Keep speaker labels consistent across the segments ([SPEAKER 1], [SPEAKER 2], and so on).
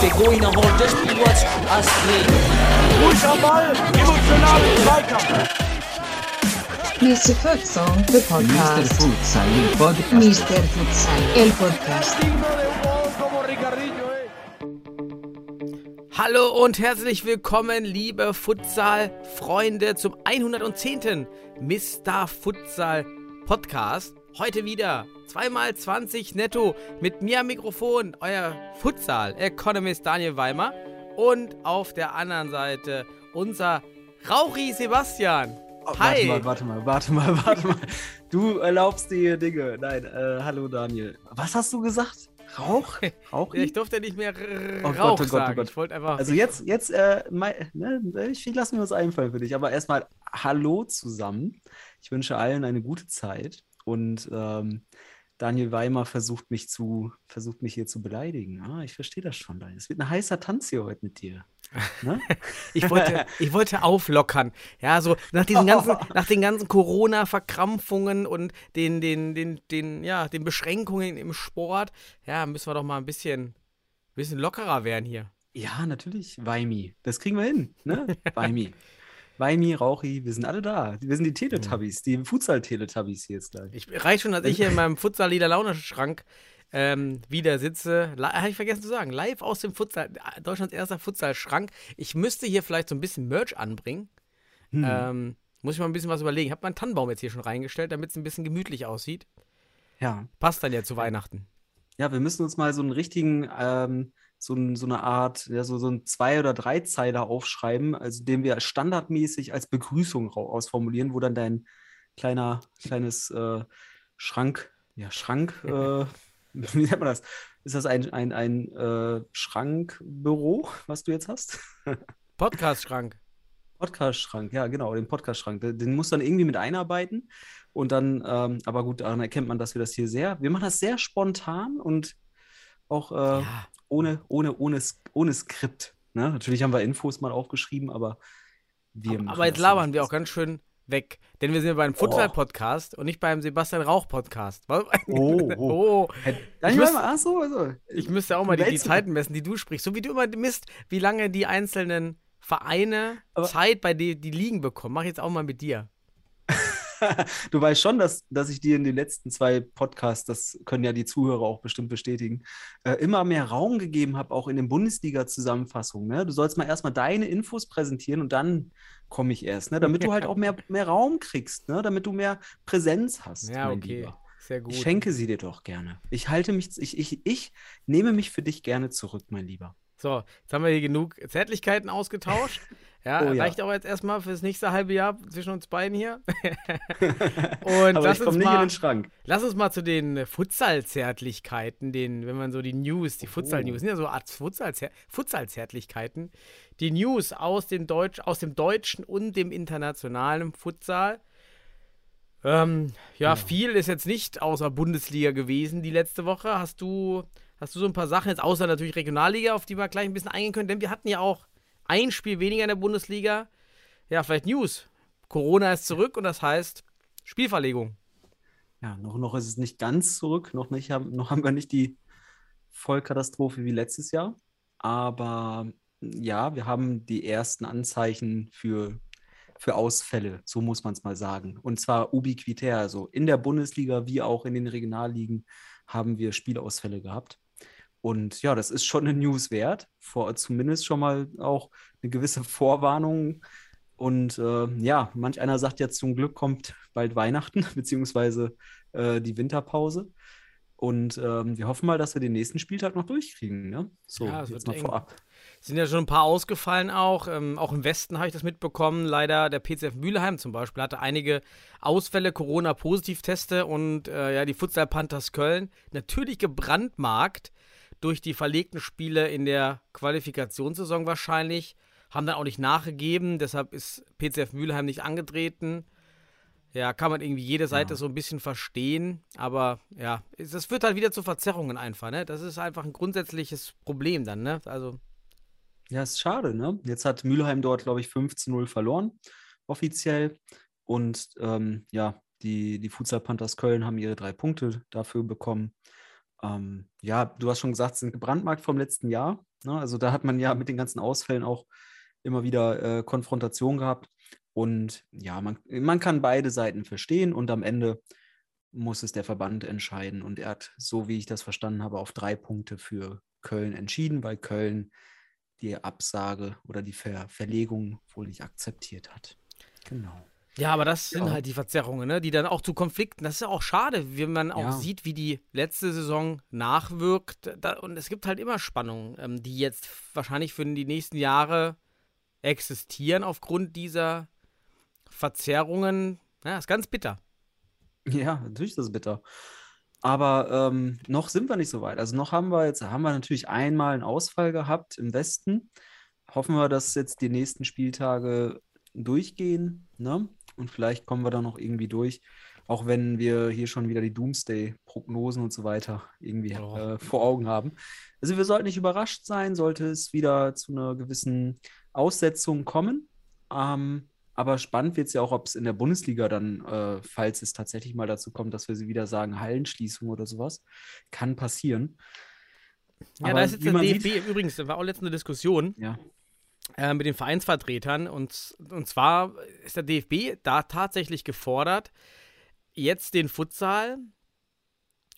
[SPEAKER 1] De Goina hold just be watch us play.
[SPEAKER 2] Ruhig am Ball, emotionalen Zweikampf.
[SPEAKER 3] Mr. Futsal, the
[SPEAKER 4] Mr.
[SPEAKER 3] podcast.
[SPEAKER 4] Futsal, il podcast.
[SPEAKER 3] Mr. Futsal, el podcast.
[SPEAKER 5] Hallo und herzlich willkommen, liebe Futsal-Freunde, zum 110. Mr. Futsal Podcast. Heute wieder zweimal 20 netto mit mir am Mikrofon, euer Futsal-Economist Daniel Weimer und auf der anderen Seite unser Rauchi Sebastian. Hi.
[SPEAKER 6] Oh, Warte mal, warte mal, warte mal, warte mal. Du erlaubst dir Dinge. Nein, äh, hallo Daniel. Was hast du gesagt? Rauch? Rauch?
[SPEAKER 5] Ja, ich durfte nicht mehr
[SPEAKER 6] Oh Gott,
[SPEAKER 5] Rauch
[SPEAKER 6] oh Gott, oh
[SPEAKER 5] sagen.
[SPEAKER 6] Gott.
[SPEAKER 5] Ich wollte einfach.
[SPEAKER 6] Also jetzt, jetzt, äh, mein, ne, ich lass mir was einfallen für dich. Aber erstmal Hallo zusammen. Ich wünsche allen eine gute Zeit. Und ähm, Daniel Weimer versucht mich zu, versucht mich hier zu beleidigen. Ah, ich verstehe das schon. Es wird ein heißer Tanz hier heute mit dir. Ne?
[SPEAKER 5] Ich wollte, ich wollte auflockern. Ja, so nach diesen ganzen, nach den ganzen Corona-Verkrampfungen und den, den, den, den, ja, den Beschränkungen im Sport, ja, müssen wir doch mal ein bisschen, bisschen lockerer werden hier.
[SPEAKER 6] Ja, natürlich. Weimi. Das kriegen wir hin. Ne? Weimi. Weimi, Rauchi, wir sind alle da. Wir sind die Teletubbies, die Futsal-Teletubbies hier jetzt gleich.
[SPEAKER 5] Ich reicht schon, dass ich hier in meinem Futsal-Lieder-Laune-Schrank ähm, wieder sitze. Habe ich vergessen zu sagen. Live aus dem Futsal, Deutschlands erster Futsal-Schrank. Ich müsste hier vielleicht so ein bisschen Merch anbringen.
[SPEAKER 6] Hm.
[SPEAKER 5] Ähm, muss ich mal ein bisschen was überlegen. Ich habe meinen Tannenbaum jetzt hier schon reingestellt, damit es ein bisschen gemütlich aussieht.
[SPEAKER 6] ja.
[SPEAKER 5] Passt dann ja zu Weihnachten.
[SPEAKER 6] Ja, wir müssen uns mal so einen richtigen, ähm, so, ein, so eine Art, ja, so, so ein Zwei- oder Dreizeiler aufschreiben, also den wir standardmäßig als Begrüßung ausformulieren, wo dann dein kleiner, kleines äh, Schrank, ja, Schrank, äh, wie nennt man das? Ist das ein, ein, ein äh, Schrankbüro, was du jetzt hast?
[SPEAKER 5] Podcast-Schrank.
[SPEAKER 6] Podcast-Schrank, ja, genau, den Podcast-Schrank. Den, den muss dann irgendwie mit einarbeiten. Und dann, ähm, aber gut, daran erkennt man, dass wir das hier sehr, wir machen das sehr spontan und auch äh,
[SPEAKER 5] Ja.
[SPEAKER 6] ohne, ohne, ohne, ohne Skript. Ne? Natürlich haben wir Infos mal aufgeschrieben, aber wir machen
[SPEAKER 5] Aber jetzt labern wir auch ganz schön weg. Denn wir sind beim Futsal-Podcast und nicht beim Sebastian Rauch-Podcast.
[SPEAKER 6] Oh, oh.
[SPEAKER 5] oh. Ich
[SPEAKER 6] Dann
[SPEAKER 5] müsst-
[SPEAKER 6] ach so, also.
[SPEAKER 5] Ich müsste auch mal die, die Zeiten messen, die du sprichst. So wie du immer misst, wie lange die einzelnen Vereine
[SPEAKER 6] Aber-
[SPEAKER 5] Zeit bei die, die Ligen bekommen. Mach ich jetzt auch mal mit dir.
[SPEAKER 6] Du weißt schon, dass, dass ich dir in den letzten zwei Podcasts, das können ja die Zuhörer auch bestimmt bestätigen, äh, immer mehr Raum gegeben habe, auch in den Bundesliga-Zusammenfassungen. Ne? Du sollst mal erstmal deine Infos präsentieren und dann komme ich erst, ne? damit du halt auch mehr, mehr Raum kriegst, ne? damit du mehr Präsenz hast.
[SPEAKER 5] Ja, okay.
[SPEAKER 6] Lieber.
[SPEAKER 5] Sehr gut.
[SPEAKER 6] Ich schenke sie dir doch gerne. Ich halte mich, ich, ich, ich nehme mich für dich gerne zurück, mein Lieber.
[SPEAKER 5] So, jetzt haben wir hier genug Zärtlichkeiten ausgetauscht. Ja,
[SPEAKER 6] Oh ja.
[SPEAKER 5] reicht auch jetzt erstmal fürs nächste halbe Jahr zwischen uns beiden hier. Und
[SPEAKER 6] Aber
[SPEAKER 5] lass
[SPEAKER 6] ich
[SPEAKER 5] uns,
[SPEAKER 6] komme nicht in
[SPEAKER 5] mal,
[SPEAKER 6] den Schrank.
[SPEAKER 5] lass uns mal zu den Futsal-Zärtlichkeiten, den, wenn man so die News, die Futsal-News, sind ja so Art Futsal-Zär- Futsal-Zärtlichkeiten. Die News aus dem, Deutsch, aus dem deutschen und dem internationalen Futsal. Ähm, ja, viel ist jetzt nicht außer Bundesliga gewesen die letzte Woche. Hast du, hast du so ein paar Sachen jetzt, außer natürlich Regionalliga, auf die wir gleich ein bisschen eingehen können? Denn wir hatten ja auch ein Spiel weniger in der Bundesliga. Ja, vielleicht News. Corona ist zurück und das heißt Spielverlegung.
[SPEAKER 6] Ja, noch, noch ist es nicht ganz zurück, noch, nicht, haben, noch haben wir nicht die Vollkatastrophe wie letztes Jahr. Aber ja, wir haben die ersten Anzeichen für, für Ausfälle, so muss man es mal sagen. Und zwar ubiquitär, also in der Bundesliga wie auch in den Regionalligen haben wir Spielausfälle gehabt. Und ja, das ist schon eine News wert, vor, zumindest schon mal auch eine gewisse Vorwarnung. Und äh, ja, manch einer sagt jetzt zum Glück kommt bald Weihnachten, beziehungsweise äh, die Winterpause. Und ähm, wir hoffen mal, dass wir den nächsten Spieltag noch durchkriegen. Ne? So,
[SPEAKER 5] Ja, es
[SPEAKER 6] jetzt mal
[SPEAKER 5] eng.
[SPEAKER 6] vorab.
[SPEAKER 5] Sind ja schon ein paar ausgefallen auch. Ähm, auch im Westen habe ich das mitbekommen. Leider der PCF Mülheim zum Beispiel hatte einige Ausfälle, Corona-Positivteste und äh, ja, die Futsal Panthers Köln natürlich gebrandmarkt durch die verlegten Spiele in der Qualifikationssaison wahrscheinlich. Haben dann auch nicht nachgegeben, deshalb ist PCF Mülheim nicht angetreten. Ja, kann man irgendwie jede Seite
[SPEAKER 6] Ja.
[SPEAKER 5] so ein bisschen verstehen, aber ja, es- das führt halt wieder zu Verzerrungen einfach, ne? Das ist einfach ein grundsätzliches Problem dann, ne? Also,
[SPEAKER 6] Ja, ist schade, ne? Jetzt hat Mülheim dort, glaube ich, 5 zu 0 verloren, offiziell. Und ähm, ja, Die, die Futsal Panthers Köln haben ihre drei Punkte dafür bekommen. Ähm, ja, du hast schon gesagt, es sind gebrandmarkt vom letzten Jahr. Ne? Also da hat man ja mit den ganzen Ausfällen auch immer wieder äh, Konfrontation gehabt. Und ja, man, man kann beide Seiten verstehen und am Ende muss es der Verband entscheiden. Und er hat, so wie ich das verstanden habe, auf drei Punkte für Köln entschieden, weil Köln die Absage oder die Ver Verlegung wohl nicht akzeptiert hat. Genau.
[SPEAKER 5] Ja, aber das sind
[SPEAKER 6] Ja.
[SPEAKER 5] halt die Verzerrungen, ne? die dann auch zu Konflikten. Das ist ja auch schade, wenn man auch
[SPEAKER 6] Ja.
[SPEAKER 5] sieht, wie die letzte Saison nachwirkt. Da, und es gibt halt immer Spannungen, ähm, die jetzt wahrscheinlich für die nächsten Jahre existieren aufgrund dieser Verzerrungen. Ja, ist ganz bitter.
[SPEAKER 6] Ja, natürlich ist das bitter. Aber ähm, noch sind wir nicht so weit. Also noch haben wir jetzt, haben wir natürlich einmal einen Ausfall gehabt im Westen. Hoffen wir, dass jetzt die nächsten Spieltage durchgehen, ne? Und vielleicht kommen wir da noch irgendwie durch. Auch wenn wir hier schon wieder die Doomsday-Prognosen und so weiter irgendwie
[SPEAKER 5] Oh.
[SPEAKER 6] äh, vor Augen haben. Also wir sollten nicht überrascht sein, sollte es wieder zu einer gewissen Aussetzung kommen. Ähm, aber spannend wird es ja auch, ob es in der Bundesliga dann, äh, falls es tatsächlich mal dazu kommt, dass wir sie wieder sagen, Hallenschließung oder sowas, kann passieren.
[SPEAKER 5] Ja,
[SPEAKER 6] Aber
[SPEAKER 5] da ist jetzt der DFB,
[SPEAKER 6] sieht-
[SPEAKER 5] übrigens, da war auch letztens eine Diskussion
[SPEAKER 6] Ja,
[SPEAKER 5] äh, mit den Vereinsvertretern. Und, und zwar ist der DFB da tatsächlich gefordert, jetzt den Futsal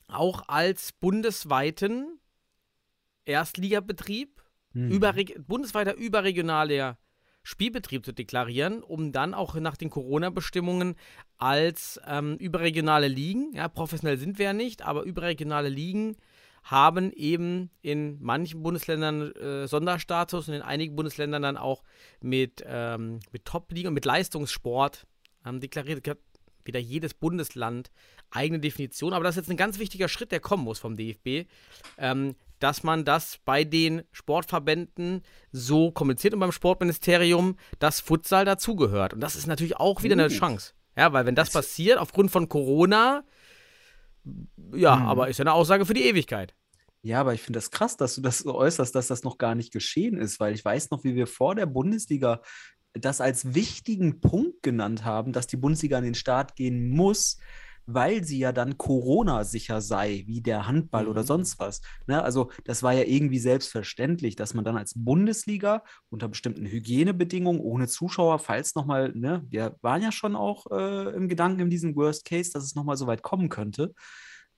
[SPEAKER 5] auch als bundesweiten Erstligabetrieb,
[SPEAKER 6] Hm.
[SPEAKER 5] überreg bundesweiter überregionaler Spielbetrieb zu deklarieren, um dann auch nach den Corona-Bestimmungen als ähm, überregionale Ligen, ja, professionell sind wir ja nicht, aber überregionale Ligen haben eben in manchen Bundesländern äh, Sonderstatus und in einigen Bundesländern dann auch mit, ähm, mit Top-Ligen und mit Leistungssport ähm, deklariert. Wieder jedes Bundesland eigene Definition, aber das ist jetzt ein ganz wichtiger Schritt, der kommen muss vom DFB, ähm, dass man das bei den Sportverbänden so kommuniziert und beim Sportministerium, dass Futsal dazugehört. Und das ist natürlich auch wieder eine
[SPEAKER 6] Uh.
[SPEAKER 5] Chance. Ja, weil wenn das passiert, aufgrund von Corona, ja,
[SPEAKER 6] Mhm.
[SPEAKER 5] aber ist ja eine Aussage für die Ewigkeit.
[SPEAKER 6] Ja, aber ich finde das krass, dass du das so äußerst, dass das noch gar nicht geschehen ist, weil ich weiß noch, wie wir vor der Bundesliga das als wichtigen Punkt genannt haben, dass die Bundesliga an den Start gehen muss, weil sie ja dann Corona-sicher sei, wie der Handball oder
[SPEAKER 5] Mhm.
[SPEAKER 6] sonst was. Ne? Also das war ja irgendwie selbstverständlich, dass man dann als Bundesliga unter bestimmten Hygienebedingungen ohne Zuschauer, falls nochmal, ne, wir waren ja schon auch äh, im Gedanken in diesem Worst Case, dass es nochmal so weit kommen könnte.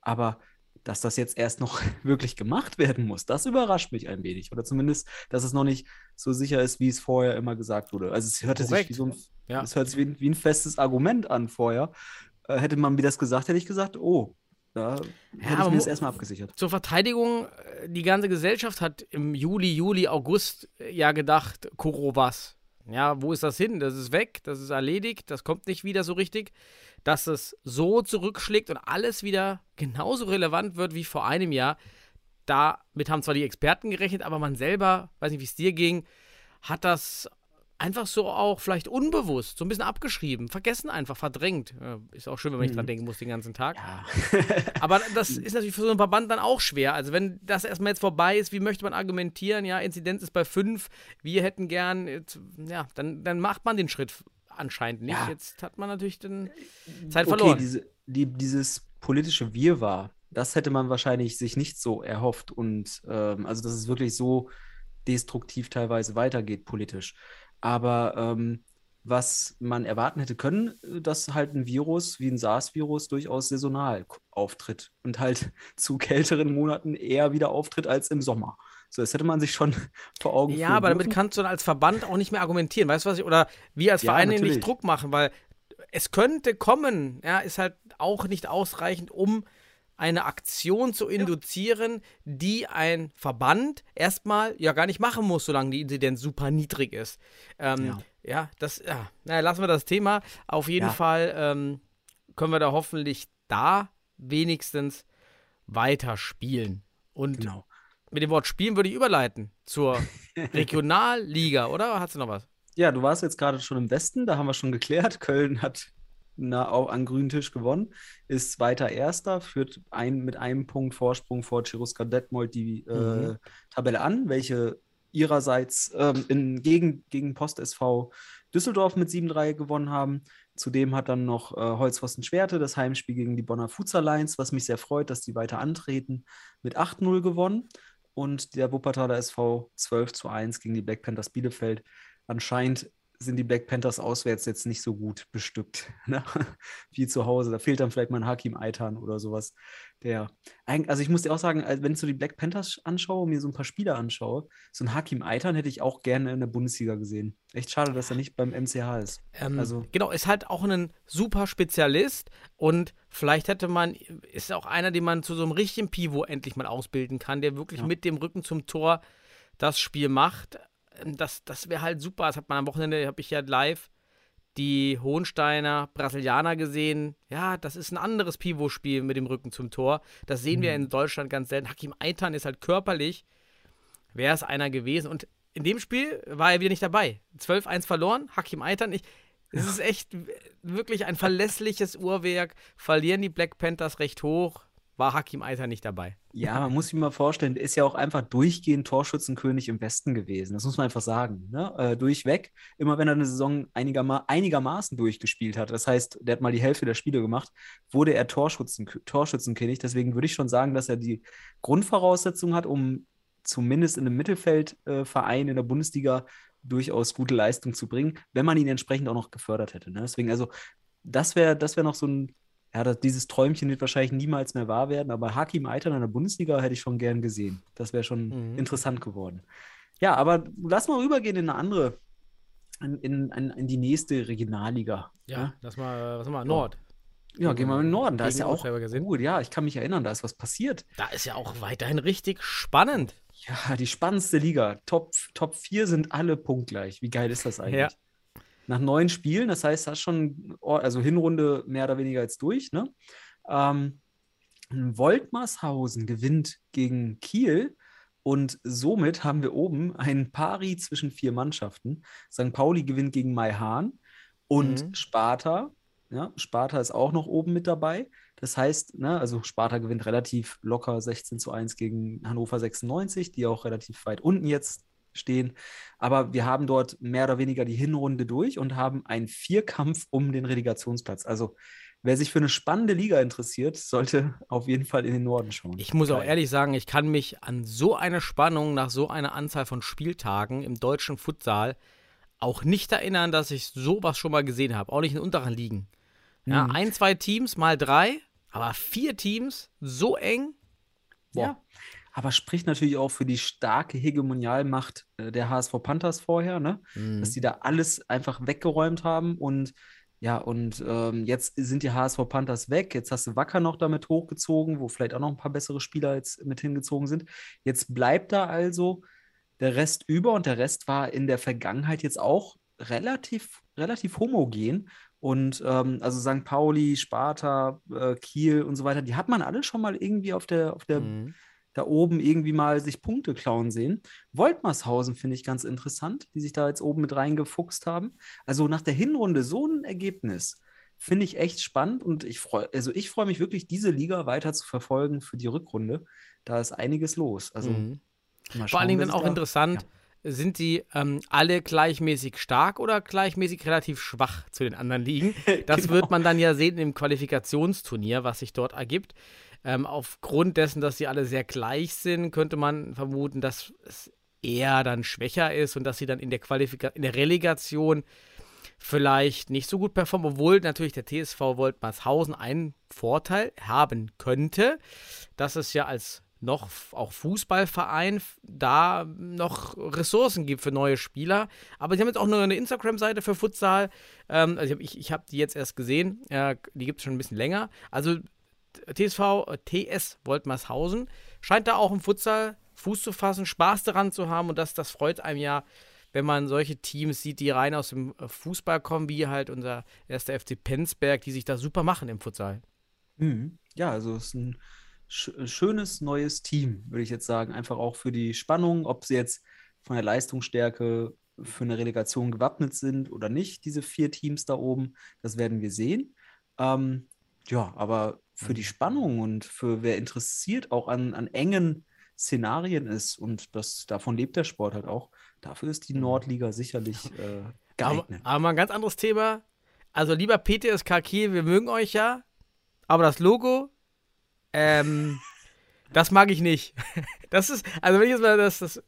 [SPEAKER 6] Aber dass das jetzt erst noch wirklich gemacht werden muss, das überrascht mich ein wenig. Oder zumindest, dass es noch nicht so sicher ist, wie es vorher immer gesagt wurde. Also es hörte
[SPEAKER 5] Korrekt.
[SPEAKER 6] sich wie so ein,
[SPEAKER 5] Ja.
[SPEAKER 6] es hört sich wie, ein- wie ein festes Argument an vorher. Hätte man mir das gesagt, hätte ich gesagt, oh, da hätte
[SPEAKER 5] aber
[SPEAKER 6] ich mir das erstmal abgesichert.
[SPEAKER 5] Zur Verteidigung, äh, die ganze Gesellschaft hat im Juli, Juli, August äh, ja gedacht, Koro was. Ja, wo ist das hin? Das ist weg, das ist erledigt, das kommt nicht wieder so richtig. Dass es so zurückschlägt und alles wieder genauso relevant wird wie vor einem Jahr. Damit haben zwar die Experten gerechnet, aber man selber, weiß nicht, wie es dir ging, hat das einfach so auch vielleicht unbewusst, so ein bisschen abgeschrieben, vergessen einfach, verdrängt. Ist auch schön, wenn man nicht
[SPEAKER 6] Mhm.
[SPEAKER 5] dran denken muss den ganzen Tag.
[SPEAKER 6] Ja.
[SPEAKER 5] Aber das ist natürlich für so einen Verband dann auch schwer. Also wenn das erstmal jetzt vorbei ist, wie möchte man argumentieren? Ja, Inzidenz ist bei fünf, wir hätten gern, jetzt, ja, dann, dann macht man den Schritt anscheinend nicht.
[SPEAKER 6] Ja.
[SPEAKER 5] Jetzt hat man natürlich dann Zeit
[SPEAKER 6] okay,
[SPEAKER 5] verloren.
[SPEAKER 6] diese, die, dieses politische Wirrwarr, das hätte man wahrscheinlich sich nicht so erhofft und ähm, also dass es wirklich so destruktiv teilweise weitergeht politisch. Aber ähm, was man erwarten hätte können, äh, dass halt ein Virus wie ein SARS-Virus durchaus saisonal auftritt und halt zu kälteren Monaten eher wieder auftritt als im Sommer. So, das hätte man sich schon vor Augen
[SPEAKER 5] ja, aber damit kannst du dann als Verband auch nicht mehr argumentieren. Weißt du was ich? Oder wir als
[SPEAKER 6] Ja, natürlich.
[SPEAKER 5] nicht Druck machen, weil es könnte kommen, ja, ist halt auch nicht ausreichend, um eine Aktion zu induzieren, die ein Verband erstmal ja gar nicht machen muss, solange die Inzidenz super niedrig ist. Ähm, ja.
[SPEAKER 6] Ja.
[SPEAKER 5] das, ja, naja, lassen wir das Thema. Auf jeden
[SPEAKER 6] Ja.
[SPEAKER 5] Fall ähm, können wir da hoffentlich da wenigstens weiter spielen. Und
[SPEAKER 6] Genau.
[SPEAKER 5] mit dem Wort spielen würde ich überleiten zur Regionalliga, oder? Hast du noch was?
[SPEAKER 6] Ja, du warst jetzt gerade schon im Westen, da haben wir schon geklärt. Köln hat na, auch an grünen Tisch gewonnen, ist weiter Erster, führt ein, mit einem Punkt Vorsprung vor Cheruska Detmold die äh,
[SPEAKER 5] Mhm.
[SPEAKER 6] Tabelle an, welche ihrerseits ähm, in, gegen, gegen Post SV Düsseldorf mit 7-3 gewonnen haben. Zudem hat dann noch äh, Holzpfosten Schwerte das Heimspiel gegen die Bonner Futsal Lions, was mich sehr freut, dass die weiter antreten, mit 8-0 gewonnen. Und der Wuppertaler SV 12 zu 1 gegen die Black Panthers Bielefeld. Anscheinend sind die Black Panthers auswärts jetzt nicht so gut bestückt ne? wie zu Hause. Da fehlt dann vielleicht mal ein Hakim Eitan oder sowas. Der, also ich muss dir auch sagen, wenn ich so die Black Panthers anschaue und mir so ein paar Spieler anschaue, so ein Hakim Eitan hätte ich auch gerne in der Bundesliga gesehen. Echt schade, dass er nicht beim MCH ist.
[SPEAKER 5] Ähm, also, genau, ist halt auch ein super Spezialist und vielleicht hätte man, ist auch einer, den man zu so einem richtigen Pivot endlich mal ausbilden kann, der wirklich ja. mit dem Rücken zum Tor das Spiel macht das, das wäre halt super. Das hat man am Wochenende, habe ich ja live die Hohensteiner Brasilianer gesehen. Ja, das ist ein anderes Pivot-Spiel mit dem Rücken zum Tor. Das sehen mhm. wir in Deutschland ganz selten. Hakim Eitan ist halt körperlich, wäre es einer gewesen. Und in dem Spiel war er wieder nicht dabei. 12-1 verloren, Hakim Eitan. Ich, es ist echt wirklich ein verlässliches Uhrwerk. Verlieren die Black Panthers recht hoch war Hakim Eiter nicht dabei.
[SPEAKER 6] Ja, man muss sich mal vorstellen, ist ja auch einfach durchgehend Torschützenkönig im Westen gewesen. Das muss man einfach sagen. Ne? Äh, durchweg, immer wenn er eine Saison einigerma einigermaßen durchgespielt hat, das heißt, der hat mal die Hälfte der Spiele gemacht, wurde er Torschützen Torschützenkönig. Deswegen würde ich schon sagen, dass er die Grundvoraussetzung hat, um zumindest in einem Mittelfeldverein äh, in der Bundesliga durchaus gute Leistung zu bringen, wenn man ihn entsprechend auch noch gefördert hätte. Ne? Deswegen, also, das wäre das wär noch so ein ja, das, dieses Träumchen wird wahrscheinlich niemals mehr wahr werden, aber Hakim Eitern in der Bundesliga hätte ich schon gern gesehen. Das wäre schon mhm. interessant geworden. Ja, aber lass mal rübergehen in eine andere, in, in, in die nächste Regionalliga.
[SPEAKER 5] Ja, ja? lass mal, was mal, Nord.
[SPEAKER 6] Ja, gehen wir mal in den Norden. Da ist ja auch gut. Ja, ich kann mich erinnern, da ist was passiert.
[SPEAKER 5] Da ist ja auch weiterhin richtig spannend.
[SPEAKER 6] Ja, die spannendste Liga. Top, Top 4 sind alle punktgleich. Wie geil ist das eigentlich? Ja nach neun Spielen. Das heißt, das ist schon, also Hinrunde mehr oder weniger jetzt durch. Ne? Ähm, Woltmarshausen gewinnt gegen Kiel und somit haben wir oben ein Pari zwischen vier Mannschaften. St. Pauli gewinnt gegen Maihan und mhm. Sparta. Ja, Sparta ist auch noch oben mit dabei. Das heißt, ne, also Sparta gewinnt relativ locker 16 zu 1 gegen Hannover 96, die auch relativ weit unten jetzt stehen. Aber wir haben dort mehr oder weniger die Hinrunde durch und haben einen Vierkampf um den Relegationsplatz. Also wer sich für eine spannende Liga interessiert, sollte auf jeden Fall in den Norden schauen.
[SPEAKER 5] Ich muss auch ehrlich sagen, ich kann mich an so eine Spannung nach so einer Anzahl von Spieltagen im deutschen Futsal auch nicht erinnern, dass ich sowas schon mal gesehen habe. Auch nicht in unteren Ligen. Ja, mhm. ein, zwei Teams mal drei, aber vier Teams so eng.
[SPEAKER 6] Boah. Ja aber spricht natürlich auch für die starke Hegemonialmacht äh, der HSV Panthers vorher, ne? Mhm. Dass die da alles einfach weggeräumt haben und ja, und ähm, jetzt sind die HSV Panthers weg. Jetzt hast du Wacker noch damit hochgezogen, wo vielleicht auch noch ein paar bessere Spieler jetzt mit hingezogen sind. Jetzt bleibt da also der Rest über und der Rest war in der Vergangenheit jetzt auch relativ, relativ homogen. Und ähm, also St. Pauli, Sparta, äh, Kiel und so weiter, die hat man alle schon mal irgendwie auf der, auf der mhm da oben irgendwie mal sich Punkte klauen sehen. Woltmarshausen finde ich ganz interessant, die sich da jetzt oben mit reingefuchst haben. Also nach der Hinrunde so ein Ergebnis finde ich echt spannend und ich freue, also ich freue mich wirklich, diese Liga weiter zu verfolgen für die Rückrunde. Da ist einiges los. Also
[SPEAKER 5] mhm. schauen, vor allen Dingen dann auch da, interessant. Ja. Sind die ähm, alle gleichmäßig stark oder gleichmäßig relativ schwach zu den anderen Ligen? Das genau. wird man dann ja sehen im Qualifikationsturnier, was sich dort ergibt. Ähm, aufgrund dessen, dass sie alle sehr gleich sind, könnte man vermuten, dass es eher dann schwächer ist und dass sie dann in der Qualifika in der Relegation vielleicht nicht so gut performen, obwohl natürlich der TSV Woltmarshausen einen Vorteil haben könnte, dass es ja als noch auch Fußballverein da noch Ressourcen gibt für neue Spieler. Aber sie haben jetzt auch nur eine Instagram-Seite für Futsal. Ähm, also ich, ich habe die jetzt erst gesehen. Äh, die gibt es schon ein bisschen länger. Also TSV, TS Woltmershausen scheint da auch im Futsal Fuß zu fassen, Spaß daran zu haben und das, das freut einem ja, wenn man solche Teams sieht, die rein aus dem Fußball kommen, wie halt unser erster FC Penzberg, die sich da super machen im Futsal.
[SPEAKER 6] Mhm. Ja, also es ist ein sch schönes neues Team, würde ich jetzt sagen. Einfach auch für die Spannung, ob sie jetzt von der Leistungsstärke für eine Relegation gewappnet sind oder nicht, diese vier Teams da oben, das werden wir sehen. Ähm, ja, aber für die Spannung und für wer interessiert auch an, an engen Szenarien ist und das, davon lebt der Sport halt auch, dafür ist die mhm. Nordliga sicherlich äh, geeignet.
[SPEAKER 5] Aber, aber mal ein ganz anderes Thema. also lieber PTSK Kiel, wir mögen euch ja, aber das Logo, ähm, das mag ich nicht. Das ist, also wenn ich jetzt mal das, das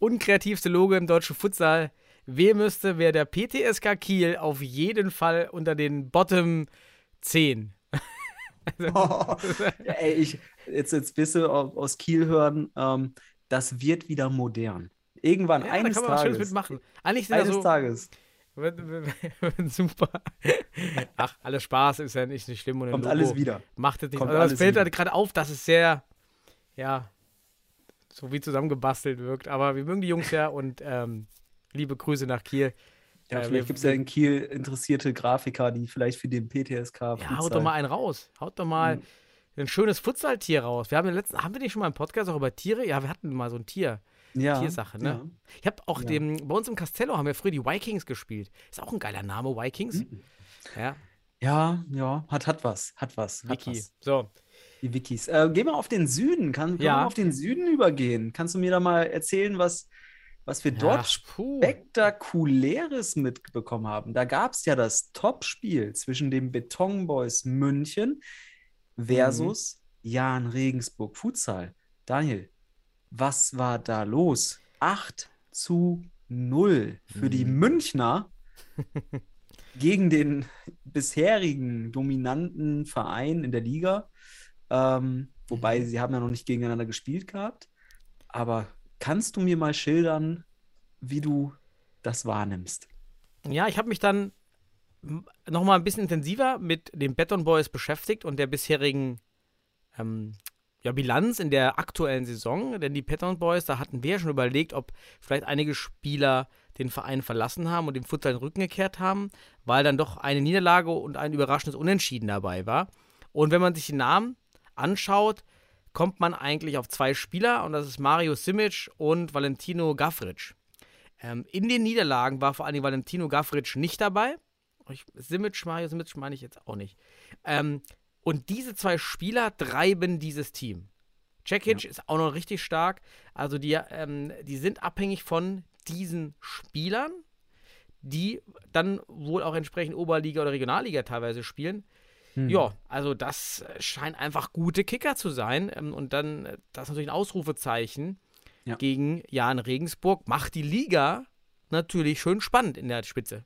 [SPEAKER 5] unkreativste Logo im deutschen Futsal wählen müsste, wäre der PTSK Kiel auf jeden Fall unter den Bottom 10.
[SPEAKER 6] Oh, ey, ich, jetzt, jetzt bist du au- aus Kiel hören, ähm, das wird wieder modern. Irgendwann,
[SPEAKER 5] Ja,
[SPEAKER 6] eines
[SPEAKER 5] da kann man was Schönes
[SPEAKER 6] Tages.
[SPEAKER 5] mitmachen. Eigentlich
[SPEAKER 6] Eines
[SPEAKER 5] so,
[SPEAKER 6] Tages.
[SPEAKER 5] Super. Ach, alles Spaß ist ja nicht, nicht schlimm. Und
[SPEAKER 6] Kommt
[SPEAKER 5] Logo
[SPEAKER 6] alles wieder.
[SPEAKER 5] Macht es nicht.
[SPEAKER 6] Kommt
[SPEAKER 5] Also das fällt halt gerade auf, dass es sehr, ja, so wie zusammengebastelt wirkt. Aber wir mögen die Jungs ja und ähm, liebe Grüße nach Kiel.
[SPEAKER 6] Ja,
[SPEAKER 5] Äh,
[SPEAKER 6] vielleicht gibt es ja in Kiel interessierte Grafiker, die vielleicht für den PTSK.
[SPEAKER 5] Ja, haut
[SPEAKER 6] Futsal-
[SPEAKER 5] doch mal einen raus. Haut doch mal
[SPEAKER 6] Mhm.
[SPEAKER 5] ein schönes Futsaltier raus. Wir haben ja letzten, haben wir nicht schon mal im Podcast auch über Tiere? Ja, wir hatten mal so ein Tier.
[SPEAKER 6] ja,
[SPEAKER 5] Tiersache, ne?
[SPEAKER 6] Ja.
[SPEAKER 5] Ich habe auch
[SPEAKER 6] Ja.
[SPEAKER 5] dem, bei uns im Castello haben wir früher die Vikings gespielt. Ist auch ein geiler Name, Vikings.
[SPEAKER 6] Mhm.
[SPEAKER 5] Ja,
[SPEAKER 6] Ja, ja, hat, hat was, hat was, hat
[SPEAKER 5] Wiki.
[SPEAKER 6] was.
[SPEAKER 5] So,
[SPEAKER 6] Die Wikis. Äh, gehen wir auf den Süden. Kann, können
[SPEAKER 5] Ja.
[SPEAKER 6] auf den Süden übergehen? Kannst du mir da mal erzählen, was, was wir dort
[SPEAKER 5] puh.
[SPEAKER 6] Spektakuläres mitbekommen haben? Da gab es ja das Topspiel zwischen den Beton Boys München versus
[SPEAKER 5] Mhm.
[SPEAKER 6] Jan Regensburg Futsal. Daniel, was war da los? 8 zu 0 für die
[SPEAKER 5] Mhm.
[SPEAKER 6] Münchner gegen den bisherigen dominanten Verein in der Liga. Ähm, wobei
[SPEAKER 5] Mhm.
[SPEAKER 6] sie haben ja noch nicht gegeneinander gespielt gehabt. Aber kannst du mir mal schildern, wie du das wahrnimmst?
[SPEAKER 5] Ja, ich habe mich dann noch mal ein bisschen intensiver mit den Beton Boys beschäftigt und der bisherigen ähm, ja, Bilanz in der aktuellen Saison. Denn die Beton Boys, da hatten wir ja schon überlegt, ob vielleicht einige Spieler den Verein verlassen haben und dem Futsal den Rücken gekehrt haben, weil dann doch eine Niederlage und ein überraschendes Unentschieden dabei war. Und wenn man sich die Namen anschaut, kommt man eigentlich auf zwei Spieler und das ist Mario Simic und Valentino Gafric. Ähm, in den Niederlagen war vor Dingen Valentino Gafric nicht dabei. Ich, Simic, Mario Simic meine ich jetzt auch nicht. Ähm, und diese zwei Spieler treiben dieses Team. Cekic ist auch noch richtig stark. Also die, ähm, die sind abhängig von diesen Spielern, die dann wohl auch entsprechend Oberliga oder Regionalliga teilweise spielen.
[SPEAKER 6] Hm.
[SPEAKER 5] Ja, also das äh, scheint einfach gute Kicker zu sein. Ähm, und dann, äh, das ist natürlich ein Ausrufezeichen
[SPEAKER 6] Ja.
[SPEAKER 5] gegen Jan Regensburg. Macht die Liga natürlich schön spannend in der Spitze.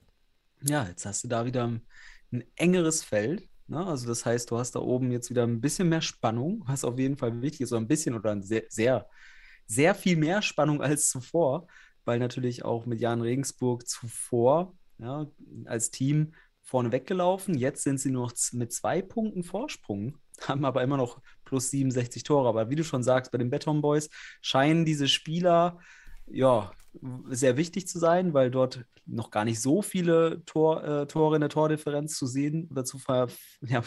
[SPEAKER 6] Ja, jetzt hast du da wieder ein, ein engeres Feld. Ne? Also das heißt, du hast da oben jetzt wieder ein bisschen mehr Spannung, was auf jeden Fall wichtig ist, oder ein bisschen oder ein sehr, sehr, sehr viel mehr Spannung als zuvor, weil natürlich auch mit Jan Regensburg zuvor ja, als Team vorne weggelaufen. Jetzt sind sie nur noch mit zwei Punkten Vorsprung, haben aber immer noch plus 67 Tore. Aber wie du schon sagst, bei den Beton Boys scheinen diese Spieler ja sehr wichtig zu sein, weil dort noch gar nicht so viele Tor, äh, Tore in der Tordifferenz zu sehen oder zu, ver, ja,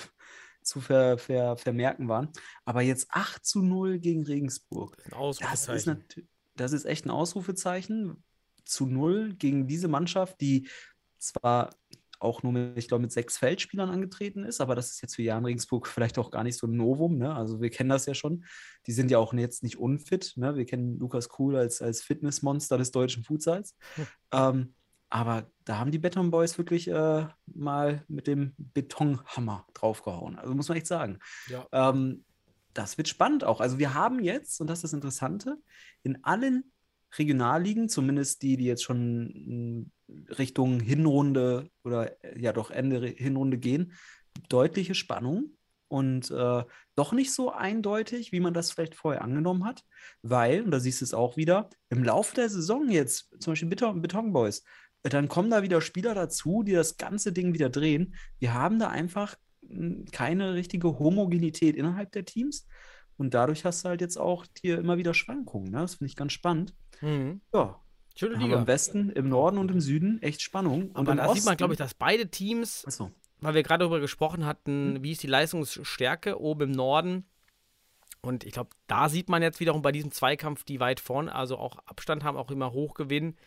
[SPEAKER 6] zu ver, ver, vermerken waren. Aber jetzt 8 zu 0 gegen Regensburg. Das ist, das ist echt ein Ausrufezeichen. Zu null gegen diese Mannschaft, die zwar auch nur mit, ich glaube, mit sechs Feldspielern angetreten ist, aber das ist jetzt für Jan Regensburg vielleicht auch gar nicht so ein Novum. Ne? Also wir kennen das ja schon. Die sind ja auch jetzt nicht unfit. Ne? Wir kennen Lukas Kuhl als, als Fitnessmonster des deutschen Futsals. Ähm, aber da haben die Beton Boys wirklich äh, mal mit dem Betonhammer draufgehauen. Also muss man echt sagen.
[SPEAKER 5] Ja.
[SPEAKER 6] Ähm, das wird spannend auch. Also wir haben jetzt, und das ist das Interessante, in allen Regionalligen, zumindest die, die jetzt schon mh, Richtung Hinrunde oder äh, ja doch Ende Hinrunde gehen, deutliche Spannung und äh, doch nicht so eindeutig, wie man das vielleicht vorher angenommen hat, weil, und da siehst du es auch wieder, im Laufe der Saison jetzt, zum Beispiel Beton, Beton Boys, äh, dann kommen da wieder Spieler dazu, die das ganze Ding wieder drehen. Wir haben da einfach mh, keine richtige Homogenität innerhalb der Teams. Und dadurch hast du halt jetzt auch hier immer wieder Schwankungen. Ne? Das finde ich ganz spannend.
[SPEAKER 5] Mhm.
[SPEAKER 6] Ja,
[SPEAKER 5] Schöne Liga.
[SPEAKER 6] im Westen, im Norden und im Süden echt Spannung. Und
[SPEAKER 5] Aber
[SPEAKER 6] im
[SPEAKER 5] da sieht man,
[SPEAKER 6] Osten-
[SPEAKER 5] glaube ich, dass beide Teams,
[SPEAKER 6] Achso.
[SPEAKER 5] weil wir gerade darüber gesprochen hatten, wie ist die Leistungsstärke oben im Norden. Und ich glaube, da sieht man jetzt wiederum bei diesem Zweikampf, die weit vorne, also auch Abstand haben, auch immer hoch gewinnen.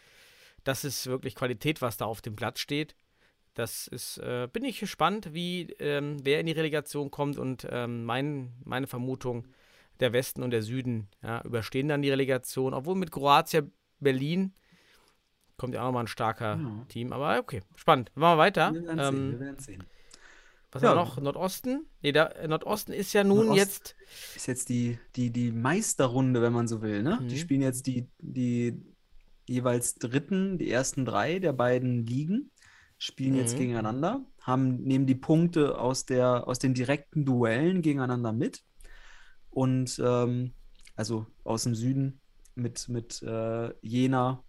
[SPEAKER 5] Das ist wirklich Qualität, was da auf dem Platz steht. Das ist, äh, bin ich gespannt, wie ähm, wer in die Relegation kommt und ähm, mein, meine Vermutung, der Westen und der Süden ja, überstehen dann die Relegation, obwohl mit Kroatia Berlin Kommt ja auch nochmal ein starker
[SPEAKER 6] Ja.
[SPEAKER 5] Team. Aber okay, spannend. Machen wir weiter.
[SPEAKER 6] Wir werden sehen,
[SPEAKER 5] Ähm,
[SPEAKER 6] wir werden sehen.
[SPEAKER 5] was
[SPEAKER 6] Ja.
[SPEAKER 5] haben wir noch? Nordosten? Nee, der äh, Nordosten ist ja nun
[SPEAKER 6] Nordost-
[SPEAKER 5] jetzt.
[SPEAKER 6] Ist jetzt die, die, die Meisterrunde, wenn man so will, ne? Die
[SPEAKER 5] Mhm.
[SPEAKER 6] spielen jetzt die, die jeweils dritten, die ersten drei der beiden Ligen, spielen jetzt
[SPEAKER 5] Mhm.
[SPEAKER 6] gegeneinander, haben, nehmen die Punkte aus der, aus den direkten Duellen gegeneinander mit. Und ähm, also aus dem Süden mit, mit äh, Jena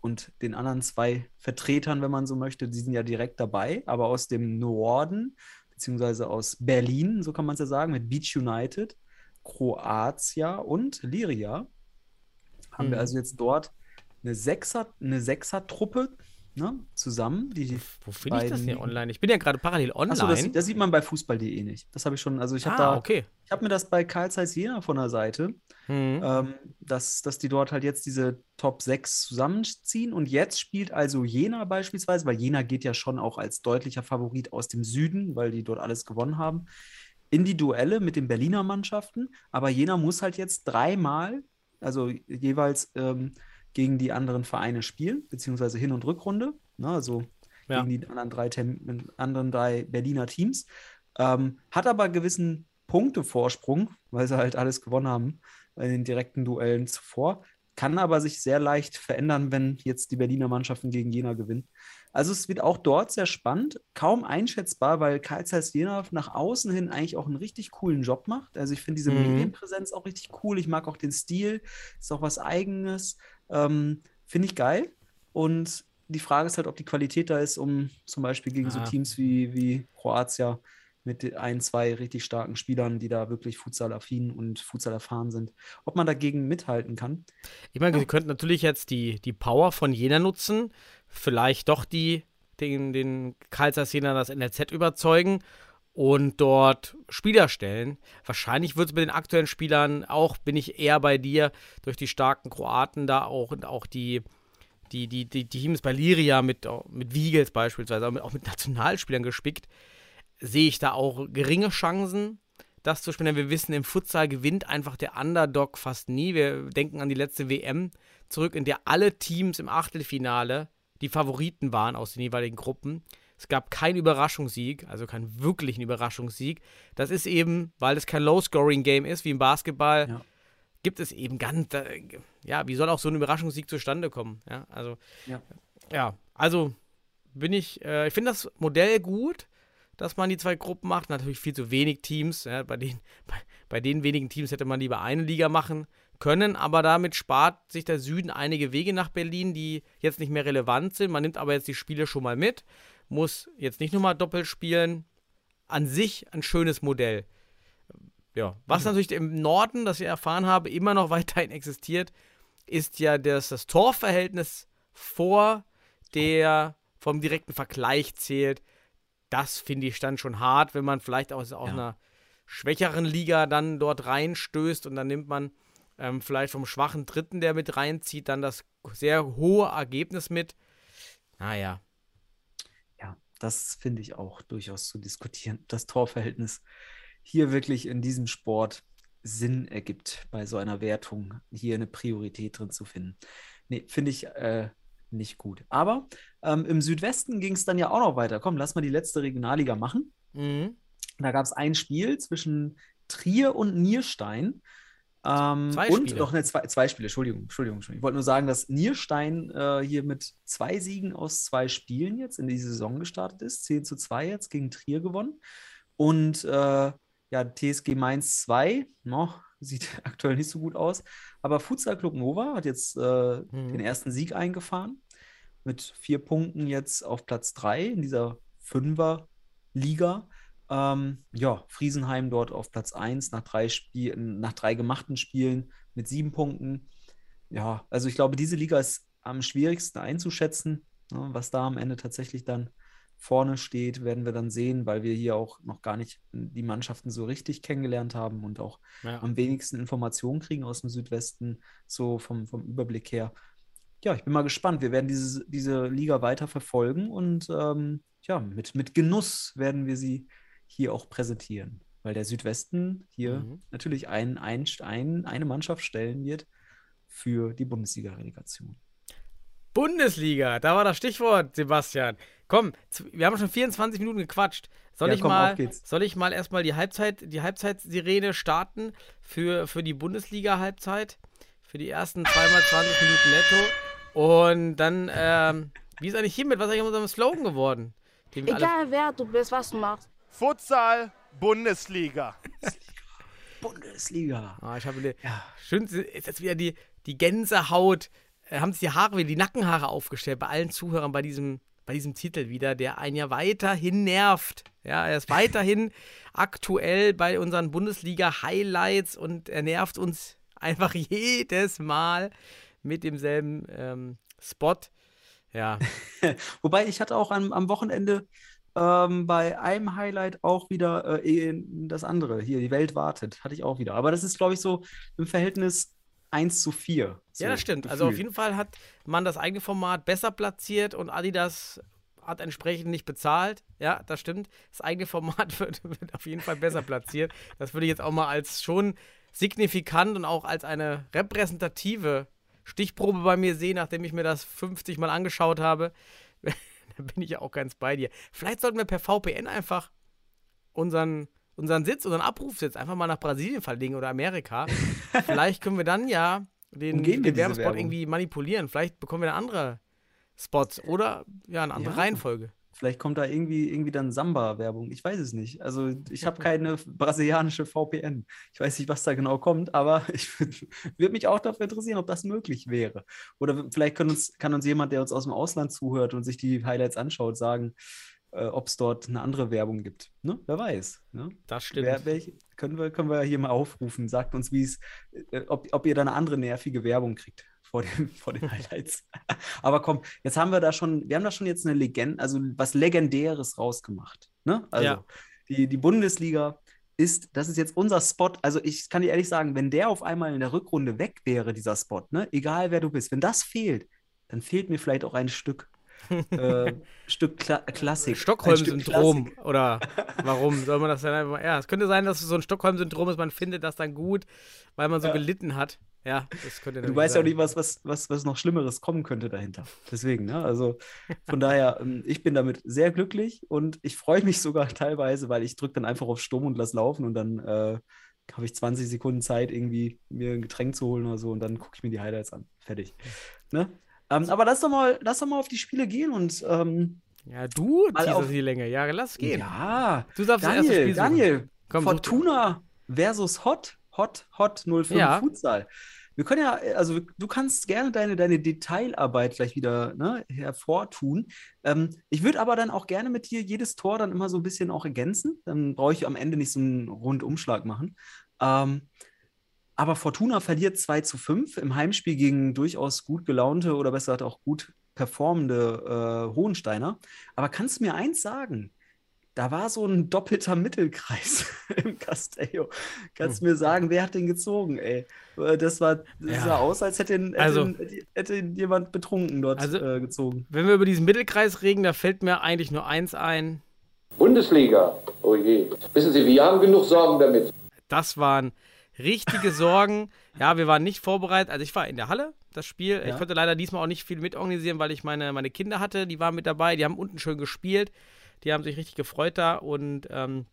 [SPEAKER 6] und den anderen zwei Vertretern, wenn man so möchte, die sind ja direkt dabei, aber aus dem Norden, beziehungsweise aus Berlin, so kann man es ja sagen, mit Beach United, Kroatia und Liria, haben
[SPEAKER 5] Mhm.
[SPEAKER 6] wir also jetzt dort eine Sechser, eine Sechser-Truppe ne, zusammen. Die,
[SPEAKER 5] Wo finde ich das hier online? Ich bin ja gerade parallel online.
[SPEAKER 6] Achso, das, das sieht man bei Fußball.de nicht. Das habe ich schon, also ich habe
[SPEAKER 5] ah,
[SPEAKER 6] da,
[SPEAKER 5] okay.
[SPEAKER 6] ich habe mir das bei Karl Zeiss Jena von der Seite,
[SPEAKER 5] Mhm.
[SPEAKER 6] ähm, dass, dass die dort halt jetzt diese Top 6 zusammenziehen. Und jetzt spielt also Jena beispielsweise, weil Jena geht ja schon auch als deutlicher Favorit aus dem Süden, weil die dort alles gewonnen haben, in die Duelle mit den Berliner Mannschaften. Aber Jena muss halt jetzt dreimal, also jeweils ähm, gegen die anderen Vereine spielen, beziehungsweise Hin- und Rückrunde. Ne, also
[SPEAKER 5] Ja.
[SPEAKER 6] gegen die anderen drei, Tem anderen drei Berliner Teams. Ähm, hat aber gewissen Punktevorsprung, weil sie halt alles gewonnen haben in den direkten Duellen zuvor. Kann aber sich sehr leicht verändern, wenn jetzt die Berliner Mannschaften gegen Jena gewinnen. Also es wird auch dort sehr spannend, kaum einschätzbar, weil Karl Zeiss Jena nach außen hin eigentlich auch einen richtig coolen Job macht. Also ich finde diese
[SPEAKER 5] Mhm.
[SPEAKER 6] Medienpräsenz auch richtig cool. Ich mag auch den Stil, ist auch was Eigenes. Ähm, finde ich geil. Und die Frage ist halt, ob die Qualität da ist, um zum Beispiel gegen so
[SPEAKER 5] Ah.
[SPEAKER 6] Teams wie, wie Kroatia mit ein, zwei richtig starken Spielern, die da wirklich Futsal-affin und Futsal erfahren sind, ob man dagegen mithalten kann.
[SPEAKER 5] Ich meine,
[SPEAKER 6] Ja.
[SPEAKER 5] sie könnten natürlich jetzt die, die Power von Jena nutzen, vielleicht doch die, den, den Karlsruher das NLZ überzeugen und dort Spieler stellen. Wahrscheinlich wird es mit den aktuellen Spielern auch, bin ich eher bei dir, durch die starken Kroaten da auch und auch die, die, die, die Teams bei Liria mit, mit Wiegels beispielsweise, auch mit, auch mit Nationalspielern gespickt, sehe ich da auch geringe Chancen, das zu spielen. Wir wissen, im Futsal gewinnt einfach der Underdog fast nie. Wir denken an die letzte WM zurück, in der alle Teams im Achtelfinale die Favoriten waren aus den jeweiligen Gruppen. Es gab keinen Überraschungssieg, also keinen wirklichen Überraschungssieg. Das ist eben, weil es kein Low-Scoring-Game ist, wie im Basketball,
[SPEAKER 6] Ja.
[SPEAKER 5] gibt es eben ganz, äh, ja, wie soll auch so ein Überraschungssieg zustande kommen? Ja, also,
[SPEAKER 6] Ja.
[SPEAKER 5] ja, also bin ich, äh, ich finde das Modell gut, dass man die zwei Gruppen macht. Natürlich viel zu wenig Teams. Ja, bei, den, bei, bei den wenigen Teams hätte man lieber eine Liga machen können, aber damit spart sich der Süden einige Wege nach Berlin, die jetzt nicht mehr relevant sind. Man nimmt aber jetzt die Spiele schon mal mit, muss jetzt nicht nochmal doppelt spielen. An sich ein schönes Modell. Ja, was natürlich im Norden, das ich erfahren habe, immer noch weiterhin existiert, ist ja das, das Torverhältnis vor der vom direkten Vergleich zählt. Das finde ich dann schon hart, wenn man vielleicht aus, aus
[SPEAKER 6] Ja.
[SPEAKER 5] einer schwächeren Liga dann dort reinstößt und dann nimmt man ähm, vielleicht vom schwachen Dritten, der mit reinzieht, dann das sehr hohe Ergebnis mit. Naja,
[SPEAKER 6] Ja, das finde ich auch durchaus zu diskutieren. Das Torverhältnis hier wirklich in diesem Sport Sinn ergibt, bei so einer Wertung hier eine Priorität drin zu finden. Nee, finde ich äh, nicht gut. Aber ähm, im Südwesten ging es dann ja auch noch weiter. Komm, lass mal die letzte Regionalliga machen.
[SPEAKER 5] mhm.
[SPEAKER 6] Da gab es ein Spiel zwischen Trier und Nierstein. Ähm,
[SPEAKER 5] Zwei
[SPEAKER 6] und
[SPEAKER 5] Spiele.
[SPEAKER 6] noch eine zwei, zwei Spiele, Entschuldigung, Entschuldigung, Entschuldigung. Ich wollte nur sagen, dass Nierstein äh, hier mit zwei Siegen aus zwei Spielen jetzt in die Saison gestartet ist. 10 zu 2 jetzt gegen Trier gewonnen. Und äh, ja, TSG Mainz 2, no, sieht aktuell nicht so gut aus. Aber Futsal Club Nova hat jetzt äh,
[SPEAKER 5] Mhm.
[SPEAKER 6] den ersten Sieg eingefahren. Mit vier Punkten jetzt auf Platz 3 in dieser Fünfer-Liga. Ähm, ja, Friesenheim dort auf Platz 1 nach drei Spielen, nach drei gemachten Spielen mit sieben Punkten. Ja, also ich glaube, diese Liga ist am schwierigsten einzuschätzen. Ne, was da am Ende tatsächlich dann vorne steht, werden wir dann sehen, weil wir hier auch noch gar nicht die Mannschaften so richtig kennengelernt haben und auch
[SPEAKER 5] ja.
[SPEAKER 6] am wenigsten Informationen kriegen aus dem Südwesten, so vom, vom Überblick her. Ja, ich bin mal gespannt. Wir werden diese, diese Liga weiter verfolgen und ähm, ja, mit, mit Genuss werden wir sie hier auch präsentieren, weil der Südwesten hier
[SPEAKER 5] Mhm.
[SPEAKER 6] natürlich ein, ein, ein, eine Mannschaft stellen wird für die Bundesliga-Relegation.
[SPEAKER 5] Bundesliga, da war das Stichwort, Sebastian. Komm, wir haben schon 24 Minuten gequatscht. Soll
[SPEAKER 6] Ja,
[SPEAKER 5] ich
[SPEAKER 6] komm,
[SPEAKER 5] mal, soll ich mal erstmal die Halbzeit, die Halbzeitsirene starten für, für die Bundesliga-Halbzeit? Für die ersten zweimal 20 Minuten netto. Und dann, ähm, wie ist eigentlich hiermit? Was ist eigentlich unserem Slogan geworden?
[SPEAKER 4] Egal wer du bist, was du machst.
[SPEAKER 7] Futsal Bundesliga.
[SPEAKER 6] Bundesliga.
[SPEAKER 5] Ah, ich habe
[SPEAKER 6] Ja.
[SPEAKER 5] schön ist jetzt wieder die, die Gänsehaut, äh, haben sich die Haare wieder, die Nackenhaare aufgestellt bei allen Zuhörern bei diesem, bei diesem Titel wieder, der einen ja weiterhin nervt. Ja, er ist weiterhin aktuell bei unseren Bundesliga-Highlights und er nervt uns einfach jedes Mal mit demselben ähm, Spot. Ja,
[SPEAKER 6] Wobei ich hatte auch am, am Wochenende ähm, bei einem Highlight auch wieder äh, eh das andere. Hier, die Welt wartet, hatte ich auch wieder. Aber das ist, glaube ich, so im Verhältnis 1 zu 4. So
[SPEAKER 5] ja, das stimmt. Also auf jeden Fall hat man das eigene Format besser platziert und Adidas hat entsprechend nicht bezahlt. Ja, das stimmt. Das eigene Format wird, wird auf jeden Fall besser platziert. Das würde ich jetzt auch mal als schon signifikant und auch als eine repräsentative Stichprobe bei mir sehen, nachdem ich mir das 50 Mal angeschaut habe. da bin ich ja auch ganz bei dir. Vielleicht sollten wir per VPN einfach unseren, unseren Sitz, unseren Abrufsitz einfach mal nach Brasilien verlegen oder Amerika. Vielleicht können wir dann ja den, den Werbespot
[SPEAKER 6] Werbung.
[SPEAKER 5] irgendwie manipulieren. Vielleicht bekommen wir dann andere Spots oder ja, eine andere
[SPEAKER 6] Ja.
[SPEAKER 5] Würde
[SPEAKER 6] Vielleicht kommt da irgendwie, irgendwie dann Samba-Werbung. Ich weiß es nicht. Also ich habe keine brasilianische VPN. Ich weiß nicht, was da genau kommt, aber ich würde mich auch dafür interessieren, ob das möglich wäre. Oder vielleicht kann uns, kann uns jemand, der uns aus dem Ausland zuhört und sich die Highlights anschaut, sagen, äh, ob es dort eine andere Werbung gibt. Ne? Wer weiß. Ne?
[SPEAKER 5] Das stimmt.
[SPEAKER 6] Wer, welche, können, wir, können wir hier mal aufrufen. Sagt uns, wie es, äh, ob, ob ihr da eine andere nervige Werbung kriegt vor, dem, vor den Highlights. Aber komm, jetzt haben wir da schon, wir haben da schon jetzt eine Legende, also was Legendäres rausgemacht. Ne? Also
[SPEAKER 5] Ja.
[SPEAKER 6] die, die Bundesliga ist, das ist jetzt unser Spot. Also ich kann dir ehrlich sagen, wenn der auf einmal in der Rückrunde weg wäre, dieser Spot, ne? egal wer du bist, wenn das fehlt, dann fehlt mir vielleicht auch ein Stück. äh, Stück Kla Klassik.
[SPEAKER 5] Stockholm-Syndrom oder warum soll man das dann einfach, ja, es könnte sein, dass es so ein Stockholm-Syndrom ist, man findet das dann gut, weil man so
[SPEAKER 6] Ja.
[SPEAKER 5] gelitten hat. Ja, das könnte
[SPEAKER 6] Du weißt ja auch nicht, was, was, was, was noch Schlimmeres kommen könnte dahinter. Deswegen, ne? Also von daher, ähm, ich bin damit sehr glücklich und ich freue mich sogar teilweise, weil ich drücke dann einfach auf Stumm und lass laufen und dann äh, habe ich 20 Sekunden Zeit, irgendwie mir ein Getränk zu holen oder so und dann gucke ich mir die Highlights an. Fertig. Ne? Ähm, aber lass doch mal, lass doch mal auf die Spiele gehen und ähm,
[SPEAKER 5] Ja, du
[SPEAKER 6] auf-
[SPEAKER 5] die Länge. Ja, lass gehen.
[SPEAKER 6] ja,
[SPEAKER 5] Du darfst
[SPEAKER 6] Daniel. Daniel,
[SPEAKER 5] Komm,
[SPEAKER 6] Fortuna versus Hot, Hot, Hot 05
[SPEAKER 5] Ja.
[SPEAKER 6] Futsal. Wir können ja, also du kannst gerne deine, deine Detailarbeit gleich wieder ne, hervortun. Ähm, ich würde aber dann auch gerne mit dir jedes Tor dann immer so ein bisschen auch ergänzen. Dann brauche ich am Ende nicht so einen Rundumschlag machen. Ähm, aber Fortuna verliert 2 zu 5 im Heimspiel gegen durchaus gut gelaunte oder besser gesagt auch gut performende äh, Hohensteiner. Aber kannst du mir eins sagen? Da war so ein doppelter Mittelkreis im Castello. Kannst du mir sagen, wer hat den gezogen, ey? Äh, Das war, das
[SPEAKER 5] Hm. Ja.
[SPEAKER 6] sah aus, als hätte, ihn, hätte,
[SPEAKER 5] Also-
[SPEAKER 6] ihn, hätte ihn jemand betrunken dort
[SPEAKER 5] Also-
[SPEAKER 6] äh, gezogen.
[SPEAKER 5] Wenn wir über diesen Mittelkreis reden, da fällt mir eigentlich nur eins ein.
[SPEAKER 8] Bundesliga. Oh je. Wissen Sie, wir haben genug Sorgen damit.
[SPEAKER 5] Das waren richtige Sorgen. Ja, wir waren nicht vorbereitet. Also ich war in der Halle, das Spiel. Ich
[SPEAKER 6] Ja.
[SPEAKER 5] konnte leider diesmal auch nicht viel mitorganisieren, weil ich meine, meine Kinder hatte. Die waren mit dabei. Die haben unten schön gespielt. Die haben sich richtig gefreut da und ähm,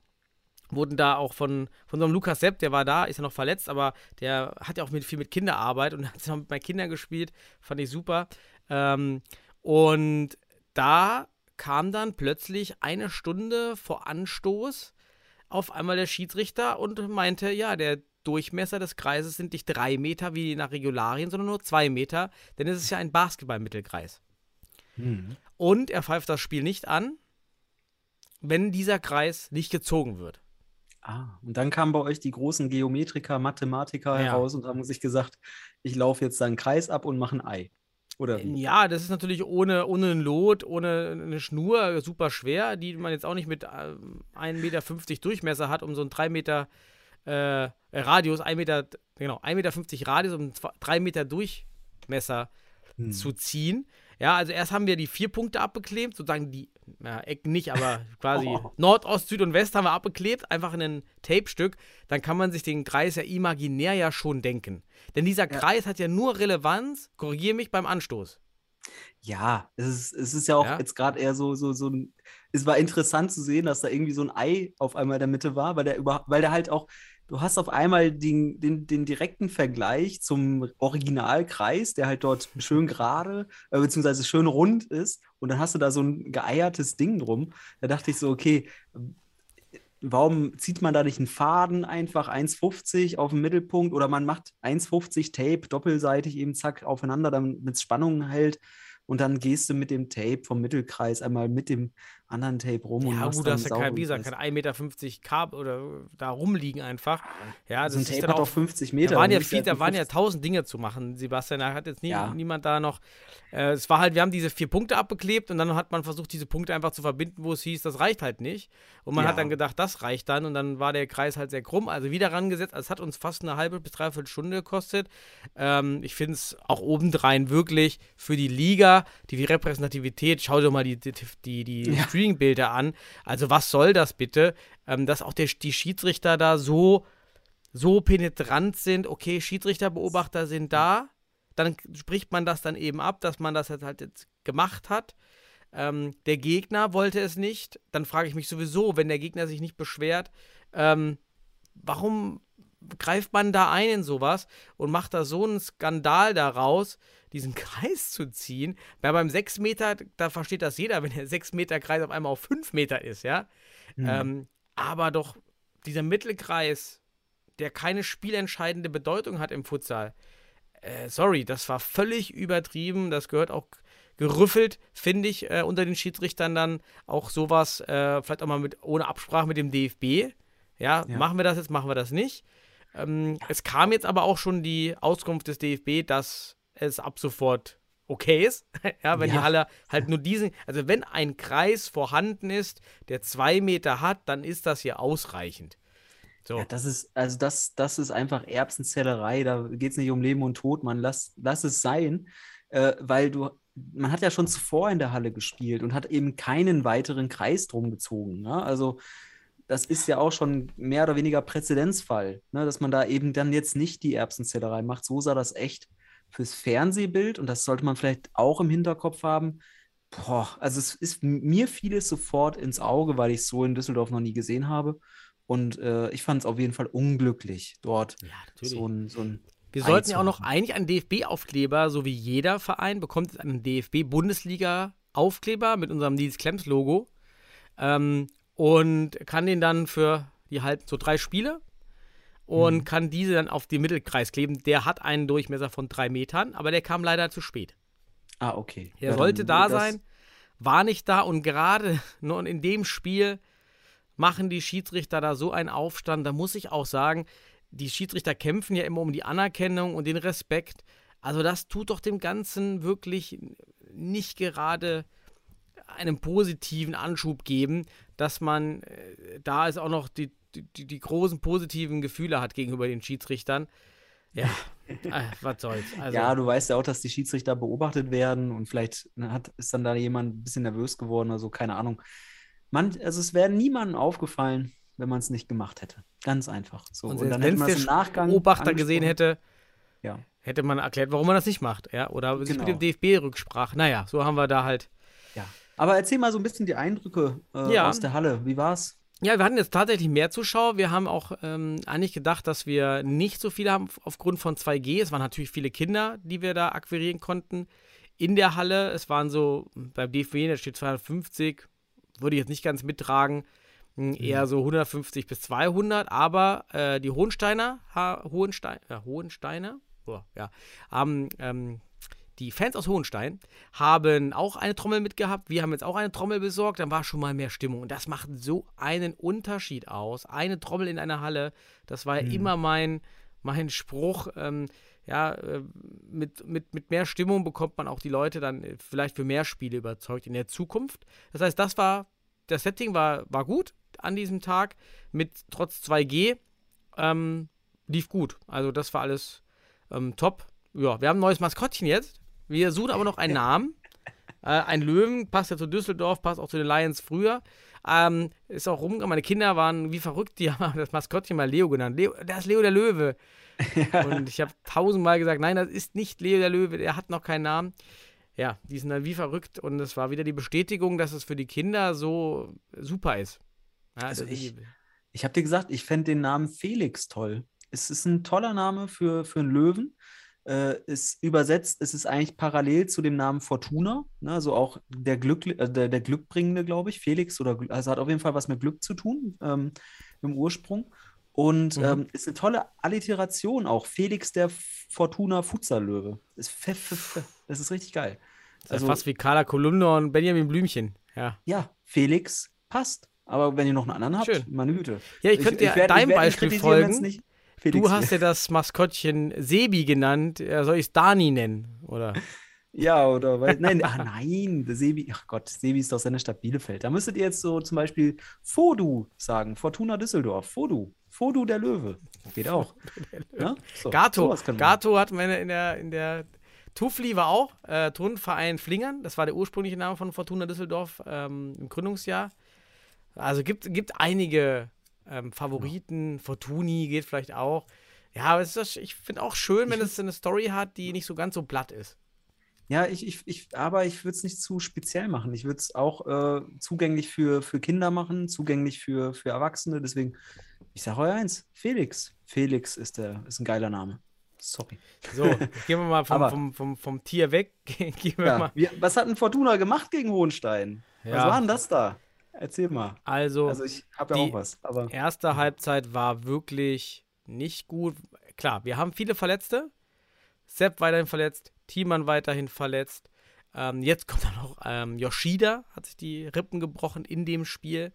[SPEAKER 5] wurden da auch von, von so einem Lukas Sepp, der war da, ist ja noch verletzt, aber der hat ja auch mit, viel mit Kinderarbeit und hat noch mit meinen Kindern gespielt. Fand ich super. Ähm, und da kam dann plötzlich eine Stunde vor Anstoß auf einmal der Schiedsrichter und meinte, ja, der Durchmesser des Kreises sind nicht drei Meter wie nach Regularien, sondern nur zwei Meter, denn es ist ja ein Basketball-Mittelkreis. Und er pfeift das Spiel nicht an, wenn dieser Kreis nicht gezogen wird.
[SPEAKER 6] Ah, und dann kamen bei euch die großen Geometriker, Mathematiker
[SPEAKER 5] Ja.
[SPEAKER 6] heraus und haben sich gesagt, ich laufe jetzt da einen Kreis ab und mache ein Ei. Oder wie?
[SPEAKER 5] Ja, das ist natürlich ohne, ohne ein Lot, ohne eine Schnur super schwer, die man jetzt auch nicht mit ähm, 1,50 Meter Durchmesser hat, um so einen 3 Meter äh, Radius, 1 Meter, genau, 1,50 Meter Radius, um 3 Meter Durchmesser
[SPEAKER 6] Hm.
[SPEAKER 5] zu ziehen. Ja, also erst haben wir die vier Punkte abgeklebt, sozusagen die ja, Ecken nicht, aber quasi
[SPEAKER 6] Oh.
[SPEAKER 5] Nord, Ost, Süd und West haben wir abgeklebt, einfach in ein Tape-Stück. Dann kann man sich den Kreis ja imaginär ja schon denken. Denn dieser Kreis hat ja nur Relevanz, korrigiere mich, beim Anstoß.
[SPEAKER 6] Ja, es ist, es ist ja auch
[SPEAKER 5] Ja.
[SPEAKER 6] jetzt gerade eher so, so, so ein. Es war interessant zu sehen, dass da irgendwie so ein Ei auf einmal in der Mitte war, weil der über, weil der halt auch, du hast auf einmal den, den, den direkten Vergleich zum Originalkreis, der halt dort schön gerade, äh, beziehungsweise schön rund ist, und dann hast du da so ein geeiertes Ding drum. Da dachte ich so, okay, warum zieht man da nicht einen Faden einfach 1,50 auf den Mittelpunkt? Oder man macht 1,50 Tape doppelseitig eben zack aufeinander, damit es Spannungen hält. Und dann gehst du mit dem Tape vom Mittelkreis einmal mit dem anderen Tape rum und
[SPEAKER 5] Ja,
[SPEAKER 6] machst
[SPEAKER 5] gut,
[SPEAKER 6] dann
[SPEAKER 5] das ist ja kein, wie gesagt, kein 1,50 Meter Kabel oder da rumliegen einfach. Ja, das
[SPEAKER 6] so ein
[SPEAKER 5] ist
[SPEAKER 6] Tape
[SPEAKER 5] dann
[SPEAKER 6] hat
[SPEAKER 5] auch
[SPEAKER 6] auch 50
[SPEAKER 5] Da
[SPEAKER 6] Meter.
[SPEAKER 5] waren
[SPEAKER 6] dann
[SPEAKER 5] ja
[SPEAKER 6] liegt
[SPEAKER 5] viel,
[SPEAKER 6] halt
[SPEAKER 5] da waren ja
[SPEAKER 6] 50
[SPEAKER 5] tausend Dinge zu machen, Sebastian. Da hat jetzt nie,
[SPEAKER 6] Ja.
[SPEAKER 5] niemand da noch. Äh, es war halt, wir haben diese vier Punkte abgeklebt und dann hat man versucht, diese Punkte einfach zu verbinden, wo es hieß, das reicht halt nicht. Und man
[SPEAKER 6] Ja.
[SPEAKER 5] hat dann gedacht, das reicht dann und dann war der Kreis halt sehr krumm. Also wieder rangesetzt. Also es hat uns fast eine halbe bis dreiviertel Stunde gekostet. Ähm, ich finde es auch obendrein wirklich für die Liga, die, die Repräsentativität, schau dir mal die, die, die, die
[SPEAKER 6] Ja.
[SPEAKER 5] Streaming-Bilder an. Also was soll das bitte? Ähm, dass auch der, die Schiedsrichter da so so penetrant sind, okay, Schiedsrichterbeobachter sind da, dann spricht man das dann eben ab, dass man das jetzt halt jetzt gemacht hat. Ähm, der Gegner wollte es nicht. Dann frage ich mich sowieso, wenn der Gegner sich nicht beschwert, ähm, warum greift man da ein in sowas und macht da so einen Skandal daraus, diesen Kreis zu ziehen? Weil beim 6 Meter, da versteht das jeder, wenn der 6 Meter Kreis auf einmal auf 5 Meter ist, ja.
[SPEAKER 6] Mhm.
[SPEAKER 5] Ähm, aber doch dieser Mittelkreis, der keine spielentscheidende Bedeutung hat im Futsal. Äh, sorry, das war völlig übertrieben. Das gehört auch gerüffelt, finde ich, äh, unter den Schiedsrichtern dann auch sowas, äh, vielleicht auch mal mit, ohne Absprache mit dem DFB. Ja,
[SPEAKER 6] Ja.
[SPEAKER 5] machen wir das jetzt, machen wir das nicht. Ähm, Es kam jetzt aber auch schon die Auskunft des DFB, dass es ab sofort okay ist. ja, wenn die
[SPEAKER 6] Ja.
[SPEAKER 5] Halle halt nur diesen, also wenn ein Kreis vorhanden ist, der zwei Meter hat, dann ist das hier ausreichend. So.
[SPEAKER 6] Ja, das ist, also das, das ist einfach Erbsenzählerei. Da geht es nicht um Leben und Tod, man. Lass, lass es sein, äh, weil du, man hat ja schon zuvor in der Halle gespielt und hat eben keinen weiteren Kreis drum gezogen. Ne? Also das ist ja auch schon mehr oder weniger Präzedenzfall, ne? dass man da eben dann jetzt nicht die Erbsenzählerei macht. So sah das echt fürs Fernsehbild und das sollte man vielleicht auch im Hinterkopf haben. Boah, also es ist mir fiel es sofort ins Auge, weil ich es so in Düsseldorf noch nie gesehen habe. Und äh, ich fand es auf jeden Fall unglücklich, dort
[SPEAKER 5] ja,
[SPEAKER 6] so ein, so ein
[SPEAKER 5] Wir sollten ja auch noch eigentlich einen DFB-Aufkleber, so wie jeder Verein, bekommt jetzt einen DFB-Bundesliga-Aufkleber mit unserem Nils Klemms-Logo ähm, und kann den dann für die halt so drei Spiele und
[SPEAKER 6] Mhm.
[SPEAKER 5] kann diese dann auf den Mittelkreis kleben. Der hat einen Durchmesser von drei Metern, aber der kam leider zu spät.
[SPEAKER 6] Ah, okay.
[SPEAKER 5] Er
[SPEAKER 6] Ja,
[SPEAKER 5] sollte da sein, war nicht da und gerade nur in dem Spiel machen die Schiedsrichter da so einen Aufstand. Da muss ich auch sagen, die Schiedsrichter kämpfen ja immer um die Anerkennung und den Respekt. Also das tut doch dem Ganzen wirklich nicht gerade einen positiven Anschub geben, dass man äh, da ist auch noch die, die, die großen positiven Gefühle hat gegenüber den Schiedsrichtern. Ja, äh, was soll's. Also,
[SPEAKER 6] ja, du weißt ja auch, dass die Schiedsrichter beobachtet werden und vielleicht hat, ist dann da jemand ein bisschen nervös geworden oder so, keine Ahnung. Man, also es wäre niemandem aufgefallen, wenn man es nicht gemacht hätte. Ganz einfach. So,
[SPEAKER 5] Und
[SPEAKER 6] und dann
[SPEAKER 5] wenn
[SPEAKER 6] hätte man
[SPEAKER 5] es der
[SPEAKER 6] im Nachgang
[SPEAKER 5] Beobachter gesehen hätte,
[SPEAKER 6] Ja.
[SPEAKER 5] hätte man erklärt, warum man das nicht macht. Ja? Oder sich mit
[SPEAKER 6] Genau.
[SPEAKER 5] dem DFB Rücksprache. Naja, so haben wir da halt.
[SPEAKER 6] ja. Aber erzähl mal so ein bisschen die Eindrücke äh,
[SPEAKER 5] Ja.
[SPEAKER 6] aus der Halle. Wie war's?
[SPEAKER 5] Ja, wir hatten jetzt tatsächlich mehr Zuschauer. Wir haben auch ähm, eigentlich gedacht, dass wir nicht so viele haben aufgrund von 2G. Es waren natürlich viele Kinder, die wir da akquirieren konnten in der Halle. Es waren so, beim DFB, da steht 250, würde ich jetzt nicht ganz mittragen, m, eher so 150 bis 200. Aber äh, die Hohensteiner, ha Hohenstein, äh, Hohensteiner, oh, ja, haben ähm, die Fans aus Hohenstein haben auch eine Trommel mitgehabt. Wir haben jetzt auch eine Trommel besorgt. Dann war schon mal mehr Stimmung. Und das macht so einen Unterschied aus. Eine Trommel in einer Halle, das war ja immer mein, mein Spruch. Ähm, ja, äh, mit, mit, mit mehr Stimmung bekommt man auch die Leute dann äh, vielleicht für mehr Spiele überzeugt in der Zukunft. Das heißt, das war, das Setting war, war gut an diesem Tag. Mit trotz 2G ähm, lief gut. Also das war alles ähm, top. Ja, wir haben ein neues Maskottchen jetzt. Wir suchen aber noch einen Namen. Äh, ein Löwen, passt ja zu Düsseldorf, passt auch zu den Lions früher. Ähm, ist auch rumgegangen. Meine Kinder waren wie verrückt, die haben das Maskottchen mal Leo genannt. Leo, das ist Leo der Löwe. Und ich habe tausendmal gesagt, nein, das ist nicht Leo der Löwe, der hat noch keinen Namen. ja, die sind dann wie verrückt und es war wieder die Bestätigung, dass es für die Kinder so super ist. Ja,
[SPEAKER 6] Also ich- Ich habe dir gesagt, ich fände den Namen Felix toll. Es ist ein toller Name für, für einen Löwen. Äh, ist übersetzt, es ist eigentlich parallel zu dem Namen Fortuna, ne? also auch der, Glück, äh, der, der Glückbringende, glaube ich, Felix, oder also hat auf jeden Fall was mit Glück zu tun ähm, im Ursprung. Und
[SPEAKER 5] Mhm.
[SPEAKER 6] ähm, ist eine tolle Alliteration auch. Felix der Fortuna Futsal-Löwe. Ist, das ist richtig geil.
[SPEAKER 5] das ist ja fast wie Carla Kolumna und Benjamin Blümchen. Ja.
[SPEAKER 6] ja, Felix passt. Aber wenn ihr noch einen anderen habt,
[SPEAKER 5] Schön.
[SPEAKER 6] meine Güte.
[SPEAKER 5] Ja, ich könnte dir deinem Beispiel folgen.
[SPEAKER 6] nicht Felix
[SPEAKER 5] Du hast ja das Maskottchen Sebi genannt. Soll ich es Dani nennen? Oder?
[SPEAKER 6] Ja, oder weil, nein, ach nein, Sebi, ach Gott, Sebi ist doch seine Stadt Bielefeld. Da müsstet ihr jetzt so zum Beispiel Fodu sagen, Fortuna Düsseldorf, Fodu, Fodu der Löwe. Geht auch. Ja? So,
[SPEAKER 5] Gato. Gato hat meine in der, in der Tufli war auch äh, Turnverein Flingern. Das war der ursprüngliche Name von Fortuna Düsseldorf ähm, im Gründungsjahr. Also gibt, gibt einige ähm, Favoriten. Fortuni geht vielleicht auch. Ja, aber es ist, ich finde auch schön, wenn es eine Story hat, die nicht so ganz so platt ist.
[SPEAKER 6] Ja, ich, ich, ich, aber ich würde es nicht zu speziell machen. Ich würde es auch äh, zugänglich für, für Kinder machen, zugänglich für, für Erwachsene. Deswegen, ich sage euch eins, Felix. Felix ist, der, ist ein geiler Name. Sorry.
[SPEAKER 5] So, gehen wir mal vom,
[SPEAKER 6] Aber-
[SPEAKER 5] vom, vom, vom Tier weg. gehen wir
[SPEAKER 6] Ja,
[SPEAKER 5] mal.
[SPEAKER 6] wir, was hat denn Fortuna gemacht gegen Hohenstein? Was
[SPEAKER 5] Ja.
[SPEAKER 6] war denn das da? Erzähl mal.
[SPEAKER 5] Also,
[SPEAKER 6] Also ich habe ja auch was, aber
[SPEAKER 5] erste Halbzeit war wirklich nicht gut. Klar, wir haben viele Verletzte. Sepp weiterhin verletzt, Thiemann weiterhin verletzt. Ähm, jetzt kommt dann noch ähm, Yoshida, hat sich die Rippen gebrochen in dem Spiel.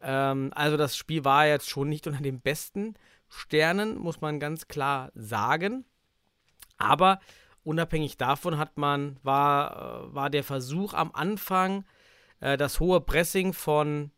[SPEAKER 5] Ähm, also das Spiel war jetzt schon nicht unter den besten Sternen, muss man ganz klar sagen. Aber unabhängig davon hat man, war, äh, war der Versuch am Anfang, äh, das hohe Pressing von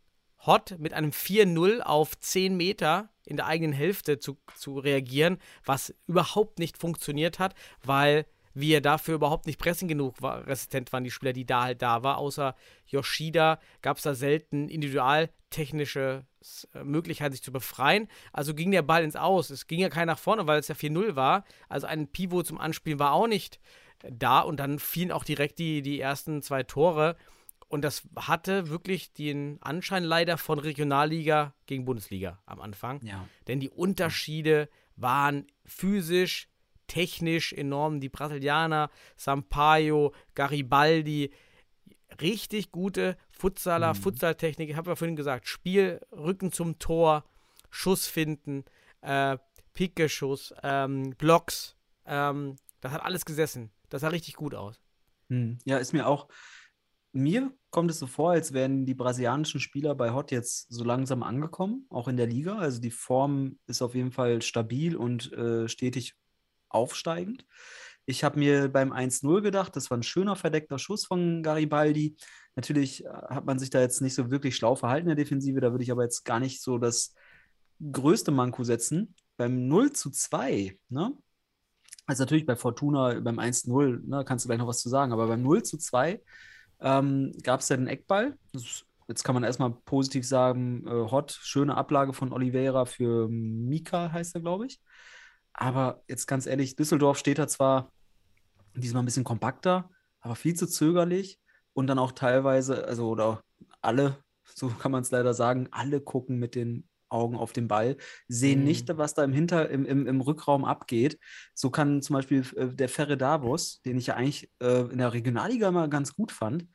[SPEAKER 5] Hot mit einem 4-0 auf 10 Meter in der eigenen Hälfte zu, zu reagieren, was überhaupt nicht funktioniert hat, weil wir dafür überhaupt nicht pressing genug war, resistent waren, die Spieler, die da halt da war. Außer Yoshida gab es da selten individualtechnische äh, Möglichkeiten, sich zu befreien. Also ging der Ball ins Aus. Es ging ja keiner nach vorne, weil es ja 4-0 war. Also ein Pivot zum Anspielen war auch nicht da und dann fielen auch direkt die, die ersten zwei Tore. Und das hatte wirklich den Anschein leider von Regionalliga gegen Bundesliga am Anfang.
[SPEAKER 6] ja.
[SPEAKER 5] Denn die Unterschiede waren physisch, technisch enorm. Die Brasilianer, Sampaio, Garibaldi, richtig gute Futsaler, Futsaltechnik. Ich habe ja vorhin gesagt, Spiel, Rücken zum Tor, Schuss finden, äh, Pikeschuss, ähm, Blocks. Ähm, das hat alles gesessen. Das sah richtig gut aus.
[SPEAKER 6] Hm. Ja, ist mir auch. Mir kommt es so vor, als wären die brasilianischen Spieler bei Hot jetzt so langsam angekommen, auch in der Liga. Also die Form ist auf jeden Fall stabil und äh, stetig aufsteigend. Ich habe mir beim 1-0 gedacht, das war ein schöner verdeckter Schuss von Garibaldi. Natürlich äh, hat man sich da jetzt nicht so wirklich schlau verhalten in der Defensive, da würde ich aber jetzt gar nicht so das größte Manko setzen. Beim 0 zu 2, ne? Also natürlich bei Fortuna beim 1-0, ne, kannst du gleich noch was zu sagen, aber beim 0 zu 2 ähm, gab es ja den Eckball. Ist, jetzt kann man erstmal positiv sagen, äh, Hot, schöne Ablage von Oliveira für Mika, heißt er, glaube ich. Aber jetzt ganz ehrlich, Düsseldorf steht da zwar diesmal ein bisschen kompakter, aber viel zu zögerlich und dann auch teilweise, also oder alle, so kann man es leider sagen, alle gucken mit den Augen auf den Ball, sehen
[SPEAKER 5] Mhm.
[SPEAKER 6] nicht, was da im Hinter, im, im, im Rückraum abgeht. So kann zum Beispiel äh, der Ferre Davos, den ich ja eigentlich äh, in der Regionalliga immer ganz gut fand,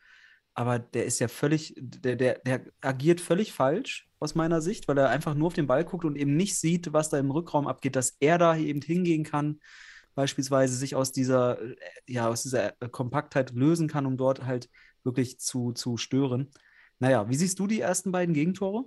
[SPEAKER 6] aber der ist ja völlig, der, der, der agiert völlig falsch aus meiner Sicht, weil er einfach nur auf den Ball guckt und eben nicht sieht, was da im Rückraum abgeht, dass er da eben hingehen kann, beispielsweise sich aus dieser, äh, ja, aus dieser äh, Kompaktheit lösen kann, um dort halt wirklich zu, zu stören. Naja, wie siehst du die ersten beiden Gegentore?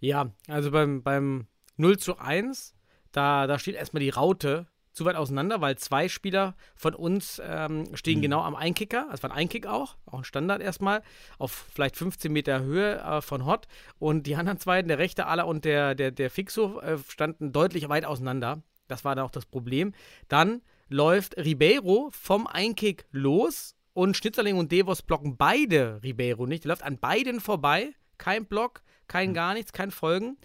[SPEAKER 5] Ja, also beim, beim 0 zu 1, da, da steht erstmal die Raute zu weit auseinander, weil zwei Spieler von uns ähm, stehen
[SPEAKER 6] Mhm.
[SPEAKER 5] genau am Einkicker. Das war ein Einkick auch, auch ein Standard erstmal, auf vielleicht 15 Meter Höhe äh, von Hot. Und die anderen zwei, der rechte Aller und der, der, der Fixo, äh, standen deutlich weit auseinander. Das war dann auch das Problem. Dann läuft Ribeiro vom Einkick los und Schnitzerling und Devos blocken beide Ribeiro nicht. Der läuft an beiden vorbei. Kein Block, kein gar nichts, kein Folgen.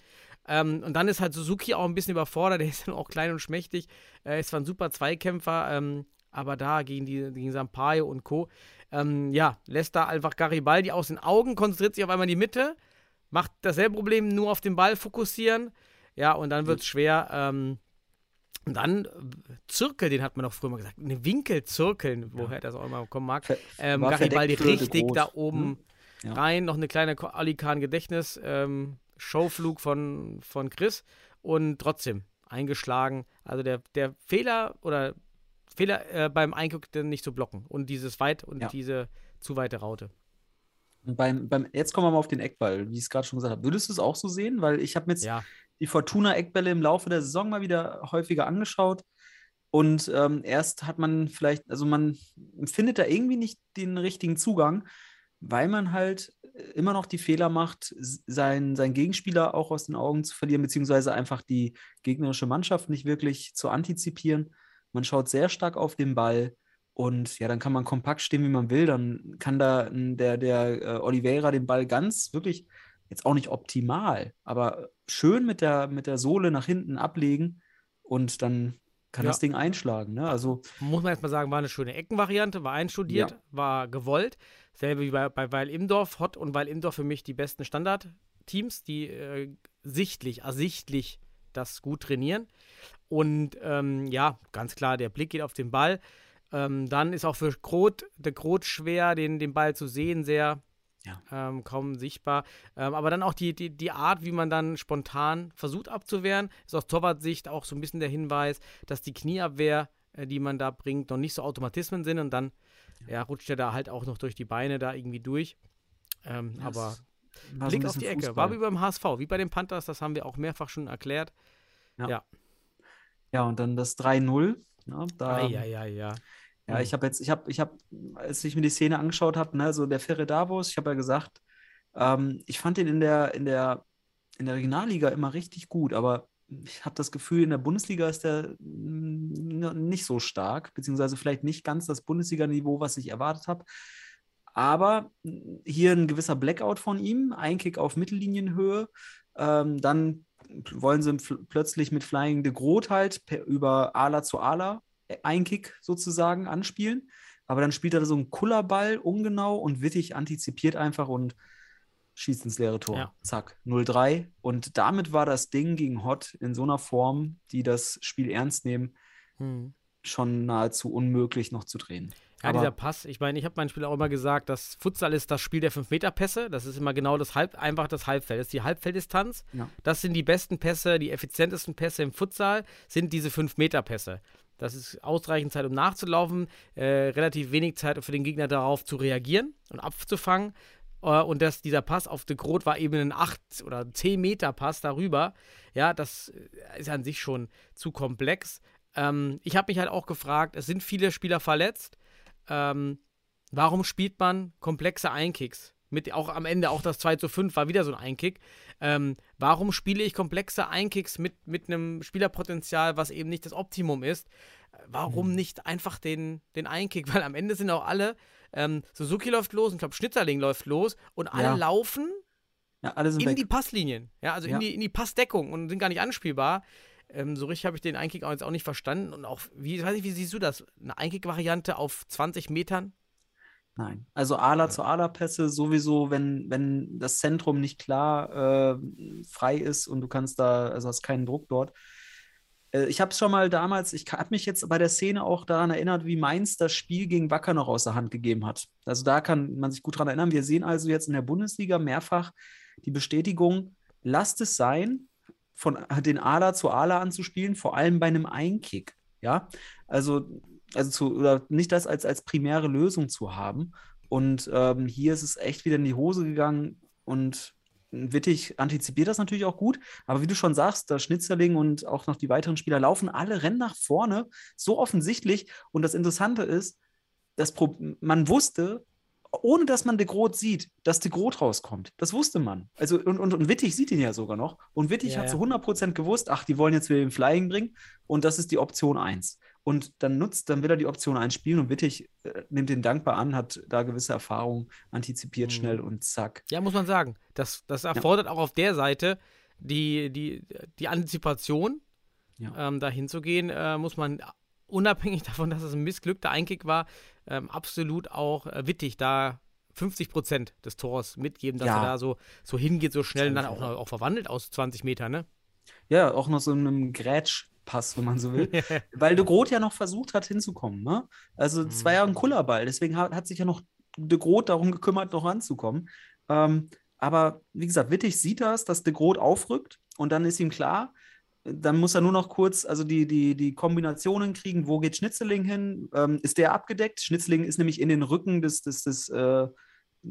[SPEAKER 5] Ähm, und dann ist halt Suzuki auch ein bisschen überfordert. Der ist dann auch klein und schmächtig. Äh, ist zwar ein super Zweikämpfer, ähm, aber da gegen, die, gegen Sampaio und Co. Ähm, ja, lässt da einfach Garibaldi aus den Augen, konzentriert sich auf einmal in die Mitte, macht dasselbe Problem, nur auf den Ball fokussieren. Ja, und dann wird es schwer. Ähm, und dann äh, Zirkel, den hat man doch früher mal gesagt. Eine Winkelzirkeln, woher das auch immer kommen mag. Ähm, Garibaldi richtig
[SPEAKER 6] Groot,
[SPEAKER 5] da
[SPEAKER 6] ne?
[SPEAKER 5] oben
[SPEAKER 6] Ja.
[SPEAKER 5] rein. Noch eine kleine Ko- Alikan Gedächtnis, ähm, Showflug von, von Chris und trotzdem eingeschlagen. Also der, der Fehler oder Fehler äh, beim Eingucken nicht zu blocken und dieses weit und
[SPEAKER 6] Ja.
[SPEAKER 5] diese zu weite Raute.
[SPEAKER 6] Beim, beim, jetzt kommen wir mal auf den Eckball, wie ich es gerade schon gesagt habe. Würdest du es auch so sehen? Weil ich habe mir jetzt
[SPEAKER 5] Ja.
[SPEAKER 6] die Fortuna-Eckbälle im Laufe der Saison mal wieder häufiger angeschaut. Und ähm, erst hat man vielleicht, also man findet da irgendwie nicht den richtigen Zugang, weil man halt äh, immer noch die Fehler macht, s- sein, sein Gegenspieler auch aus den Augen zu verlieren, beziehungsweise einfach die gegnerische Mannschaft nicht wirklich zu antizipieren. Man schaut sehr stark auf den Ball und ja, dann kann man kompakt stehen, wie man will. Dann kann da der, der äh, Oliveira den Ball ganz wirklich, jetzt auch nicht optimal, aber schön mit der, mit der Sohle nach hinten ablegen und dann kann
[SPEAKER 5] Ja.
[SPEAKER 6] das Ding einschlagen. Ne? Also
[SPEAKER 5] Muss man erstmal sagen, war eine schöne Eckenvariante, war einstudiert,
[SPEAKER 6] Ja.
[SPEAKER 5] war gewollt. Selbe wie bei, bei Weil Imdorf. Hott und Weil Imdorf für mich die besten Standardteams, die äh, sichtlich, ersichtlich das gut trainieren. Und ähm, ja, ganz klar, der Blick geht auf den Ball. Ähm, dann ist auch für Groth, der Groth schwer, den, den Ball zu sehen, sehr
[SPEAKER 6] Ja.
[SPEAKER 5] ähm, kaum sichtbar. Ähm, aber dann auch die, die, die Art, wie man dann spontan versucht abzuwehren, ist aus Torwartsicht auch so ein bisschen der Hinweis, dass die Knieabwehr, äh, die man da bringt, noch nicht so Automatismen sind und dann ja. rutscht er da halt auch noch durch die Beine da irgendwie durch. Ähm,
[SPEAKER 6] Ja,
[SPEAKER 5] aber
[SPEAKER 6] war so
[SPEAKER 5] Blick auf die Ecke. War
[SPEAKER 6] Fußball.
[SPEAKER 5] wie beim HSV, wie bei den Panthers, das haben wir auch mehrfach schon erklärt.
[SPEAKER 6] Ja, und dann das 3-0. Ne, da,
[SPEAKER 5] Ja, ja, ja, ja.
[SPEAKER 6] Ja, ich habe jetzt, ich habe, ich habe, als ich mir die Szene angeschaut habe, ne, so der Ferre Davos, ich habe ja gesagt, ähm, ich fand den in der, in der, in der Regionalliga immer richtig gut, aber ich habe das Gefühl, in der Bundesliga ist der mm, nicht so stark, beziehungsweise vielleicht nicht ganz das Bundesliga-Niveau, was ich erwartet habe. Aber hier ein gewisser Blackout von ihm, ein Kick auf Mittellinienhöhe, ähm, dann wollen sie pl- plötzlich mit Flying de Groot halt per, über Ala zu Ala ein Kick sozusagen anspielen. Aber dann spielt er so einen Kullerball ungenau und Wittig antizipiert einfach und schießt ins leere Tor.
[SPEAKER 5] Ja.
[SPEAKER 6] Zack, 0-3. Und damit war das Ding gegen Hott in so einer Form, die das Spiel ernst nehmen,
[SPEAKER 5] Hm.
[SPEAKER 6] schon nahezu unmöglich noch zu drehen.
[SPEAKER 5] Ja,
[SPEAKER 6] Aber-
[SPEAKER 5] dieser Pass, ich meine, ich habe meinen Spielern auch immer gesagt, dass Futsal ist das Spiel der 5-Meter-Pässe. Das ist immer genau das Halb, einfach das Halbfeld. Das ist die Halbfelddistanz.
[SPEAKER 6] Ja.
[SPEAKER 5] Das sind die besten Pässe, die effizientesten Pässe im Futsal, sind diese 5-Meter-Pässe. Das ist ausreichend Zeit, um nachzulaufen, äh, relativ wenig Zeit für den Gegner darauf zu reagieren und abzufangen. Äh, und das, dieser Pass auf De Groot war eben ein 8 oder 10 Meter Pass darüber. Ja, das äh, ist an sich schon zu komplex. Ähm, ich habe mich halt auch gefragt, es sind viele Spieler verletzt. Ähm, warum spielt man komplexe Einkicks? Mit auch am Ende auch das 2 zu 5 war wieder so ein Einkick. Ähm, warum spiele ich komplexe Einkicks mit, mit einem Spielerpotenzial, was eben nicht das Optimum ist? Warum nicht einfach den, den Einkick? Weil am Ende sind auch alle, ähm, Suzuki läuft los, und ich glaube Schnitzerling läuft los und alle
[SPEAKER 6] Ja.
[SPEAKER 5] laufen
[SPEAKER 6] Ja, alle
[SPEAKER 5] in
[SPEAKER 6] weg.
[SPEAKER 5] die Passlinien. Ja, also
[SPEAKER 6] Ja.
[SPEAKER 5] in, die, in die Passdeckung und sind gar nicht anspielbar. Ähm, so richtig habe ich den Einkick auch jetzt auch nicht verstanden. Und auch, wie, weiß nicht, wie siehst du das? Eine Einkick-Variante auf 20 Metern?
[SPEAKER 6] Nein. Also Ala zu Ala-Pässe sowieso, wenn, wenn das Zentrum nicht klar äh, frei ist und du kannst da, also hast keinen Druck dort. Äh, ich habe es schon mal damals, ich habe mich jetzt bei der Szene auch daran erinnert, wie Mainz das Spiel gegen Wacker noch aus der Hand gegeben hat. Also da kann man sich gut dran erinnern. Wir sehen also jetzt in der Bundesliga mehrfach die Bestätigung, lasst es sein, von den Ala zu Ala anzuspielen, vor allem bei einem Einkick. Ja, also, also zu, oder nicht das als, als primäre Lösung zu haben. Und ähm, hier ist es echt wieder in die Hose gegangen und Wittig antizipiert das natürlich auch gut, aber wie du schon sagst, der Schnitzerling und auch noch die weiteren Spieler laufen alle, rennen nach vorne, so offensichtlich. Und das Interessante ist, das Pro man wusste, ohne dass man de Groot sieht, dass de Groot rauskommt. Das wusste man. Also, und, und, und Wittig sieht ihn ja sogar noch. Und Wittig
[SPEAKER 5] Ja,
[SPEAKER 6] hat zu 100% gewusst, ach, die wollen jetzt wieder den Flying bringen. Und das ist die Option 1. Und dann nutzt, dann will er die Option 1 spielen und Wittig äh, nimmt den dankbar an, hat da gewisse Erfahrung, antizipiert
[SPEAKER 5] Mhm.
[SPEAKER 6] schnell und zack.
[SPEAKER 5] Ja, muss man sagen. Das, das erfordert auch auf der Seite die, die, die Antizipation,
[SPEAKER 6] Ja.
[SPEAKER 5] ähm, da hinzugehen, äh, muss man unabhängig davon, dass es ein missglückter Einkick war, ähm, absolut auch äh, wittig, da 50 Prozent des Tors mitgeben, dass
[SPEAKER 6] Ja.
[SPEAKER 5] er da so, so hingeht, so schnell und dann auch, auch verwandelt aus 20 Metern, ne?
[SPEAKER 6] Ja, auch noch so einem Grätschpass, wenn man so will. Weil de Groot ja noch versucht hat, hinzukommen. Ne? Also, es war ja ein Kullerball. Deswegen hat, hat sich ja noch de Groot darum gekümmert, noch ranzukommen. Ähm, aber wie gesagt, Wittig sieht das, dass de Groot aufrückt und dann ist ihm klar, dann muss er nur noch kurz also die, die, die Kombinationen kriegen, wo geht Schnitzeling hin? Ähm, ist der abgedeckt? Schnitzeling ist nämlich in den Rücken des, des, des äh,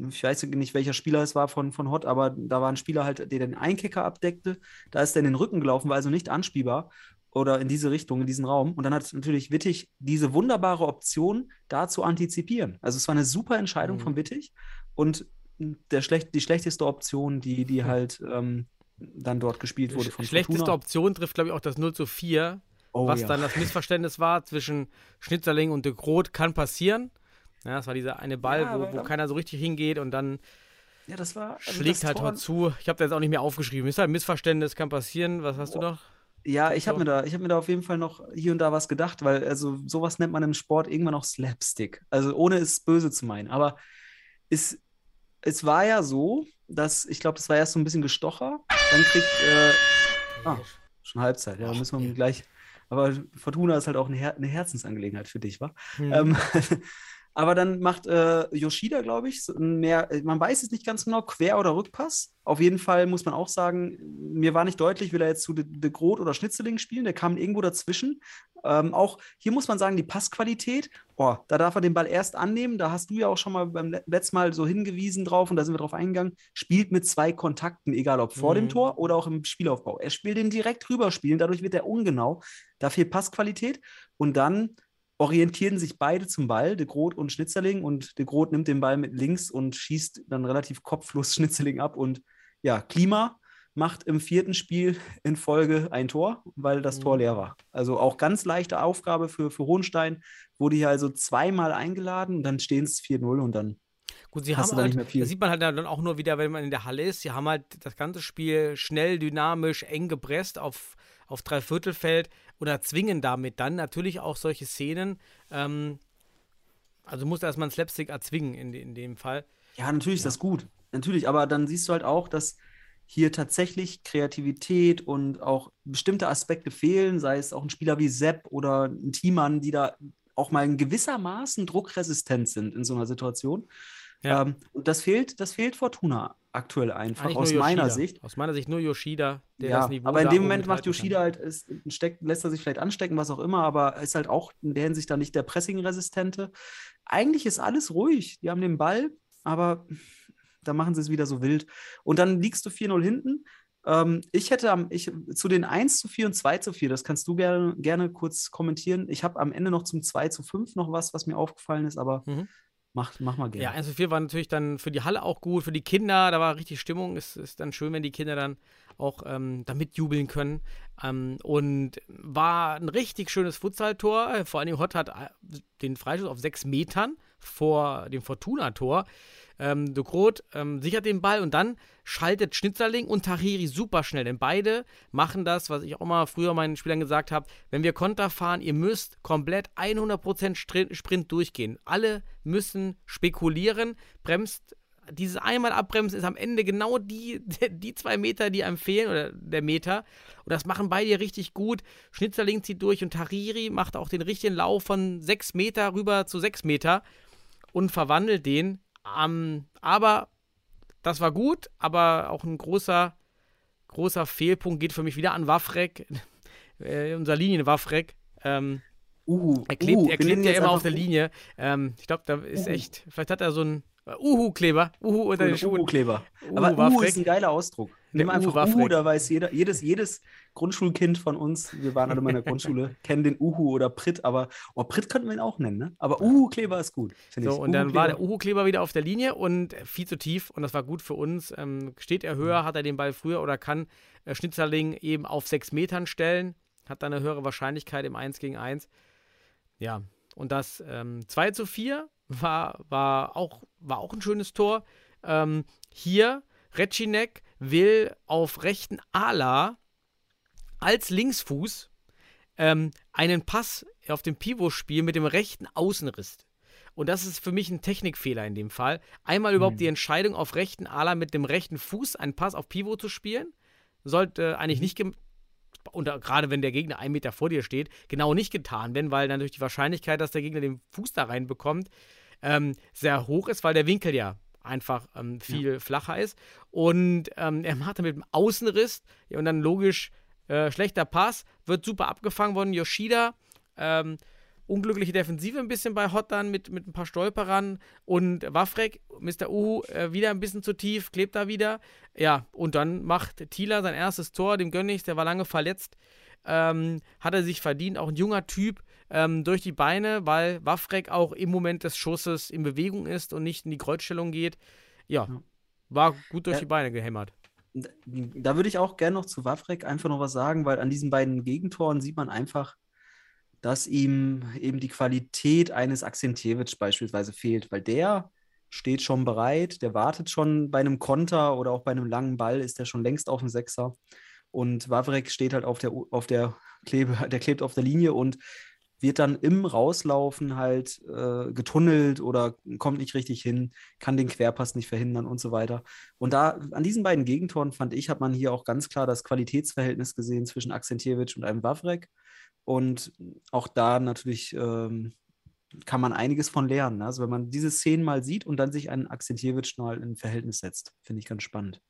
[SPEAKER 6] ich weiß nicht, welcher Spieler es war von, von Hot, aber da war ein Spieler halt, der den Einkicker abdeckte. Da ist er in den Rücken gelaufen, war also nicht anspielbar oder in diese Richtung, in diesen Raum. Und dann hat natürlich Wittig diese wunderbare Option, da zu antizipieren. Also es war eine super Entscheidung
[SPEAKER 5] Mhm.
[SPEAKER 6] von Wittig und der schlecht, die schlechteste Option, die, die halt ähm, dann dort gespielt wurde von
[SPEAKER 5] Schlechteste
[SPEAKER 6] Fortuna.
[SPEAKER 5] Option trifft, glaube ich, auch das 0 zu 4,
[SPEAKER 6] Oh,
[SPEAKER 5] was
[SPEAKER 6] ja.
[SPEAKER 5] dann das Missverständnis war zwischen Schnitzerling und de Groot, kann passieren. Ja, das war dieser eine Ball,
[SPEAKER 6] Ja,
[SPEAKER 5] wo, wo keiner so richtig hingeht und dann
[SPEAKER 6] Ja, das war. also
[SPEAKER 5] schlägt
[SPEAKER 6] das
[SPEAKER 5] halt
[SPEAKER 6] Tor-
[SPEAKER 5] zu. Ich habe da jetzt auch nicht mehr aufgeschrieben. Ist halt ein Missverständnis, kann passieren. Was hast du noch?
[SPEAKER 6] Ja, ich habe mir da, ich habe mir da auf jeden Fall noch hier und da was gedacht, weil also sowas nennt man im Sport irgendwann auch Slapstick. Also ohne es böse zu meinen. Aber es, es war ja so, dass ich glaube, das war erst so ein bisschen Gestocher. Dann kriegt äh, ah, schon Halbzeit. Ja, da müssen wir gleich. Aber Fortuna ist halt auch eine, Her eine Herzensangelegenheit für dich, wa?
[SPEAKER 5] Hm.
[SPEAKER 6] Ähm, aber dann macht äh, Yoshida, glaube ich, mehr, äh, man weiß es nicht ganz genau, Quer- oder Rückpass. Auf jeden Fall muss man auch sagen, mir war nicht deutlich, will er jetzt zu De, De Groot oder Schnitzeling spielen, der kam irgendwo dazwischen. Ähm, auch hier muss man sagen, die Passqualität, oh, da darf er den Ball erst annehmen, da hast du ja auch schon mal beim le- letzten Mal so hingewiesen drauf und da sind wir drauf eingegangen, spielt mit zwei Kontakten, egal ob vor dem
[SPEAKER 5] Mhm.
[SPEAKER 6] Tor oder auch im Spielaufbau. Er spielt den direkt rüberspielen, dadurch wird er ungenau, da fehlt Passqualität und dann orientieren sich beide zum Ball, De Groot und Schnitzerling. Und De Groot nimmt den Ball mit links und schießt dann relativ kopflos Schnitzerling ab. Und ja, Klima macht im vierten Spiel in Folge ein Tor, weil das Tor
[SPEAKER 5] Mhm.
[SPEAKER 6] leer war. Also auch ganz leichte Aufgabe für, für Hohenstein. Wurde hier also zweimal eingeladen und dann stehen es 4-0 und dann
[SPEAKER 5] Gut, sie
[SPEAKER 6] Hast
[SPEAKER 5] haben halt,
[SPEAKER 6] nicht mehr viel?
[SPEAKER 5] das sieht man halt dann auch nur wieder, wenn man in der Halle ist. Sie haben halt das ganze Spiel schnell, dynamisch, eng gepresst auf, auf Dreiviertelfeld und erzwingen damit dann natürlich auch solche Szenen. Ähm, also muss erstmal ein Slapstick erzwingen in, in dem Fall.
[SPEAKER 6] Ja, natürlich ist das gut. Natürlich, aber dann siehst du halt auch, dass hier tatsächlich Kreativität und auch bestimmte Aspekte fehlen, sei es auch ein Spieler wie Sepp oder ein Teammann, die da auch mal in gewissermaßen druckresistent sind in so einer Situation.
[SPEAKER 5] Ja.
[SPEAKER 6] Ähm, und das fehlt, das fehlt Fortuna aktuell einfach,
[SPEAKER 5] Eigentlich
[SPEAKER 6] aus meiner. Sicht.
[SPEAKER 5] Aus meiner Sicht nur Yoshida, der
[SPEAKER 6] Ja,
[SPEAKER 5] das Niveau
[SPEAKER 6] aber in dem Moment macht Yoshida
[SPEAKER 5] kann.
[SPEAKER 6] halt, ist, steckt, lässt er sich vielleicht anstecken, was auch immer, aber ist halt auch in der Hinsicht dann nicht der Pressing-Resistente. Eigentlich ist alles ruhig. Die haben den Ball, aber da machen sie es wieder so wild. Und dann liegst du 4-0 hinten. Ähm, ich hätte am, ich, zu den 1 zu 4 und 2 zu 4, das kannst du gerne, gerne kurz kommentieren. Ich habe am Ende noch zum 2 zu 5 noch was, was mir aufgefallen ist, aber
[SPEAKER 5] Mhm.
[SPEAKER 6] Mach, mach mal
[SPEAKER 5] Ja,
[SPEAKER 6] gerne.
[SPEAKER 5] 1 zu 4 war natürlich dann für die Halle auch gut, für die Kinder, da war richtig Stimmung. Es ist dann schön, wenn die Kinder dann auch ähm, da mitjubeln können. Ähm, und war ein richtig schönes Futsaltor. Vor allem Hott hat äh, den Freischuss auf sechs Metern vor dem Fortuna-Tor. Ähm, De ähm, sichert den Ball und dann schaltet Schnitzerling und Tahiri super schnell. Denn beide machen das, was ich auch mal früher meinen Spielern gesagt habe. Wenn wir Konter fahren, ihr müsst komplett 100% Strin- Sprint durchgehen. Alle müssen spekulieren, bremst. Dieses einmal abbremsen ist am Ende genau die, die zwei Meter, die einem fehlen, oder der Meter. Und das machen beide richtig gut. Schnitzerling zieht durch und Tariri macht auch den richtigen Lauf von sechs Meter rüber zu sechs Meter und verwandelt den. Ähm, aber das war gut, aber auch ein großer, großer Fehlpunkt geht für mich wieder an Wafrek, äh, unser Linienwafrek. Ähm,
[SPEAKER 6] Uhu,
[SPEAKER 5] er klebt,
[SPEAKER 6] Uhu,
[SPEAKER 5] er
[SPEAKER 6] wir
[SPEAKER 5] klebt ja immer auf der. Linie. Ähm, ich glaube, da ist
[SPEAKER 6] Uhu.
[SPEAKER 5] echt, vielleicht hat er so einen äh, Uhu-Kleber, Uhu unter den Schuhen.
[SPEAKER 6] Uhu-Kleber.
[SPEAKER 5] Uhu
[SPEAKER 6] Aber Uhu ist ein geiler Ausdruck. Nimm einfach.
[SPEAKER 5] Uhu,
[SPEAKER 6] da weiß jeder, jedes, jedes Grundschulkind von uns, wir waren alle mal in der Grundschule, kennen den Uhu oder Prit, aber oh, Prit könnten wir ihn auch nennen, ne? Aber Uhu-Kleber ist gut, finde
[SPEAKER 5] So,
[SPEAKER 6] ich.
[SPEAKER 5] und dann war der
[SPEAKER 6] Uhu-Kleber.
[SPEAKER 5] Wieder auf der Linie und viel zu tief und das war gut für uns. Ähm, steht er höher,
[SPEAKER 6] Mhm.
[SPEAKER 5] hat er den Ball früher oder kann äh, Schnitzerling eben auf sechs Metern stellen, hat dann eine höhere Wahrscheinlichkeit im 1 gegen 1. Ja, und das ähm, 2 zu 4 war, war, auch, war auch ein schönes Tor. Ähm, hier, Recinek will auf rechten Ala als Linksfuß ähm, einen Pass auf dem Pivot spielen mit dem rechten Außenriss. Und das ist für mich ein Technikfehler in dem Fall. Einmal überhaupt
[SPEAKER 6] Mhm.
[SPEAKER 5] die Entscheidung auf rechten Ala mit dem rechten Fuß einen Pass auf Pivot zu spielen. Sollte
[SPEAKER 6] Mhm.
[SPEAKER 5] eigentlich nicht, gem- und gerade wenn der Gegner einen Meter vor dir steht, genau nicht getan werden, weil dann durch die Wahrscheinlichkeit, dass der Gegner den Fuß da reinbekommt, ähm, sehr hoch ist, weil der Winkel ja einfach ähm, viel flacher ist. Und ähm, er macht dann mit dem Außenriss ja, und dann logisch äh, schlechter Pass, wird super abgefangen von Yoshida. Ähm, unglückliche Defensive ein bisschen bei Hot dann mit, mit ein paar Stolperern und Wafrek, Mr. Uhu, äh, wieder ein bisschen zu tief, klebt da wieder. Ja, und dann macht Thieler sein erstes Tor, dem gönn ich's, der war lange verletzt. Ähm, hat er sich verdient, auch ein junger Typ ähm, durch die Beine, weil Wafrek auch im Moment des Schusses in Bewegung ist und nicht in die Kreuzstellung geht. Ja, war gut durch die Beine gehämmert.
[SPEAKER 6] Da- würde ich auch gerne noch zu Wawrek einfach noch was sagen, weil an diesen beiden Gegentoren sieht man einfach, dass ihm eben die Qualität eines Akzentjewitsch beispielsweise fehlt, weil der steht schon bereit, der wartet schon bei einem Konter oder auch bei einem langen Ball, ist der schon längst auf dem Sechser. Und Wawrek steht halt auf der, auf der Klebe, der klebt auf der Linie und wird dann im Rauslaufen halt äh, getunnelt oder kommt nicht richtig hin, kann den Querpass nicht verhindern und so weiter. Und da an diesen beiden Gegentoren fand ich, hat man hier auch ganz klar das Qualitätsverhältnis gesehen zwischen Akzentjewitsch und einem Wawrek. Und auch da natürlich ähm, kann man einiges von lernen. ne? Also wenn man diese Szenen mal sieht und dann sich einen Akzentjewitsch mal in Verhältnis setzt, finde ich ganz spannend.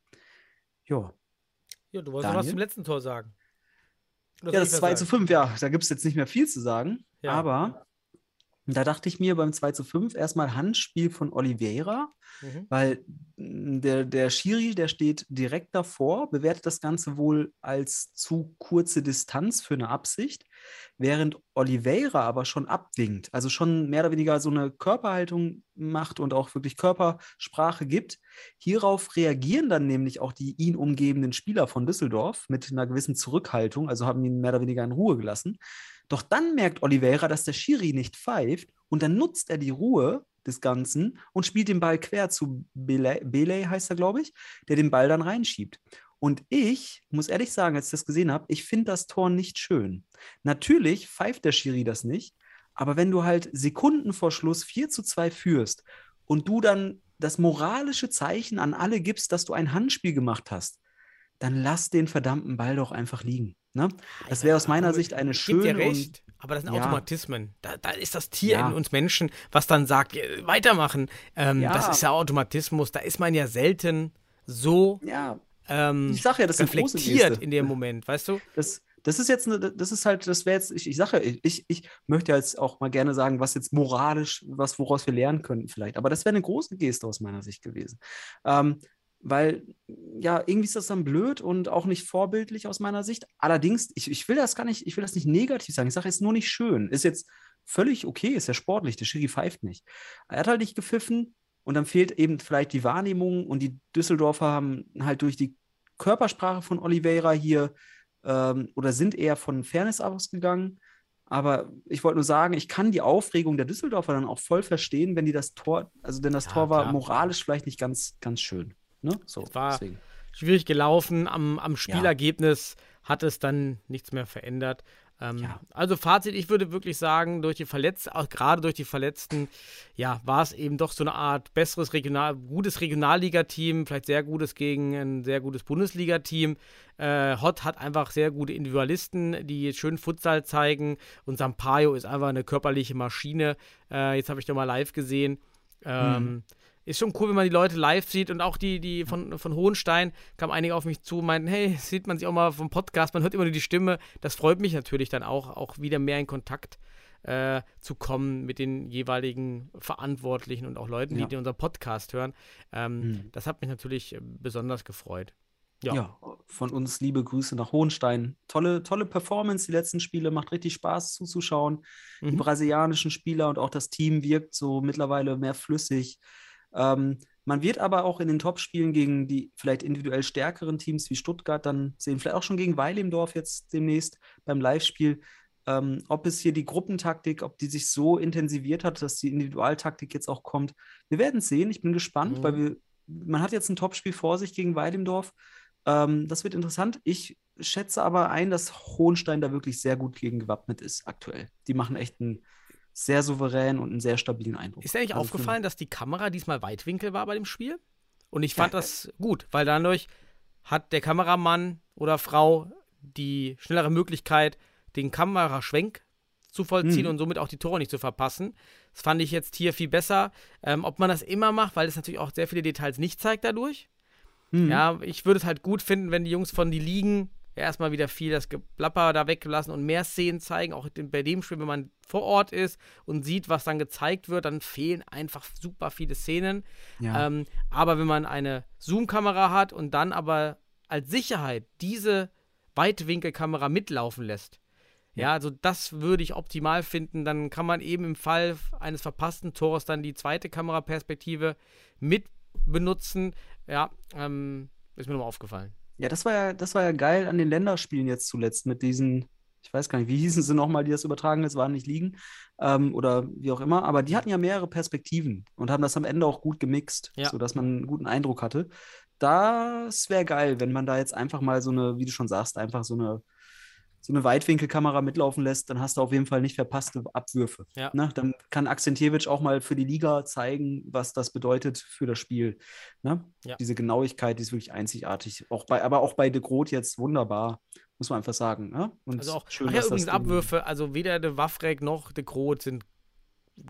[SPEAKER 6] Ja.
[SPEAKER 5] Ja, du wolltest noch was zum letzten Tor sagen. Oder
[SPEAKER 6] Ja, das
[SPEAKER 5] ich
[SPEAKER 6] 2
[SPEAKER 5] was
[SPEAKER 6] zu
[SPEAKER 5] sagen?
[SPEAKER 6] 5, ja, da gibt es jetzt nicht mehr viel zu sagen.
[SPEAKER 5] Ja.
[SPEAKER 6] Aber da dachte ich mir beim 2 zu 5 erstmal Handspiel von Oliveira,
[SPEAKER 5] Mhm.
[SPEAKER 6] weil mh, der, der Schiri, der steht direkt davor, bewertet das Ganze wohl als zu kurze Distanz für eine Absicht, während Oliveira aber schon abwinkt, also schon mehr oder weniger so eine Körperhaltung macht und auch wirklich Körpersprache gibt. Hierauf reagieren dann nämlich auch die ihn umgebenden Spieler von Düsseldorf mit einer gewissen Zurückhaltung, also haben ihn mehr oder weniger in Ruhe gelassen. Doch dann merkt Oliveira, dass der Schiri nicht pfeift und dann nutzt er die Ruhe des Ganzen und spielt den Ball quer zu Belay, Belay heißt er, glaube ich, der den Ball dann reinschiebt. Und ich muss ehrlich sagen, als ich das gesehen habe, ich finde das Tor nicht schön. Natürlich pfeift der Schiri das nicht, aber wenn du halt Sekunden vor Schluss 4 zu 2 führst und du dann das moralische Zeichen an alle gibst, dass du ein Handspiel gemacht hast, dann lass den verdammten Ball doch einfach liegen. Ne? Das wäre aus meiner Sicht eine
[SPEAKER 5] ich geb dir
[SPEAKER 6] schöne
[SPEAKER 5] recht, aber das sind
[SPEAKER 6] Ja.
[SPEAKER 5] Automatismen. Da, da ist das Tier
[SPEAKER 6] Ja.
[SPEAKER 5] in uns Menschen, was dann sagt, äh, weitermachen. Ähm,
[SPEAKER 6] Ja.
[SPEAKER 5] Das ist ja Automatismus. Da ist man ja selten so
[SPEAKER 6] ja,
[SPEAKER 5] ähm,
[SPEAKER 6] ich sage ja, das
[SPEAKER 5] reflektiert in dem Moment, weißt du?
[SPEAKER 6] Das, das ist jetzt, eine, das ist halt, das wäre jetzt, ich, ich sage ja, ich, ich möchte jetzt auch mal gerne sagen, was jetzt moralisch, was woraus wir lernen könnten vielleicht. Aber das wäre eine große Geste aus meiner Sicht gewesen. Ähm, weil, ja, irgendwie ist das dann blöd und auch nicht vorbildlich aus meiner Sicht. Allerdings, ich, ich will das gar nicht, ich will das nicht negativ sagen. Ich sage, es ist nur nicht schön. Ist jetzt völlig okay, ist ja sportlich, der Schiri pfeift nicht. Er hat halt nicht gepfiffen und dann fehlt eben vielleicht die Wahrnehmung und die Düsseldorfer haben halt durch die Körpersprache von Oliveira hier ähm, oder sind eher von Fairness ausgegangen. Aber ich wollte nur sagen, ich kann die Aufregung der Düsseldorfer dann auch voll verstehen, wenn die das Tor, also denn das
[SPEAKER 5] Ja,
[SPEAKER 6] Tor war
[SPEAKER 5] klar.
[SPEAKER 6] moralisch vielleicht nicht ganz, ganz schön. Ne? So,
[SPEAKER 5] Es war-
[SPEAKER 6] deswegen.
[SPEAKER 5] Schwierig gelaufen. Am, am Spielergebnis hat es dann nichts mehr verändert. Ähm,
[SPEAKER 6] Ja.
[SPEAKER 5] Also Fazit, ich würde wirklich sagen, durch die Verletzten, auch gerade durch die Verletzten, ja, war es eben doch so eine Art besseres Regional, gutes Regionalligateam, vielleicht sehr gutes gegen ein sehr gutes Bundesligateam. Äh, Hott hat einfach sehr gute Individualisten, die schön Futsal zeigen und Sampaio ist einfach eine körperliche Maschine. Äh, jetzt habe ich doch mal live gesehen. Ähm, ist schon cool, wenn man die Leute live sieht und auch die, die von, von Hohenstein kamen einige auf mich zu und meinten, hey, sieht man sich auch mal vom Podcast, man hört immer nur die Stimme. Das freut mich natürlich dann auch, auch wieder mehr in Kontakt äh, zu kommen mit den jeweiligen Verantwortlichen und auch Leuten,
[SPEAKER 6] Ja.
[SPEAKER 5] die, die unseren Podcast hören. Ähm,
[SPEAKER 6] Mhm.
[SPEAKER 5] Das hat mich natürlich besonders gefreut.
[SPEAKER 6] Ja.
[SPEAKER 5] Ja.
[SPEAKER 6] von uns liebe Grüße nach Hohenstein. Tolle, tolle Performance, die letzten Spiele, macht richtig Spaß zuzuschauen. Die
[SPEAKER 5] Mhm.
[SPEAKER 6] brasilianischen Spieler und auch das Team wirkt so mittlerweile mehr flüssig. Ähm, man wird aber auch in den Topspielen gegen die vielleicht individuell stärkeren Teams wie Stuttgart dann sehen, vielleicht auch schon gegen Weil im Dorf jetzt demnächst beim Live-Spiel, ähm, ob es hier die Gruppentaktik, ob die sich so intensiviert hat, dass die Individualtaktik jetzt auch kommt. Wir werden es sehen. Ich bin gespannt,
[SPEAKER 5] Mhm.
[SPEAKER 6] weil wir, man hat jetzt ein Topspiel vor sich gegen Weil im Dorf. Ähm, das wird interessant. Ich schätze aber ein, dass Hohenstein da wirklich sehr gut gegen gewappnet ist aktuell. Die machen echt einen sehr souveränen und einen sehr stabilen Eindruck.
[SPEAKER 5] Ist dir eigentlich
[SPEAKER 6] Also
[SPEAKER 5] aufgefallen, dass die Kamera diesmal Weitwinkel war bei dem Spiel? Und ich fand das gut, weil dadurch hat der Kameramann oder Frau die schnellere Möglichkeit, den Kameraschwenk zu vollziehen
[SPEAKER 6] Mhm.
[SPEAKER 5] und somit auch die Tore nicht zu verpassen. Das fand ich jetzt hier viel besser. Ähm, ob man das immer macht, weil es natürlich auch sehr viele Details nicht zeigt dadurch.
[SPEAKER 6] Mhm.
[SPEAKER 5] Ja, ich würde es halt gut finden, wenn die Jungs von die Ligen erstmal wieder viel das Geplapper da weglassen und mehr Szenen zeigen. Auch bei dem Spiel, wenn man vor Ort ist und sieht, was dann gezeigt wird, dann fehlen einfach super viele Szenen.
[SPEAKER 6] Ja.
[SPEAKER 5] Ähm, aber wenn man eine Zoom-Kamera hat und dann aber als Sicherheit diese Weitwinkelkamera mitlaufen lässt, ja, also das würde ich optimal finden. Dann kann man eben im Fall eines verpassten Tores dann die zweite Kameraperspektive mit benutzen. Ja, ähm, ist mir nochmal aufgefallen.
[SPEAKER 6] Ja, das war ja, das war ja geil an den Länderspielen jetzt zuletzt mit diesen, ich weiß gar nicht, wie hießen sie nochmal, die das übertragen, das waren nicht liegen ähm, oder wie auch immer, aber die hatten ja mehrere Perspektiven und haben das am Ende auch gut gemixt,
[SPEAKER 5] Ja.
[SPEAKER 6] sodass man einen guten Eindruck hatte. Das wäre geil, wenn man da jetzt einfach mal so eine, wie du schon sagst, einfach so eine, so eine Weitwinkelkamera mitlaufen lässt, dann hast du auf jeden Fall nicht verpasste Abwürfe.
[SPEAKER 5] Ja.
[SPEAKER 6] Ne? Dann kann Akzentjewitsch auch mal für die Liga zeigen, was das bedeutet für das Spiel. Ne?
[SPEAKER 5] Ja.
[SPEAKER 6] Diese Genauigkeit, die ist wirklich einzigartig. Auch bei, aber auch bei De Groot jetzt wunderbar, muss man einfach sagen. Ne?
[SPEAKER 5] Also auch,
[SPEAKER 6] schön,
[SPEAKER 5] ja, übrigens Abwürfe, also weder de Waffrek noch de Groot sind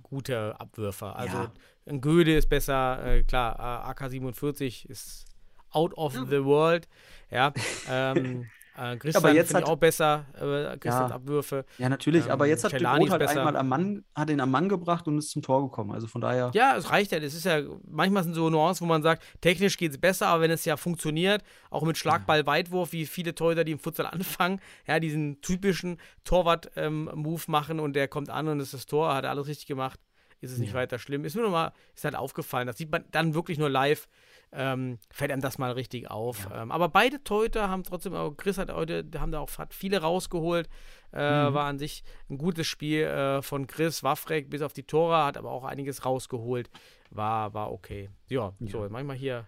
[SPEAKER 5] gute Abwürfer. Also
[SPEAKER 6] Ja.
[SPEAKER 5] ein Göde ist besser, äh, klar, äh, AK-47 ist out of the world, ja. Ähm, äh, Christian
[SPEAKER 6] jetzt
[SPEAKER 5] finde ich
[SPEAKER 6] hat-
[SPEAKER 5] auch besser, äh, Christians
[SPEAKER 6] Ja.
[SPEAKER 5] Abwürfe.
[SPEAKER 6] Ja, natürlich, aber
[SPEAKER 5] Ähm,
[SPEAKER 6] jetzt hat
[SPEAKER 5] Celani
[SPEAKER 6] halt
[SPEAKER 5] besser.
[SPEAKER 6] einmal am Mann, hat ihn am Mann gebracht und ist zum Tor gekommen. Also von daher.
[SPEAKER 5] Ja, es reicht ja. Das ist ja, manchmal sind so Nuancen, wo man sagt, technisch geht es besser, aber wenn es ja funktioniert, auch mit Schlagball-Weitwurf, wie viele Torhüter, die im Futsal anfangen, ja, diesen typischen Torwart-Move machen und der kommt an und ist das Tor, hat er alles richtig gemacht, ist es nicht weiter schlimm. Ist mir nochmal, ist halt aufgefallen. Das sieht man dann wirklich nur live, ähm, fällt einem das mal richtig auf. Ähm, aber beide Torhüter haben trotzdem, auch Chris hat heute, haben da auch hat viele rausgeholt. Äh, War an sich ein gutes Spiel äh, von Chris Waffrek bis auf die Tore, hat aber auch einiges rausgeholt. War, war okay. Ja, so, manchmal hier.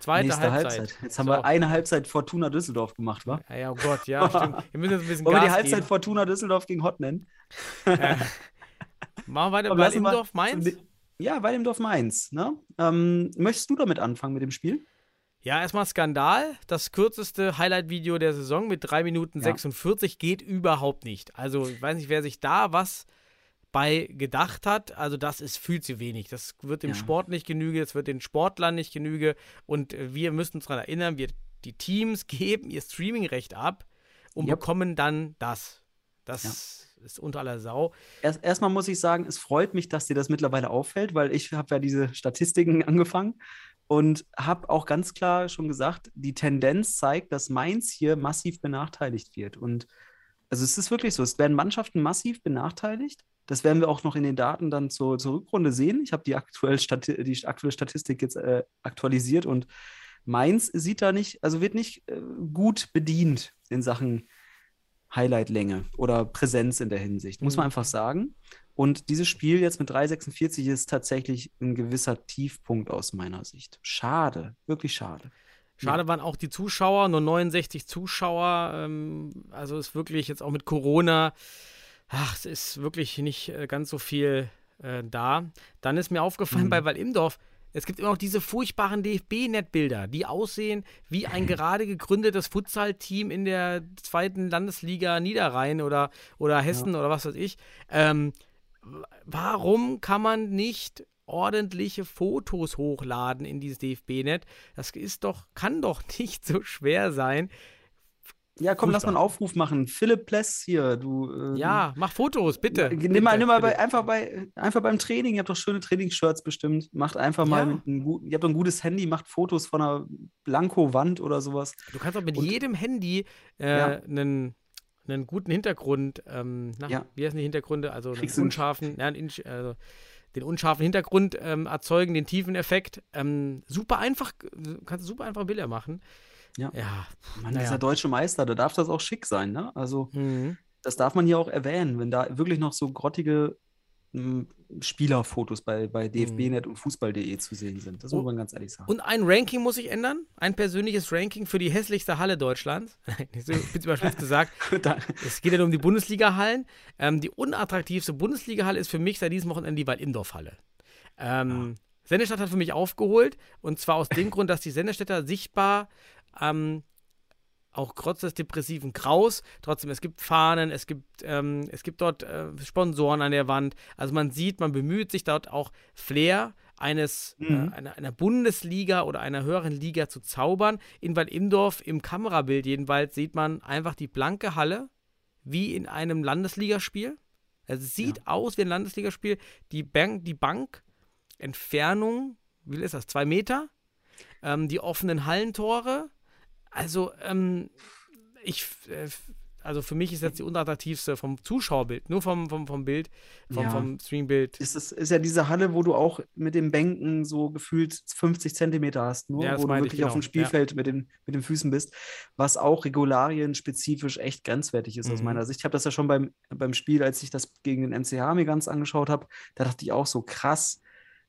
[SPEAKER 5] Zweite
[SPEAKER 6] Nächste
[SPEAKER 5] Halbzeit.
[SPEAKER 6] Halbzeit. Jetzt haben
[SPEAKER 5] So.
[SPEAKER 6] wir eine Halbzeit Fortuna Düsseldorf gemacht, wa?
[SPEAKER 5] Ja, ja, oh Gott, ja, stimmt. Wir müssen jetzt ein bisschen
[SPEAKER 6] Wollen wir
[SPEAKER 5] Gas
[SPEAKER 6] die Halbzeit
[SPEAKER 5] geben.
[SPEAKER 6] Fortuna Düsseldorf gegen Hott nennen?
[SPEAKER 5] Machen wir weiter bei
[SPEAKER 6] mal
[SPEAKER 5] Imdorf, Mainz?
[SPEAKER 6] Ja, Weidemdorf Mainz. Ne? Ähm, möchtest du damit anfangen mit dem Spiel?
[SPEAKER 5] Ja, erstmal Skandal. Das kürzeste Highlight-Video der Saison mit 3 Minuten
[SPEAKER 6] Ja.
[SPEAKER 5] 46 geht überhaupt nicht. Also, ich weiß nicht, wer sich da was bei gedacht hat. Also, das ist viel zu wenig. Das wird dem
[SPEAKER 6] Ja.
[SPEAKER 5] Sport nicht genüge, das wird den Sportlern nicht genüge. Und wir müssen uns daran erinnern, wir, die Teams geben ihr Streamingrecht ab und
[SPEAKER 6] Yep.
[SPEAKER 5] bekommen dann das. Das ist unter aller Sau.
[SPEAKER 6] Erst, erstmal muss ich sagen, es freut mich, dass dir das mittlerweile auffällt, weil ich habe ja diese Statistiken angefangen und habe auch ganz klar schon gesagt, die Tendenz zeigt, dass Mainz hier massiv benachteiligt wird. Und also es ist wirklich so, es werden Mannschaften massiv benachteiligt. Das werden wir auch noch in den Daten dann zur, zur Rückrunde sehen. Ich habe die, aktuell die aktuelle Statistik jetzt äh, aktualisiert und Mainz sieht da nicht, also wird nicht äh, gut bedient in Sachen Highlight-Länge oder Präsenz in der Hinsicht, muss man
[SPEAKER 5] Mhm.
[SPEAKER 6] einfach sagen. Und dieses Spiel jetzt mit 3,46 ist tatsächlich ein gewisser Tiefpunkt aus meiner Sicht. Schade, wirklich schade.
[SPEAKER 5] Schade waren auch die Zuschauer, nur 69 Zuschauer. Ähm, also ist wirklich jetzt auch mit Corona, ach, es ist wirklich nicht äh, ganz so viel äh, da. Dann ist mir aufgefallen
[SPEAKER 6] Mhm.
[SPEAKER 5] bei Waldimdorf, es gibt immer noch diese furchtbaren DFB-Netbilder, die aussehen wie ein gerade gegründetes Futsal-Team in der zweiten Landesliga Niederrhein oder, oder Hessen oder was weiß ich. Ähm, warum kann man nicht ordentliche Fotos hochladen in dieses DFB-Net? Das ist doch, kann doch nicht so schwer sein.
[SPEAKER 6] Ja, komm, lass mal einen Aufruf machen. Philipp Pless hier, du. äh,
[SPEAKER 5] Ja, mach Fotos, bitte.
[SPEAKER 6] Nimm mal, nimm mal bei, einfach, bei, einfach beim Training, ihr habt doch schöne Trainingsshirts bestimmt. Macht einfach mal
[SPEAKER 5] Ja.
[SPEAKER 6] mit einem guten, ihr habt doch ein gutes Handy, macht Fotos von einer Blanko-Wand oder sowas.
[SPEAKER 5] Du kannst auch mit
[SPEAKER 6] Und-
[SPEAKER 5] jedem Handy äh,
[SPEAKER 6] Ja.
[SPEAKER 5] einen, einen guten Hintergrund, ähm, na,
[SPEAKER 6] Ja.
[SPEAKER 5] wie heißen die Hintergründe? Also einen
[SPEAKER 6] Kriegst du-
[SPEAKER 5] unscharfen, ja, einen, also den unscharfen Hintergrund ähm, erzeugen, den tiefen Effekt. Ähm, super einfach, du kannst super einfach Bilder machen.
[SPEAKER 6] Ja.
[SPEAKER 5] Ja.
[SPEAKER 6] Mann,
[SPEAKER 5] Naja.
[SPEAKER 6] dieser deutsche Meister, da darf das auch schick sein, ne? Also,
[SPEAKER 5] Mhm.
[SPEAKER 6] das darf man hier auch erwähnen, wenn da wirklich noch so grottige m, Spielerfotos bei, bei DFB.net und Fußball.de zu sehen sind. Das muss man ganz ehrlich sagen.
[SPEAKER 5] Und ein Ranking muss ich ändern. Ein persönliches Ranking für die hässlichste Halle Deutschlands. So spitz überspitzt gesagt. Es geht ja nur um die Bundesliga-Hallen. Ähm, die unattraktivste Bundesliga-Halle ist für mich seit diesem Wochenende die Wald-Imdorf-Halle. Ähm, Sennestadt hat für mich aufgeholt. Und zwar aus dem Grund, dass die Sennestädter sichtbar ähm, auch trotz des depressiven Graus, trotzdem, es gibt Fahnen, es gibt, ähm, es gibt dort äh, Sponsoren an der Wand. Also man sieht, man bemüht sich dort auch Flair eines,
[SPEAKER 6] Mhm.
[SPEAKER 5] äh, einer, einer Bundesliga oder einer höheren Liga zu zaubern. In Wald-Imdorf, im Kamerabild jedenfalls, sieht man einfach die blanke Halle, wie in einem Landesligaspiel. Also es sieht aus wie ein Landesligaspiel. Die Bank, die Bank, Entfernung, wie viel ist das? Zwei Meter. Ähm, die offenen Hallentore. Also, ähm, ich, äh, also für mich ist jetzt die unattraktivste vom Zuschauerbild, nur vom, vom, vom Bild, vom,
[SPEAKER 6] Ja.
[SPEAKER 5] vom Streambild.
[SPEAKER 6] ist, es, ist ja diese Halle, wo du auch mit den Bänken so gefühlt 50 Zentimeter hast, nur
[SPEAKER 5] Ja, das
[SPEAKER 6] wo du wirklich auf
[SPEAKER 5] genau.
[SPEAKER 6] dem Spielfeld mit, den, mit den Füßen bist, was auch regularienspezifisch echt grenzwertig ist aus
[SPEAKER 5] Mhm.
[SPEAKER 6] meiner Sicht. Ich habe das ja schon beim, beim Spiel, als ich das gegen den MCH mir ganz angeschaut habe, da dachte ich auch so krass,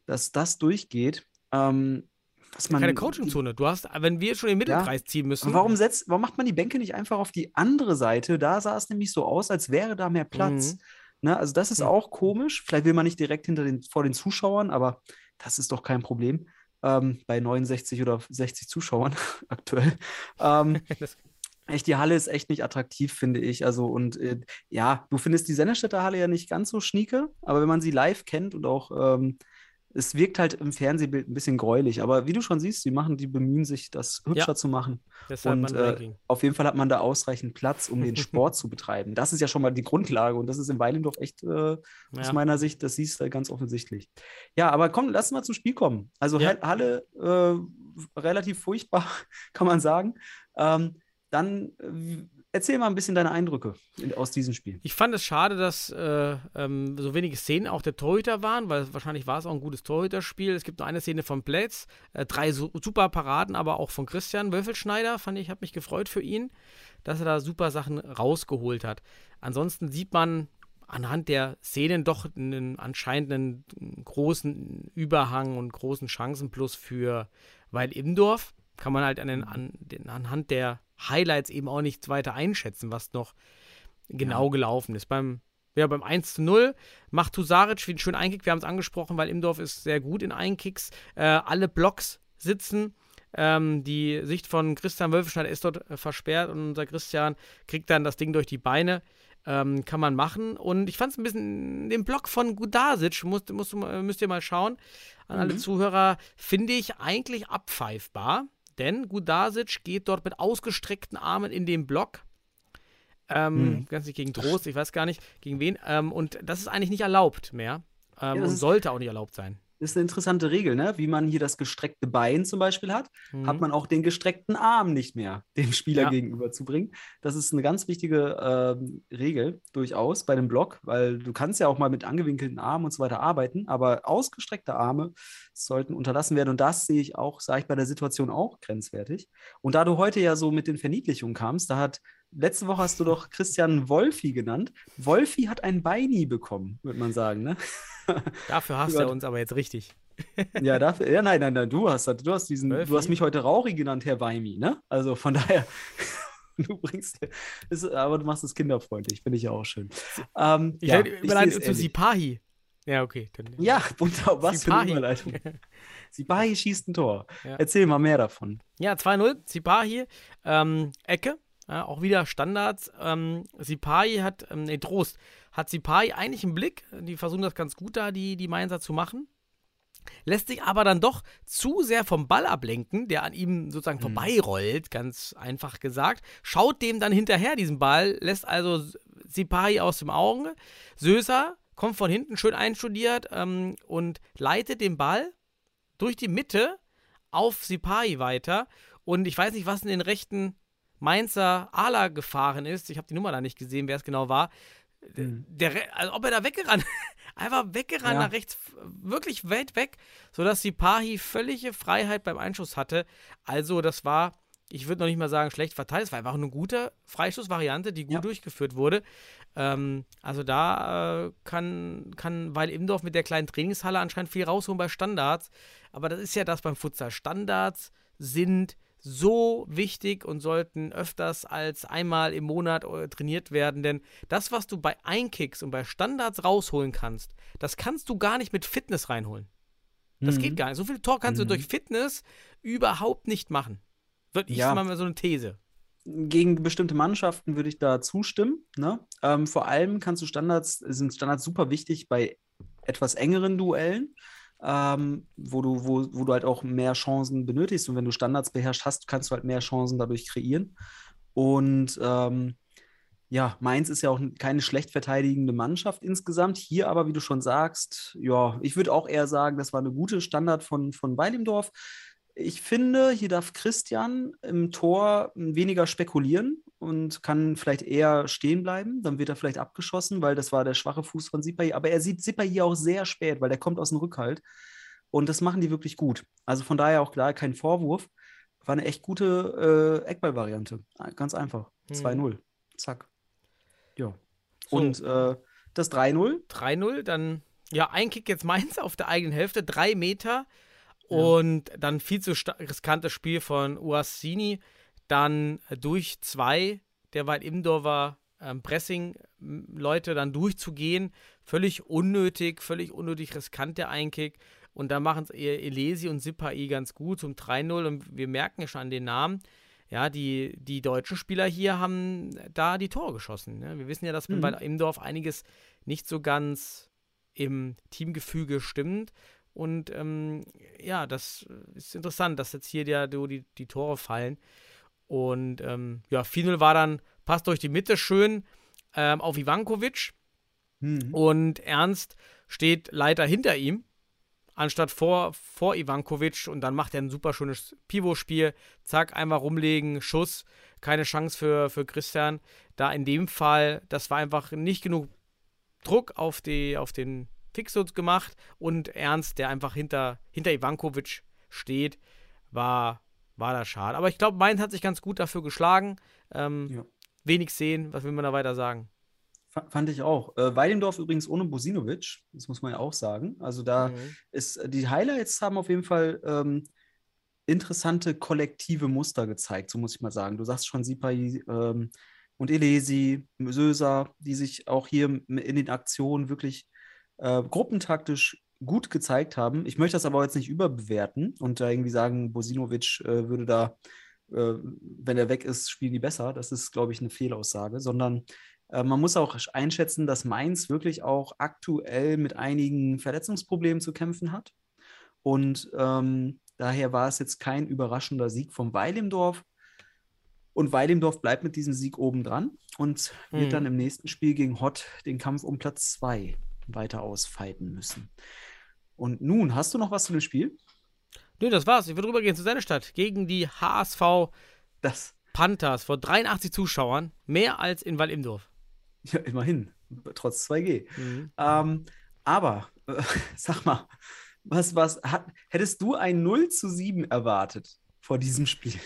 [SPEAKER 6] dass das durchgeht. Ähm, dass man,
[SPEAKER 5] Keine Coachingzone. Du hast, wenn wir schon den Mittelkreis ziehen müssen.
[SPEAKER 6] Aber warum, setzt, warum macht man die Bänke nicht einfach auf die andere Seite? Da sah es nämlich so aus, als wäre da mehr Platz.
[SPEAKER 5] Mhm.
[SPEAKER 6] Ne? Also das ist
[SPEAKER 5] Mhm.
[SPEAKER 6] auch komisch. Vielleicht will man nicht direkt hinter den, vor den Zuschauern, aber das ist doch kein Problem. Ähm, bei 69 oder 60 Zuschauern aktuell. Ähm, echt, die Halle ist echt nicht attraktiv, finde ich. Also, und äh, ja, du findest die Sennerstädter Halle ja nicht ganz so schnieke, aber wenn man sie live kennt und auch, ähm, es wirkt halt im Fernsehbild ein bisschen gräulich. Aber wie du schon siehst, die machen, die bemühen sich, das hübscher
[SPEAKER 5] Ja.
[SPEAKER 6] zu machen. Und äh, auf jeden Fall hat man da ausreichend Platz, um den Sport zu betreiben. Das ist ja schon mal die Grundlage und das ist in Weilendorf echt äh, aus
[SPEAKER 5] Ja.
[SPEAKER 6] meiner Sicht, das siehst du ganz offensichtlich. Ja, aber komm, lass mal zum Spiel kommen. Also
[SPEAKER 5] Ja.
[SPEAKER 6] Hall- Halle äh, relativ furchtbar, kann man sagen. Ähm, dann äh, erzähl mal ein bisschen deine Eindrücke in, aus diesem Spiel.
[SPEAKER 5] Ich fand es schade, dass äh, ähm, so wenige Szenen auch der Torhüter waren, weil wahrscheinlich war es auch ein gutes Torhüterspiel. Es gibt nur eine Szene von Plätz, äh, drei su super Paraden, aber auch von Christian Wölfelschneider, fand ich, habe mich gefreut für ihn, dass er da super Sachen rausgeholt hat. Ansonsten sieht man anhand der Szenen doch einen anscheinend einen großen Überhang und großen Chancenplus für Weil Imdorf. Kann man halt an den, an den, anhand der Highlights eben auch nicht weiter einschätzen, was noch genau gelaufen ist. Beim, ja, beim 1 zu 0 macht Tusaric wie einen schönen Einkick. Wir haben es angesprochen, weil Imdorf ist sehr gut in Einkicks. Äh, alle Blocks sitzen. Ähm, die Sicht von Christian Wölfenschneider ist dort äh, versperrt und unser Christian kriegt dann das Ding durch die Beine. Ähm, kann man machen. Und ich fand es ein bisschen, den Block von Gudasic, musst, musst, mal- müsst ihr mal schauen, an alle Zuhörer, finde ich eigentlich abpfeifbar. Denn Gudasic geht dort mit ausgestreckten Armen in den Block. Ähm,
[SPEAKER 6] Mhm.
[SPEAKER 5] Ganz nicht gegen Trost, ich weiß gar nicht, gegen wen. Ähm, und das ist eigentlich nicht erlaubt mehr. Ähm,
[SPEAKER 6] Ja,
[SPEAKER 5] und sollte auch nicht erlaubt sein.
[SPEAKER 6] Das ist eine interessante Regel, ne? Wie man hier das gestreckte Bein zum Beispiel hat,
[SPEAKER 5] Mhm.
[SPEAKER 6] hat man auch den gestreckten Arm nicht mehr dem Spieler
[SPEAKER 5] Ja.
[SPEAKER 6] gegenüber zu bringen. Das ist eine ganz wichtige ähm, Regel durchaus bei dem Block, weil du kannst ja auch mal mit angewinkelten Armen und so weiter arbeiten, aber ausgestreckte Arme sollten unterlassen werden und das sehe ich auch, sage ich bei der Situation auch grenzwertig. Und da du heute ja so mit den Verniedlichungen kamst, da hat letzte Woche hast du doch Christian Wolfi genannt. Wolfi hat ein Beini bekommen, würde man sagen, ne?
[SPEAKER 5] Dafür
[SPEAKER 6] Über-
[SPEAKER 5] er uns aber jetzt richtig.
[SPEAKER 6] Ja, dafür, ja, nein, nein, nein, du hast, du hast diesen,
[SPEAKER 5] Wölfi?
[SPEAKER 6] du hast mich heute Rauchi genannt, Herr Weimi, ne? Also von daher, du bringst, ist, aber du machst es kinderfreundlich, finde ich ja auch schön. Ähm,
[SPEAKER 5] Ich
[SPEAKER 6] ja, es
[SPEAKER 5] zu. Sipahi. Ja, okay. Dann,
[SPEAKER 6] Ja, wunderbar, was für eine
[SPEAKER 5] Sipahi.
[SPEAKER 6] Überleitung. Sipahi schießt ein Tor.
[SPEAKER 5] Ja.
[SPEAKER 6] Erzähl mal mehr davon.
[SPEAKER 5] Ja, 2-0, Sipahi, ähm, Ecke, ja, auch wieder Standards. Ähm, Sipahi hat, ähm, nee, Trost, hat Sipahi eigentlich im Blick. Die versuchen das ganz gut da, die, die Mainzer zu machen. Lässt sich aber dann doch zu sehr vom Ball ablenken, der an ihm sozusagen vorbeirollt, ganz einfach gesagt. Schaut dem dann hinterher diesen Ball, lässt also Sipahi aus dem Auge. Söser kommt von hinten schön einstudiert ähm, und leitet den Ball durch die Mitte auf Sipahi weiter. Und ich weiß nicht, was in den rechten Mainzer Ala gefahren ist. Ich habe die Nummer da nicht gesehen, wer es genau war. Der, Re- also ob er da weggerannt, einfach weggerannt
[SPEAKER 6] Ja.
[SPEAKER 5] nach rechts, wirklich weit weg, sodass Sipahi völlige Freiheit beim Einschuss hatte. Also, das war ich würde noch nicht mal sagen schlecht verteilt. Es war einfach eine gute Freistoßvariante, die gut
[SPEAKER 6] Ja.
[SPEAKER 5] durchgeführt wurde. Ähm, also da äh, kann, kann Weil Imdorf mit der kleinen Trainingshalle anscheinend viel rausholen bei Standards. Aber das ist ja das beim Futsal. Standards sind so wichtig und sollten öfters als einmal im Monat äh, trainiert werden. Denn das, was du bei Einkicks und bei Standards rausholen kannst, das kannst du gar nicht mit Fitness reinholen. Das
[SPEAKER 6] Mhm.
[SPEAKER 5] geht gar nicht. So viel Tor kannst du durch Fitness überhaupt nicht machen. Wirklich
[SPEAKER 6] Ja.
[SPEAKER 5] mal so eine These.
[SPEAKER 6] gegen bestimmte Mannschaften würde ich da zustimmen. Ne? Ähm, vor allem kannst du Standards, sind Standards super wichtig bei etwas engeren Duellen, ähm, wo, du, wo, wo du halt auch mehr Chancen benötigst. Und wenn du Standards beherrscht hast, kannst du halt mehr Chancen dadurch kreieren. Und ähm, ja, Mainz ist ja auch keine schlecht verteidigende Mannschaft insgesamt. Hier aber, wie du schon sagst, ja, ich würde auch eher sagen, das war eine gute Standard von, von Weilimdorf. Ich finde, hier darf Christian im Tor weniger spekulieren und kann vielleicht eher stehen bleiben. Dann wird er vielleicht abgeschossen, weil das war der schwache Fuß von Sipai. Aber er sieht Sipai hier auch sehr spät, weil der kommt aus dem Rückhalt. Und das machen die wirklich gut. Also von daher auch klar kein Vorwurf. War eine echt gute äh, Eckball-Variante. Ganz einfach.
[SPEAKER 5] Mhm.
[SPEAKER 6] 2-0. Zack. Ja.
[SPEAKER 5] So.
[SPEAKER 6] Und äh, das 3-0.
[SPEAKER 5] 3-0, dann ja, ein Kick jetzt Mainz auf der eigenen Hälfte, drei Meter. Und dann viel zu riskantes Spiel von Uassini. Dann äh, durch zwei der Weil Imdorfer ähm, Pressing-Leute dann durchzugehen. Völlig unnötig, völlig unnötig riskant der Einkick. Und da machen es Elesi und Sipai ganz gut zum 3-0. Und wir merken ja schon an den Namen, ja, die, die deutschen Spieler hier haben da die Tore geschossen. Ne? Wir wissen ja, dass
[SPEAKER 6] Mhm.
[SPEAKER 5] bei Imdorf einiges nicht so ganz im Teamgefüge stimmt. Und ähm, ja, das ist interessant, dass jetzt hier der, die, die Tore fallen. Und ähm, ja, 4-0 war dann, passt durch die Mitte schön ähm, auf Ivankovic.
[SPEAKER 6] Mhm.
[SPEAKER 5] Und Ernst steht leider hinter ihm, anstatt vor, vor Ivankovic. Und dann macht er ein super schönes Pivot-Spiel. Zack, einmal rumlegen, Schuss. Keine Chance für, für Christian. Da in dem Fall, das war einfach nicht genug Druck auf, die, auf den Fixus gemacht. Und Ernst, der einfach hinter, hinter Ivankovic steht, war, war das schade. Aber ich glaube, Mainz hat sich ganz gut dafür geschlagen. Ähm,
[SPEAKER 6] Ja.
[SPEAKER 5] Wenig sehen, was will man da weiter sagen?
[SPEAKER 6] Fa- Fand ich auch. Äh, Weidendorf übrigens ohne Bosinovic, das muss man ja auch sagen. Also da
[SPEAKER 5] Mhm.
[SPEAKER 6] ist, die Highlights haben auf jeden Fall ähm, interessante kollektive Muster gezeigt, so muss ich mal sagen. Du sagst schon Sipai ähm, und Elesi, Söser, die sich auch hier in den Aktionen wirklich äh, gruppentaktisch gut gezeigt haben. Ich möchte das aber jetzt nicht überbewerten und da irgendwie sagen, Bosinovic äh, würde da, äh, wenn er weg ist, spielen die besser. Das ist, glaube ich, eine Fehlaussage, sondern äh, man muss auch einschätzen, dass Mainz wirklich auch aktuell mit einigen Verletzungsproblemen zu kämpfen hat. Und ähm, daher war es jetzt kein überraschender Sieg vom Weilimdorf. Und Weilimdorf bleibt mit diesem Sieg oben dran und wird
[SPEAKER 5] Mhm.
[SPEAKER 6] dann im nächsten Spiel gegen Hott den Kampf um Platz 2 weiter ausfeiten müssen. Und nun, hast du noch was zu dem Spiel?
[SPEAKER 5] Nö, das war's. Ich würde rübergehen zu seiner Stadt gegen die HSV
[SPEAKER 6] Das,
[SPEAKER 5] Panthers vor 83 Zuschauern. Mehr als in Wall-Imdorf.
[SPEAKER 6] ja, immerhin, trotz 2G.
[SPEAKER 5] Mhm.
[SPEAKER 6] Ähm, aber, äh, sag mal, was, was, hat, hättest du ein 0 zu 7 erwartet vor diesem Spiel?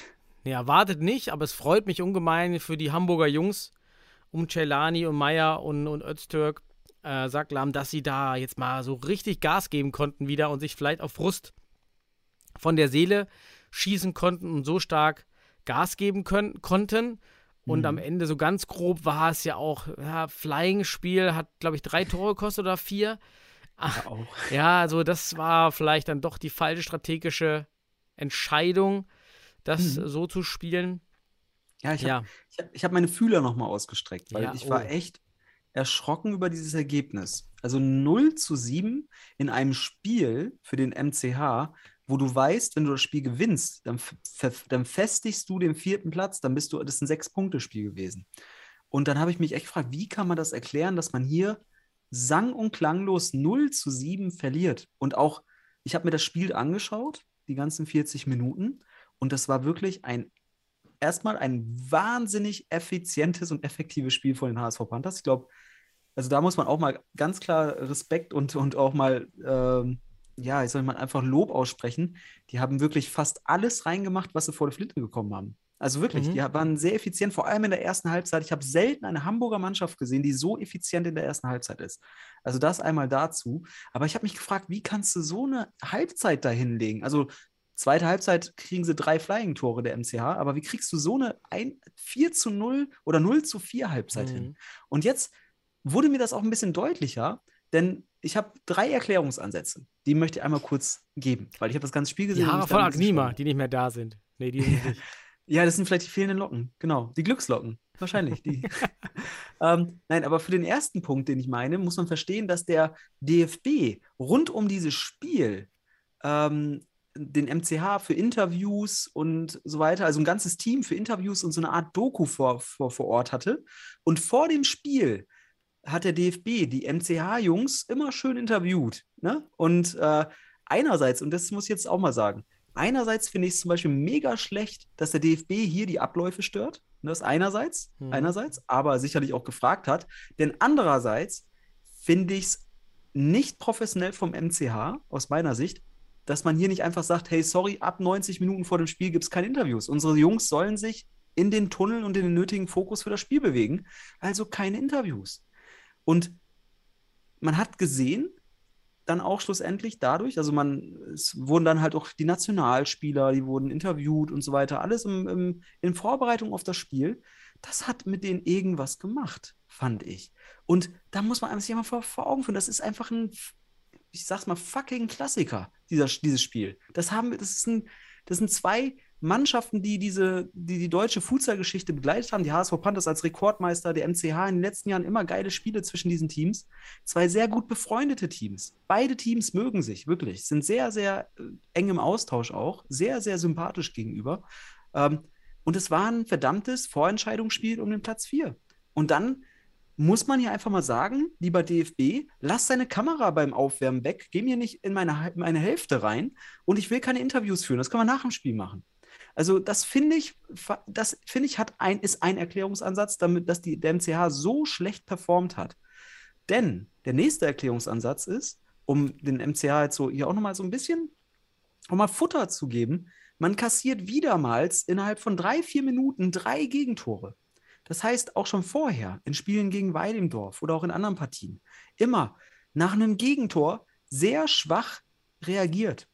[SPEAKER 5] Nee, erwartet nicht, aber es freut mich ungemein für die Hamburger Jungs um Celani und Meyer und, und Öztürk, äh, Saklam, dass sie da jetzt mal so richtig Gas geben konnten wieder und sich vielleicht auf Frust von der Seele schießen konnten und so stark Gas geben können, konnten. Und
[SPEAKER 6] Mhm.
[SPEAKER 5] am Ende so ganz grob war es ja auch, ja, Flying-Spiel hat, glaube ich, drei Tore gekostet oder vier.
[SPEAKER 6] Ja, auch.
[SPEAKER 5] Ja, also das war vielleicht dann doch die falsche strategische Entscheidung, das
[SPEAKER 6] Mhm.
[SPEAKER 5] so zu spielen.
[SPEAKER 6] Ja, ich habe
[SPEAKER 5] Ja,
[SPEAKER 6] ich hab, ich hab meine Fühler nochmal ausgestreckt, weil
[SPEAKER 5] Ja,
[SPEAKER 6] ich war
[SPEAKER 5] oh.
[SPEAKER 6] echt erschrocken über dieses Ergebnis. Also 0 zu 7 in einem Spiel für den MCH, wo du weißt, wenn du das Spiel gewinnst, dann, dann festigst du den vierten Platz, dann bist du, das ist ein Sechs-Punkte-Spiel gewesen. Und dann habe ich mich echt gefragt, wie kann man das erklären, dass man hier sang- und klanglos 0 zu 7 verliert? Und auch, ich habe mir das Spiel angeschaut, die ganzen 40 Minuten, und das war wirklich ein erstmal ein wahnsinnig effizientes und effektives Spiel von den HSV Panthers. Ich glaube, also da muss man auch mal ganz klar Respekt und, und auch mal, ähm, ja, ich soll mal einfach Lob aussprechen. Die haben wirklich fast alles reingemacht, was sie vor der Flinte gekommen haben. Also wirklich,
[SPEAKER 5] Mhm.
[SPEAKER 6] die waren sehr effizient, vor allem in der ersten Halbzeit. Ich habe selten eine Hamburger Mannschaft gesehen, die so effizient in der ersten Halbzeit ist. Also das einmal dazu. Aber ich habe mich gefragt, wie kannst du so eine Halbzeit da hinlegen? Also zweite Halbzeit kriegen sie drei Flying-Tore der MCH, aber wie kriegst du so eine ein, 4 zu 0 oder 0 zu 4 Halbzeit
[SPEAKER 5] Mhm.
[SPEAKER 6] hin? Und jetzt wurde mir das auch ein bisschen deutlicher, denn ich habe drei Erklärungsansätze. Die möchte ich einmal kurz geben, weil ich habe das ganze Spiel
[SPEAKER 5] Die
[SPEAKER 6] gesehen. und
[SPEAKER 5] Haare von Agnima, die nicht mehr da sind. Nee, die sind nicht.
[SPEAKER 6] ja, das sind vielleicht die fehlenden Locken, genau. Die Glückslocken, wahrscheinlich. Die. ähm, nein, aber für den ersten Punkt, den ich meine, muss man verstehen, dass der DFB rund um dieses Spiel ähm, den MCH für Interviews und so weiter, also ein ganzes Team für Interviews und so eine Art Doku vor, vor, vor Ort hatte. Und vor dem Spiel hat der DFB die MCH-Jungs immer schön interviewt. Ne? Und äh, einerseits, und das muss ich jetzt auch mal sagen, einerseits finde ich es zum Beispiel mega schlecht, dass der DFB hier die Abläufe stört. Ne, Das einerseits,
[SPEAKER 5] Mhm.
[SPEAKER 6] einerseits, aber sicherlich auch gefragt hat. Denn andererseits finde ich es nicht professionell vom MCH, aus meiner Sicht, dass man hier nicht einfach sagt, hey, sorry, ab 90 Minuten vor dem Spiel gibt es keine Interviews. Unsere Jungs sollen sich in den Tunnel und in den nötigen Fokus für das Spiel bewegen. Also keine Interviews. Und man hat gesehen, dann auch schlussendlich dadurch, also man, es wurden dann halt auch die Nationalspieler, die wurden interviewt und so weiter, alles im, im, in Vorbereitung auf das Spiel. Das hat mit denen irgendwas gemacht, fand ich. Und da muss man sich mal vor, vor Augen führen, das ist einfach ein, ich sag's mal, fucking Klassiker, dieser, dieses Spiel. Das haben wir, das ist ein, das sind zwei Mannschaften, die diese, die, die deutsche Futsal-Geschichte begleitet haben. Die HSV Panthers als Rekordmeister, der MCH in den letzten Jahren immer geile Spiele zwischen diesen Teams. Zwei sehr gut befreundete Teams. Beide Teams mögen sich, wirklich. Sind sehr, sehr äh, eng im Austausch auch. Sehr, sehr sympathisch gegenüber. Ähm, und es war ein verdammtes Vorentscheidungsspiel um den Platz 4. Und dann muss man hier einfach mal sagen, lieber DFB, lass deine Kamera beim Aufwärmen weg, geh mir nicht in meine, meine Hälfte rein und ich will keine Interviews führen. Das können wir nach dem Spiel machen. Also das finde ich, das finde ich hat ein, ist ein Erklärungsansatz, damit, dass die, der MCH so schlecht performt hat. Denn der nächste Erklärungsansatz ist, um den MCH jetzt so hier auch nochmal so ein bisschen um mal Futter zu geben, man kassiert wiedermals innerhalb von drei, vier Minuten drei Gegentore. Das heißt, auch schon vorher, in Spielen gegen Weidendorf oder auch in anderen Partien, immer nach einem Gegentor sehr schwach reagiert.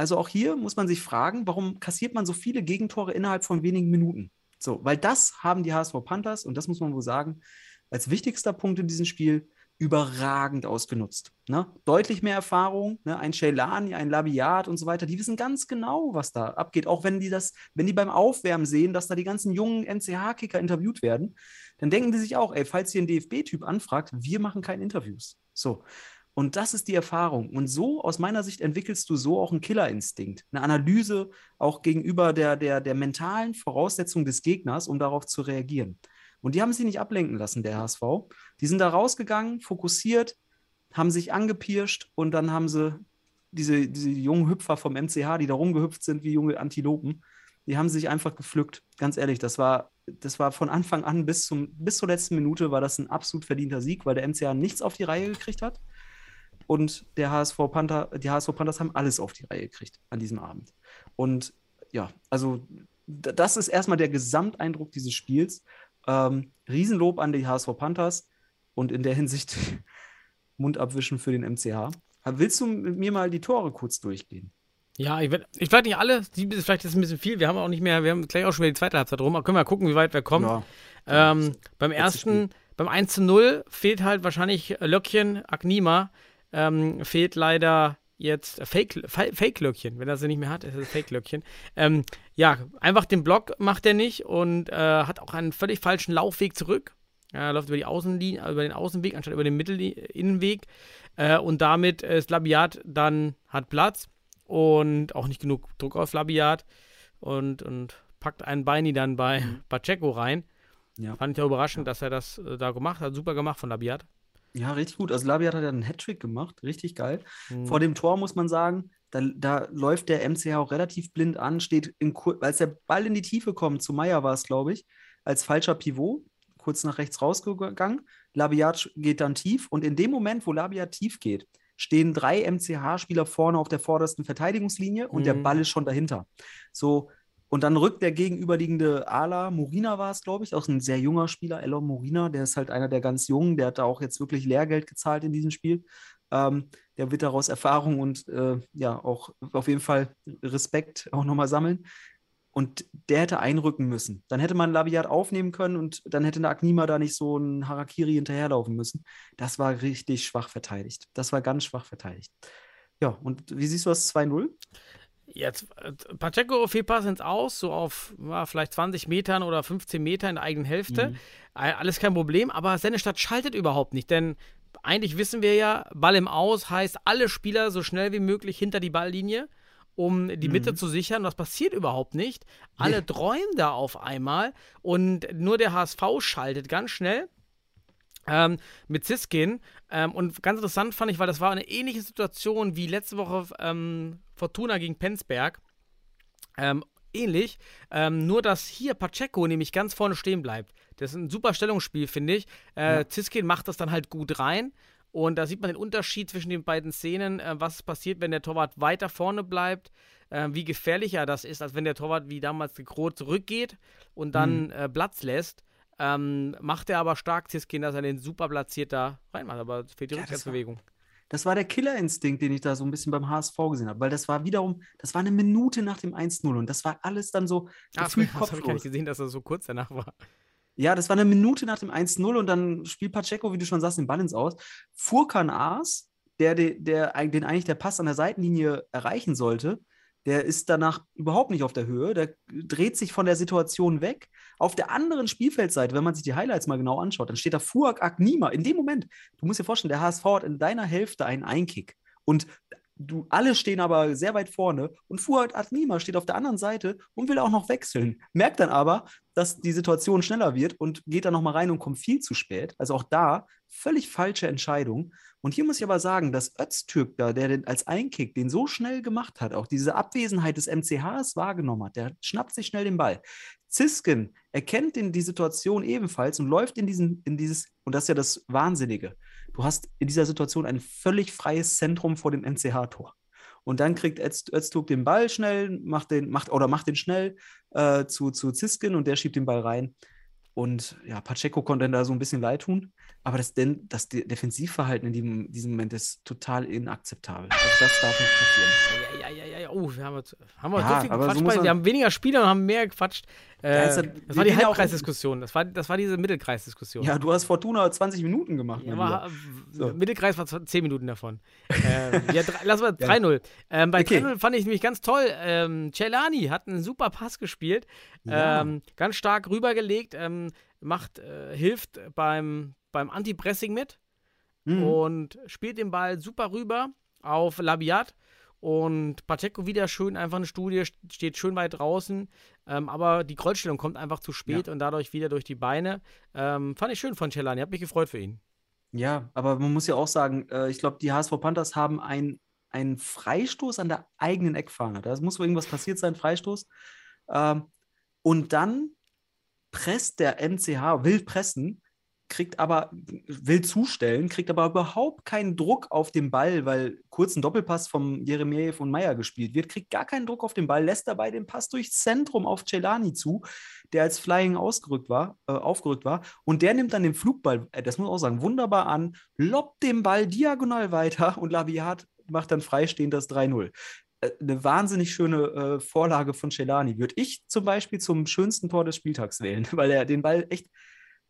[SPEAKER 6] Also auch hier muss man sich fragen, warum kassiert man so viele Gegentore innerhalb von wenigen Minuten? So, weil das haben die HSV Panthers, und das muss man wohl sagen, als wichtigster Punkt in diesem Spiel überragend ausgenutzt. Ne? Deutlich mehr Erfahrung, ne? ein Shailani, ein Labiat und so weiter, die wissen ganz genau, was da abgeht. Auch wenn die das, wenn die beim Aufwärmen sehen, dass da die ganzen jungen NCH-Kicker interviewt werden, dann denken die sich auch, ey, falls hier ein DFB-Typ anfragt, wir machen keine Interviews. So. Und das ist die Erfahrung. Und so, aus meiner Sicht, entwickelst du so auch einen Killerinstinkt, eine Analyse auch gegenüber der, der, der mentalen Voraussetzung des Gegners, um darauf zu reagieren. Und die haben sich nicht ablenken lassen, der HSV. Die sind da rausgegangen, fokussiert, haben sich angepirscht und dann haben sie diese, diese jungen Hüpfer vom MCH, die da rumgehüpft sind wie junge Antilopen, die haben sich einfach gepflückt. Ganz ehrlich, das war, das war von Anfang an bis, zum, bis zur letzten Minute war das ein absolut verdienter Sieg, weil der MCH nichts auf die Reihe gekriegt hat. Und der HSV Panther, die HSV Panthers haben alles auf die Reihe gekriegt an diesem Abend. Und ja, also das ist erstmal der Gesamteindruck dieses Spiels. Ähm, Riesenlob an die HSV Panthers und in der Hinsicht Mund abwischen für den MCH. Aber willst du mit mir mal die Tore kurz durchgehen?
[SPEAKER 5] Ja, ich werde ich werd nicht alle, die ist vielleicht ist ein bisschen viel. Wir haben auch nicht mehr, wir haben gleich auch schon wieder die zweite Halbzeit rum. Aber können wir mal gucken, wie weit wir kommen.
[SPEAKER 6] Ja.
[SPEAKER 5] Ähm, beim ersten, beim 1 zu 0 fehlt halt wahrscheinlich Löckchen, Agnima, ähm, fehlt leider jetzt äh, Fake-Löckchen, wenn er sie nicht mehr hat, ist es Fake-Löckchen. Ähm, ja, einfach den Block macht er nicht und äh, hat auch einen völlig falschen Laufweg zurück. Er läuft über die Außenlinie, über den Außenweg anstatt über den Mittelinnenweg. Äh, und damit ist Labiat dann hat Platz und auch nicht genug Druck auf Labiat und, und packt einen Beini dann bei Pacheco rein.
[SPEAKER 6] Ja.
[SPEAKER 5] Fand ich auch überraschend, dass er das äh, da gemacht hat. Super gemacht von Labiat.
[SPEAKER 6] Ja, richtig gut. Also Labiat hat ja einen Hattrick gemacht, richtig geil.
[SPEAKER 5] Mhm.
[SPEAKER 6] Vor dem Tor muss man sagen, da, da läuft der MCH auch relativ blind an, steht in als der Ball in die Tiefe kommt, zu Meier war es, glaube ich, als falscher Pivot, kurz nach rechts rausgegangen. Labiat geht dann tief und in dem Moment, wo Labiat tief geht, stehen drei MCH-Spieler vorne auf der vordersten Verteidigungslinie und der
[SPEAKER 5] Mhm.
[SPEAKER 6] Ball ist schon dahinter. So, Und dann rückt der gegenüberliegende Ala, Morina war es, glaube ich, auch ein sehr junger Spieler, Elon Morina, der ist halt einer der ganz Jungen, der hat da auch jetzt wirklich Lehrgeld gezahlt in diesem Spiel. Ähm, der wird daraus Erfahrung und äh, ja, auch auf jeden Fall Respekt auch nochmal sammeln. Und der hätte einrücken müssen. Dann hätte man Labiat aufnehmen können und dann hätte eine Agnima da nicht so ein Harakiri hinterherlaufen müssen. Das war richtig schwach verteidigt. Das war ganz schwach verteidigt. Ja, und wie siehst du das 2-0?
[SPEAKER 5] Jetzt, äh, Pacheco Fehlpass ins Aus, so auf ja, vielleicht 20 Metern oder 15 Meter in der eigenen Hälfte.
[SPEAKER 6] Mhm.
[SPEAKER 5] Äh, Alles kein Problem, aber Sennestadt schaltet überhaupt nicht, denn eigentlich wissen wir ja, Ball im Aus heißt, alle Spieler so schnell wie möglich hinter die Balllinie, um die Mitte
[SPEAKER 6] Mhm.
[SPEAKER 5] zu sichern. Das passiert überhaupt nicht. Alle träumen da auf einmal und nur der HSV schaltet ganz schnell. Ähm, mit Siskin. Ähm, und ganz interessant fand ich, weil das war eine ähnliche Situation wie letzte Woche ähm, Fortuna gegen Penzberg. Ähm, ähnlich, ähm, nur dass hier Pacheco nämlich ganz vorne stehen bleibt. Das ist ein super Stellungsspiel, finde ich. Äh,
[SPEAKER 6] Ja.
[SPEAKER 5] Ziskin macht das dann halt gut rein. Und da sieht man den Unterschied zwischen den beiden Szenen, äh, was passiert, wenn der Torwart weiter vorne bleibt, äh, wie gefährlicher das ist, als wenn der Torwart wie damals de Groot zurückgeht und dann äh, Platz lässt. Ähm, macht er aber stark Ziskin, dass er den super platziert da reinmacht, aber es fehlt die
[SPEAKER 6] Ja, das war-
[SPEAKER 5] Rückwärtsbewegung.
[SPEAKER 6] Das war der Killerinstinkt, den ich da so ein bisschen beim HSV gesehen habe, weil das war wiederum, das war eine Minute nach dem 1-0 und das war alles dann so
[SPEAKER 5] Ach, das
[SPEAKER 6] gefühlt
[SPEAKER 5] habe ich gar nicht gesehen, dass das so kurz danach war.
[SPEAKER 6] Ja, das war eine Minute nach dem 1-0 und dann spielt Pacheco, wie du schon sagst, den Ball ins Aus. Furkan Aas, der, der, der, den eigentlich der Pass an der Seitenlinie erreichen sollte, der ist danach überhaupt nicht auf der Höhe. Der dreht sich von der Situation weg. Auf der anderen Spielfeldseite, wenn man sich die Highlights mal genau anschaut, dann steht da Fuak Agnima. In dem Moment, du musst dir vorstellen, der HSV hat in deiner Hälfte einen Einkick. Und du, alle stehen aber sehr weit vorne und Fuad Agnima steht auf der anderen Seite und will auch noch wechseln. Merkt dann aber, dass die Situation schneller wird und geht dann nochmal rein und kommt viel zu spät. Also auch da völlig falsche Entscheidung. Und hier muss ich aber sagen, dass Öztürk da, der den als Einkick den so schnell gemacht hat, auch diese Abwesenheit des MCHs wahrgenommen hat, der schnappt sich schnell den Ball. Zisken erkennt den, die Situation ebenfalls und läuft in, diesen, in dieses, und das ist ja das Wahnsinnige. Du hast in dieser Situation ein völlig freies Zentrum vor dem MCH-Tor. Und dann kriegt Öz- Öztürk den Ball schnell, macht den, macht, oder macht den schnell äh, zu, zu Ziskin und der schiebt den Ball rein. Und ja, Pacheco konnte da so ein bisschen leid tun. Aber das, denn, das De Defensivverhalten in diesem, diesem Moment ist total inakzeptabel. Also das darf nicht passieren.
[SPEAKER 5] Ja, ja, ja, ja. Oh, wir haben, haben wir
[SPEAKER 6] Ja,
[SPEAKER 5] so viel
[SPEAKER 6] so
[SPEAKER 5] gequatscht.
[SPEAKER 6] man-
[SPEAKER 5] wir haben weniger Spieler und haben mehr gequatscht. Äh,
[SPEAKER 6] ja-
[SPEAKER 5] das war die Halbkreisdiskussion. Das war, das war diese Mittelkreisdiskussion.
[SPEAKER 6] Ja, du hast Fortuna 20 Minuten gemacht.
[SPEAKER 5] Ja,
[SPEAKER 6] Lieber.
[SPEAKER 5] äh,
[SPEAKER 6] So.
[SPEAKER 5] Mittelkreis war zw- 10 Minuten davon. ähm, ja, drei, lass mal
[SPEAKER 6] Ja.
[SPEAKER 5] 3-0. Ähm, bei
[SPEAKER 6] Okay.
[SPEAKER 5] 3-0 fand ich nämlich ganz toll. Ähm, Celani hat einen super Pass gespielt. Ähm, ganz stark rübergelegt. Ähm, macht, äh, hilft beim, beim Anti-Pressing mit.
[SPEAKER 6] Mhm.
[SPEAKER 5] und spielt den Ball super rüber auf Labiat. Und Pacheco wieder schön, einfach eine Studie, st- steht schön weit draußen. Ähm, aber die Kreuzstellung kommt einfach zu spät und dadurch wieder durch die Beine. Ähm, fand ich schön von Celani, hab mich gefreut für ihn.
[SPEAKER 6] Ja, aber man muss ja auch sagen, äh, ich glaube, die HSV Panthers haben ein- einen Freistoß an der eigenen Eckfahne. Da muss wohl irgendwas passiert sein, Freistoß. Ähm, und dann presst der MCH, will pressen, kriegt aber, will zustellen, kriegt aber überhaupt keinen Druck auf den Ball, weil kurz ein Doppelpass vom Jeremejew und Meier gespielt wird, kriegt gar keinen Druck auf den Ball, lässt dabei den Pass durchs Zentrum auf Celani zu, der als Flying ausgerückt war, äh, aufgerückt war. Und der nimmt dann den Flugball, äh, das muss man auch sagen, wunderbar an, lobt den Ball diagonal weiter und Labiat macht dann freistehend das 3-0 Äh, eine wahnsinnig schöne äh, Vorlage von Celani. Würde ich zum Beispiel zum schönsten Tor des Spieltags wählen, weil er den Ball echt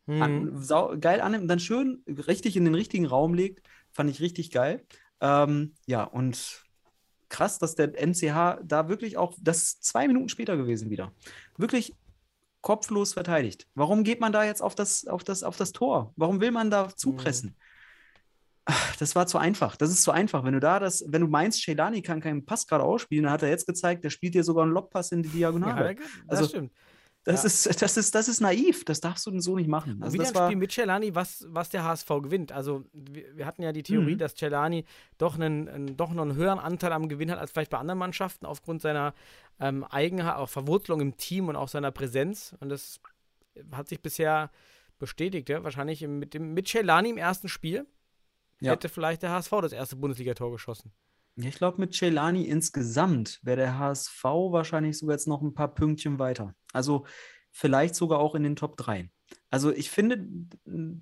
[SPEAKER 5] Mhm.
[SPEAKER 6] an, sau, geil annimmt und dann schön richtig in den richtigen Raum legt. Fand ich richtig geil. Ähm, ja, und krass, dass der NCH da wirklich auch, das ist zwei Minuten später gewesen wieder, wirklich kopflos verteidigt. Warum geht man da jetzt auf das, auf das, auf das Tor? Warum will man da zupressen? Ach, Das war zu einfach. Das ist zu einfach. Wenn du da das, wenn du meinst, Sheilani kann keinen Pass gerade ausspielen, dann hat er jetzt gezeigt, der spielt dir sogar einen Lobpass in die
[SPEAKER 5] Ja,
[SPEAKER 6] Diagonale.
[SPEAKER 5] das
[SPEAKER 6] Also,
[SPEAKER 5] stimmt.
[SPEAKER 6] Das,
[SPEAKER 5] Ja.
[SPEAKER 6] ist, das, ist, das ist naiv. Das darfst du so nicht machen. Also
[SPEAKER 5] wieder
[SPEAKER 6] das
[SPEAKER 5] ein Spiel mit Celani, was, was der HSV gewinnt. Also wir, wir hatten ja die Theorie,
[SPEAKER 6] Mhm.
[SPEAKER 5] dass Celani doch einen, einen, doch noch einen höheren Anteil am Gewinn hat als vielleicht bei anderen Mannschaften, aufgrund seiner ähm, Eigenheit, auch Verwurzelung im Team und auch seiner Präsenz. Und das hat sich bisher bestätigt, ja. Wahrscheinlich mit, dem, mit Celani im ersten Spiel
[SPEAKER 6] Ja.
[SPEAKER 5] hätte vielleicht der HSV das erste Bundesligator geschossen.
[SPEAKER 6] Ich glaube, mit Celani insgesamt wäre der HSV wahrscheinlich sogar jetzt noch ein paar Pünktchen weiter. Also vielleicht sogar auch in den Top 3. Also ich finde,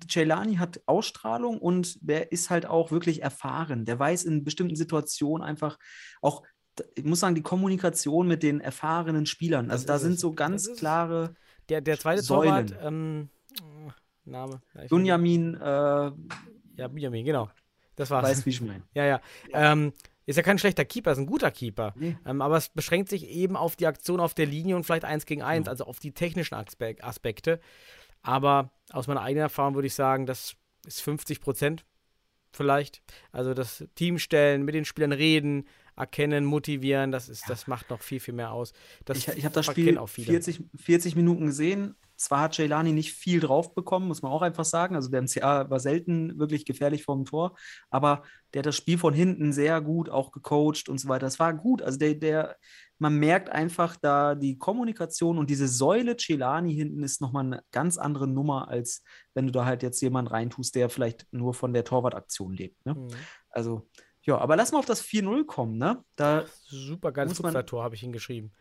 [SPEAKER 6] Celani hat Ausstrahlung und der ist halt auch wirklich erfahren. Der weiß in bestimmten Situationen einfach auch, ich muss sagen, die Kommunikation mit den erfahrenen Spielern. Also
[SPEAKER 5] Das
[SPEAKER 6] da sind
[SPEAKER 5] es.
[SPEAKER 6] so ganz klare
[SPEAKER 5] Der, der zweite
[SPEAKER 6] Säulen.
[SPEAKER 5] Torwart, ähm, Name.
[SPEAKER 6] Bunyamin, äh,
[SPEAKER 5] Ja, Benjamin, genau. Das war's.
[SPEAKER 6] weiß wie ich meine.
[SPEAKER 5] Ja, ja. Ähm, ist ja kein schlechter Keeper, ist ein guter Keeper.
[SPEAKER 6] Nee.
[SPEAKER 5] Ähm, aber es beschränkt sich eben auf die Aktion auf der Linie und vielleicht eins gegen eins,
[SPEAKER 6] Ja.
[SPEAKER 5] also auf die technischen Aspe- Aspekte. Aber aus meiner eigenen Erfahrung würde ich sagen, das ist 50 Prozent vielleicht. Also das Team stellen, mit den Spielern reden, erkennen, motivieren, das, ist, das macht noch viel, viel mehr aus. Das
[SPEAKER 6] Ich, ich habe das Spiel
[SPEAKER 5] auch viele.
[SPEAKER 6] 40, 40 Minuten gesehen. Zwar hat Jailani nicht viel drauf bekommen, muss man auch einfach sagen. Also der MCA war selten wirklich gefährlich vor dem Tor, aber der hat das Spiel von hinten sehr gut auch gecoacht und so weiter. Das war gut. Also der, der, man merkt einfach da die Kommunikation und diese Säule Celani hinten ist nochmal eine ganz andere Nummer, als wenn du da halt jetzt jemanden reintust, der vielleicht nur von der Torwartaktion lebt. Ne?
[SPEAKER 5] Mhm.
[SPEAKER 6] Also, ja, aber lass mal auf das 4-0 kommen, ne? Da
[SPEAKER 5] Super geiles Fußballtor habe ich hingeschrieben.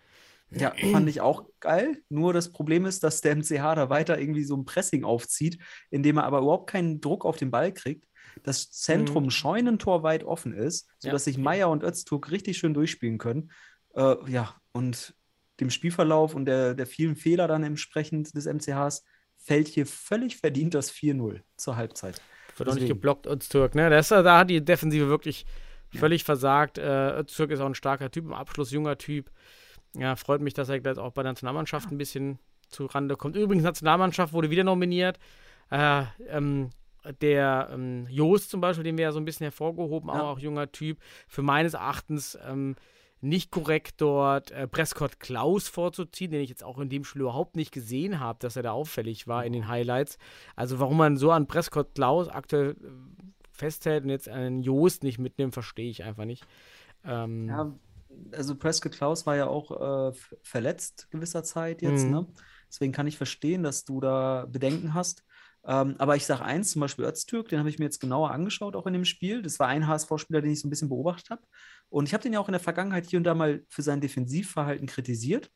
[SPEAKER 6] Ja, fand ich auch geil. Nur das Problem ist, dass der MCH da weiter irgendwie so ein Pressing aufzieht, indem er aber überhaupt keinen Druck auf den Ball kriegt. Das Zentrum Scheunentor weit offen ist, sodass sich Meier und Öztürk richtig schön durchspielen können. Äh, ja, und dem Spielverlauf und der, der vielen Fehler dann entsprechend des MCHs fällt hier völlig verdient das 4-0 zur Halbzeit.
[SPEAKER 5] Wird auch nicht geblockt, Öztürk, ne? Das, da hat die Defensive wirklich völlig versagt. Äh, Öztürk ist auch ein starker Typ, im Abschluss junger Typ. Ja, freut mich, dass er gleich auch bei der Nationalmannschaft ein bisschen zu Rande kommt. Übrigens, Nationalmannschaft wurde wieder nominiert. Äh, ähm, der ähm, Joost zum Beispiel, den wir ja so ein bisschen hervorgehoben,
[SPEAKER 6] Ja.
[SPEAKER 5] auch, auch junger Typ. Für meines Erachtens ähm, nicht korrekt dort äh, Prescott Klaus vorzuziehen, den ich jetzt auch in dem Spiel überhaupt nicht gesehen habe, dass er da auffällig war in den Highlights. Also warum man so an Prescott Klaus aktuell äh, festhält und jetzt einen Joost nicht mitnimmt, verstehe ich einfach nicht. Ähm,
[SPEAKER 6] Ja, also Prescott Klaus war ja auch äh, verletzt gewisser Zeit jetzt,
[SPEAKER 5] Mhm.
[SPEAKER 6] ne? Deswegen kann ich verstehen, dass du da Bedenken hast. Ähm, aber ich sage eins, zum Beispiel Öztürk, den habe ich mir jetzt genauer angeschaut, auch in dem Spiel. Das war ein HSV-Spieler, den ich so ein bisschen beobachtet habe. Und ich habe den ja auch in der Vergangenheit hier und da mal für sein Defensivverhalten kritisiert.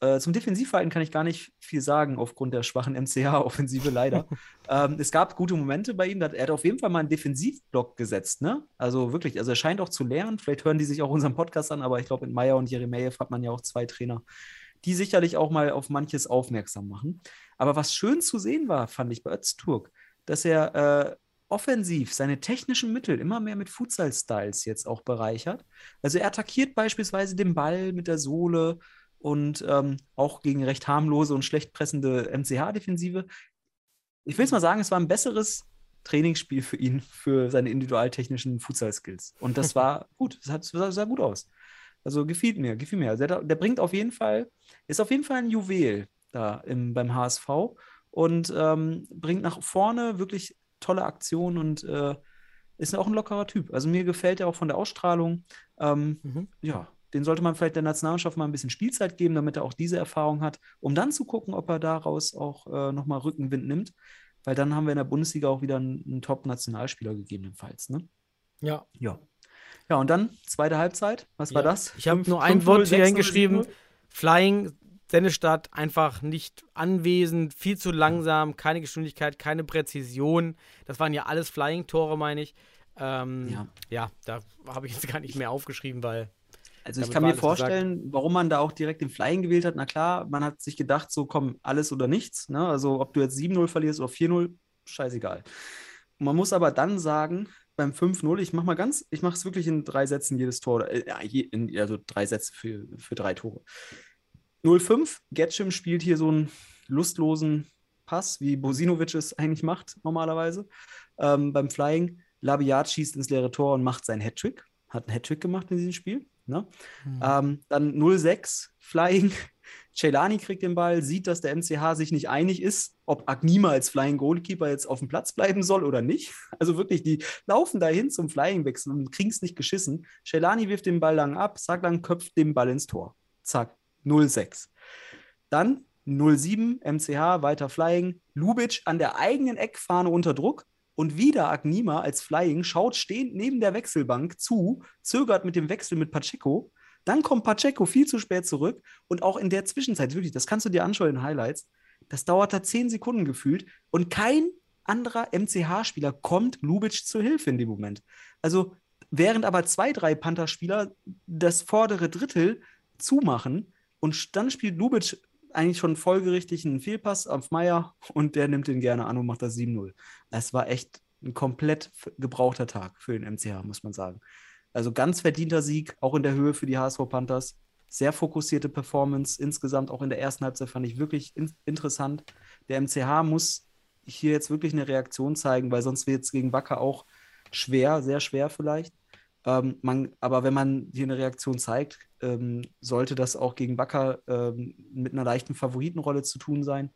[SPEAKER 6] Äh, zum Defensivverhalten kann ich gar nicht viel sagen, aufgrund der schwachen MCH-Offensive leider. ähm, es gab gute Momente bei ihm. Er hat auf jeden Fall mal einen Defensivblock gesetzt, ne? Also wirklich, also er scheint auch zu lernen. Vielleicht hören die sich auch unseren Podcast an, aber ich glaube, mit Meyer und Jeremejew hat man ja auch zwei Trainer, die sicherlich auch mal auf manches aufmerksam machen. Aber was schön zu sehen war, fand ich bei Özturk, dass er äh, offensiv seine technischen Mittel immer mehr mit Futsal-Styles jetzt auch bereichert. Also er attackiert beispielsweise den Ball mit der Sohle und ähm, auch gegen recht harmlose und schlecht pressende MCH-Defensive. Ich will es mal sagen, es war ein besseres Trainingsspiel für ihn, für seine individualtechnischen Futsal-Skills. Und das war gut, das hat, sah, sah gut aus. Also gefiel mir, gefiel mir. Also der, der bringt auf jeden Fall, ist auf jeden Fall ein Juwel da im, beim HSV und ähm, bringt nach vorne wirklich tolle Aktionen und äh, ist auch ein lockerer Typ. Also mir gefällt er auch von der Ausstrahlung. Ähm,
[SPEAKER 5] Mhm.
[SPEAKER 6] Ja, den sollte man vielleicht der Nationalmannschaft mal ein bisschen Spielzeit geben, damit er auch diese Erfahrung hat, um dann zu gucken, ob er daraus auch äh, nochmal Rückenwind nimmt. Weil dann haben wir in der Bundesliga auch wieder einen, einen Top-Nationalspieler gegebenenfalls. Ne?
[SPEAKER 5] ja.
[SPEAKER 6] Ja. Ja, und dann zweite Halbzeit. Was war
[SPEAKER 5] Ja.
[SPEAKER 6] das?
[SPEAKER 5] Ich habe nur ein
[SPEAKER 6] 5-0,
[SPEAKER 5] Wort hier
[SPEAKER 6] 6-0,
[SPEAKER 5] hingeschrieben.
[SPEAKER 6] 7-0?
[SPEAKER 5] Flying, Sennestadt einfach nicht anwesend, viel zu langsam, keine Geschwindigkeit, keine Präzision. Das waren ja alles Flying-Tore, meine ich. Ähm,
[SPEAKER 6] Ja.
[SPEAKER 5] ja. da habe ich jetzt gar nicht mehr aufgeschrieben, weil
[SPEAKER 6] Also ich kann mir vorstellen, warum man da auch direkt den Flying gewählt hat. Na klar, man hat sich gedacht, so komm, alles oder nichts. Ne? Also ob du jetzt 7-0 verlierst oder 4-0, scheißegal. Man muss aber dann sagen, beim 5-0, ich mache mal ganz, ich mache es wirklich in drei Sätzen jedes Tor. Äh, ja, je, in, also drei Sätze für, für drei Tore. 0-5, Getschim spielt hier so einen lustlosen Pass, wie Bosinovic es eigentlich macht normalerweise. Ähm, beim Flying, Labiat schießt ins leere Tor und macht seinen Hattrick. Hat einen Hattrick gemacht in diesem Spiel. Ne? Ähm, dann 0-6, Flying. Celani kriegt den Ball, sieht, dass der MCH sich nicht einig ist, ob Agnima als Flying Goalkeeper jetzt auf dem Platz bleiben soll oder nicht. Also wirklich, die laufen dahin zum Flying-Wechsel und kriegen es nicht geschissen. Celani wirft den Ball lang ab, Saglan köpft den Ball ins Tor. Zack, 0-6. Dann 0-7, MCH, weiter Flying. Lubic an der eigenen Eckfahne unter Druck. Und wieder Agnima als Flying schaut stehend neben der Wechselbank zu, zögert mit dem Wechsel mit Pacheco. Dann kommt Pacheco viel zu spät zurück. Und auch in der Zwischenzeit, wirklich, das kannst du dir anschauen in Highlights, das dauert da zehn Sekunden gefühlt. Und kein anderer MCH-Spieler kommt Lubitsch zur Hilfe in dem Moment. Also, während aber zwei, drei Panther-Spieler das vordere Drittel zumachen und dann spielt Lubitsch eigentlich schon folgerichtig einen Fehlpass auf Meier und der nimmt den gerne an und macht das 7-0. Es war echt ein komplett gebrauchter Tag für den MCH, muss man sagen. Also ganz verdienter Sieg, auch in der Höhe für die HSV Panthers. Sehr fokussierte Performance insgesamt, auch in der ersten Halbzeit fand ich wirklich in interessant. Der MCH muss hier jetzt wirklich eine Reaktion zeigen, weil sonst wird es gegen Wacker auch schwer, sehr schwer vielleicht. Ähm, man, aber wenn man hier eine Reaktion zeigt, ähm, sollte das auch gegen Wacker ähm, mit einer leichten Favoritenrolle zu tun sein.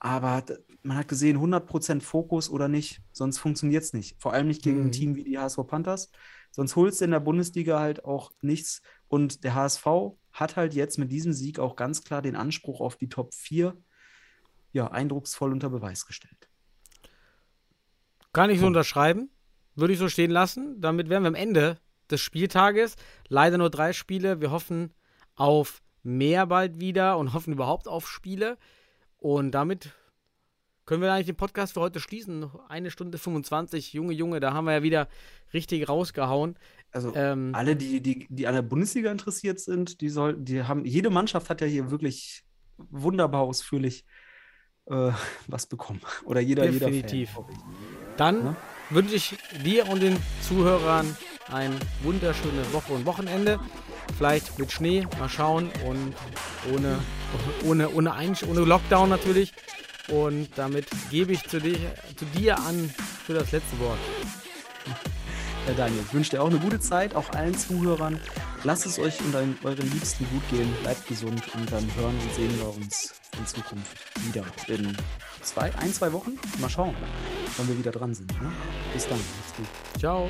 [SPEAKER 6] Aber man hat gesehen, 100% Fokus oder nicht, sonst funktioniert es nicht. Vor allem nicht gegen
[SPEAKER 5] Mhm.
[SPEAKER 6] ein Team wie die HSV Panthers. Sonst holst du in der Bundesliga halt auch nichts. Und der HSV hat halt jetzt mit diesem Sieg auch ganz klar den Anspruch auf die Top 4 ja, eindrucksvoll unter Beweis gestellt.
[SPEAKER 5] Kann ich so unterschreiben. Würde ich so stehen lassen. Damit wären wir am Ende des Spieltages. Leider nur drei Spiele. Wir hoffen auf mehr bald wieder und hoffen überhaupt auf Spiele. Und damit können wir eigentlich den Podcast für heute schließen. Noch eine Stunde 25. Junge, Junge, da haben wir ja wieder richtig rausgehauen.
[SPEAKER 6] Also
[SPEAKER 5] Ähm,
[SPEAKER 6] alle, die, die, die an der Bundesliga interessiert sind, die sollten, die haben, jede Mannschaft hat ja hier wirklich wunderbar ausführlich äh, was bekommen. Oder jeder,
[SPEAKER 5] Definitiv.
[SPEAKER 6] jeder ich.
[SPEAKER 5] Dann
[SPEAKER 6] Ne?
[SPEAKER 5] Wünsche ich dir und den Zuhörern eine wunderschöne Woche und Wochenende. Vielleicht mit Schnee, mal schauen. Und ohne, ohne, ohne, ohne Lockdown natürlich. Und damit gebe ich zu dir, zu dir an für das letzte Wort.
[SPEAKER 6] Ja, Daniel, ich wünsche dir auch eine gute Zeit, auch allen Zuhörern. Lasst es euch und euren Liebsten gut gehen, bleibt gesund und dann hören und sehen wir uns in Zukunft wieder. In zwei, ein, zwei Wochen? Mal schauen, wann wir wieder dran sind. Ne? Bis dann, macht's gut.
[SPEAKER 5] Ciao.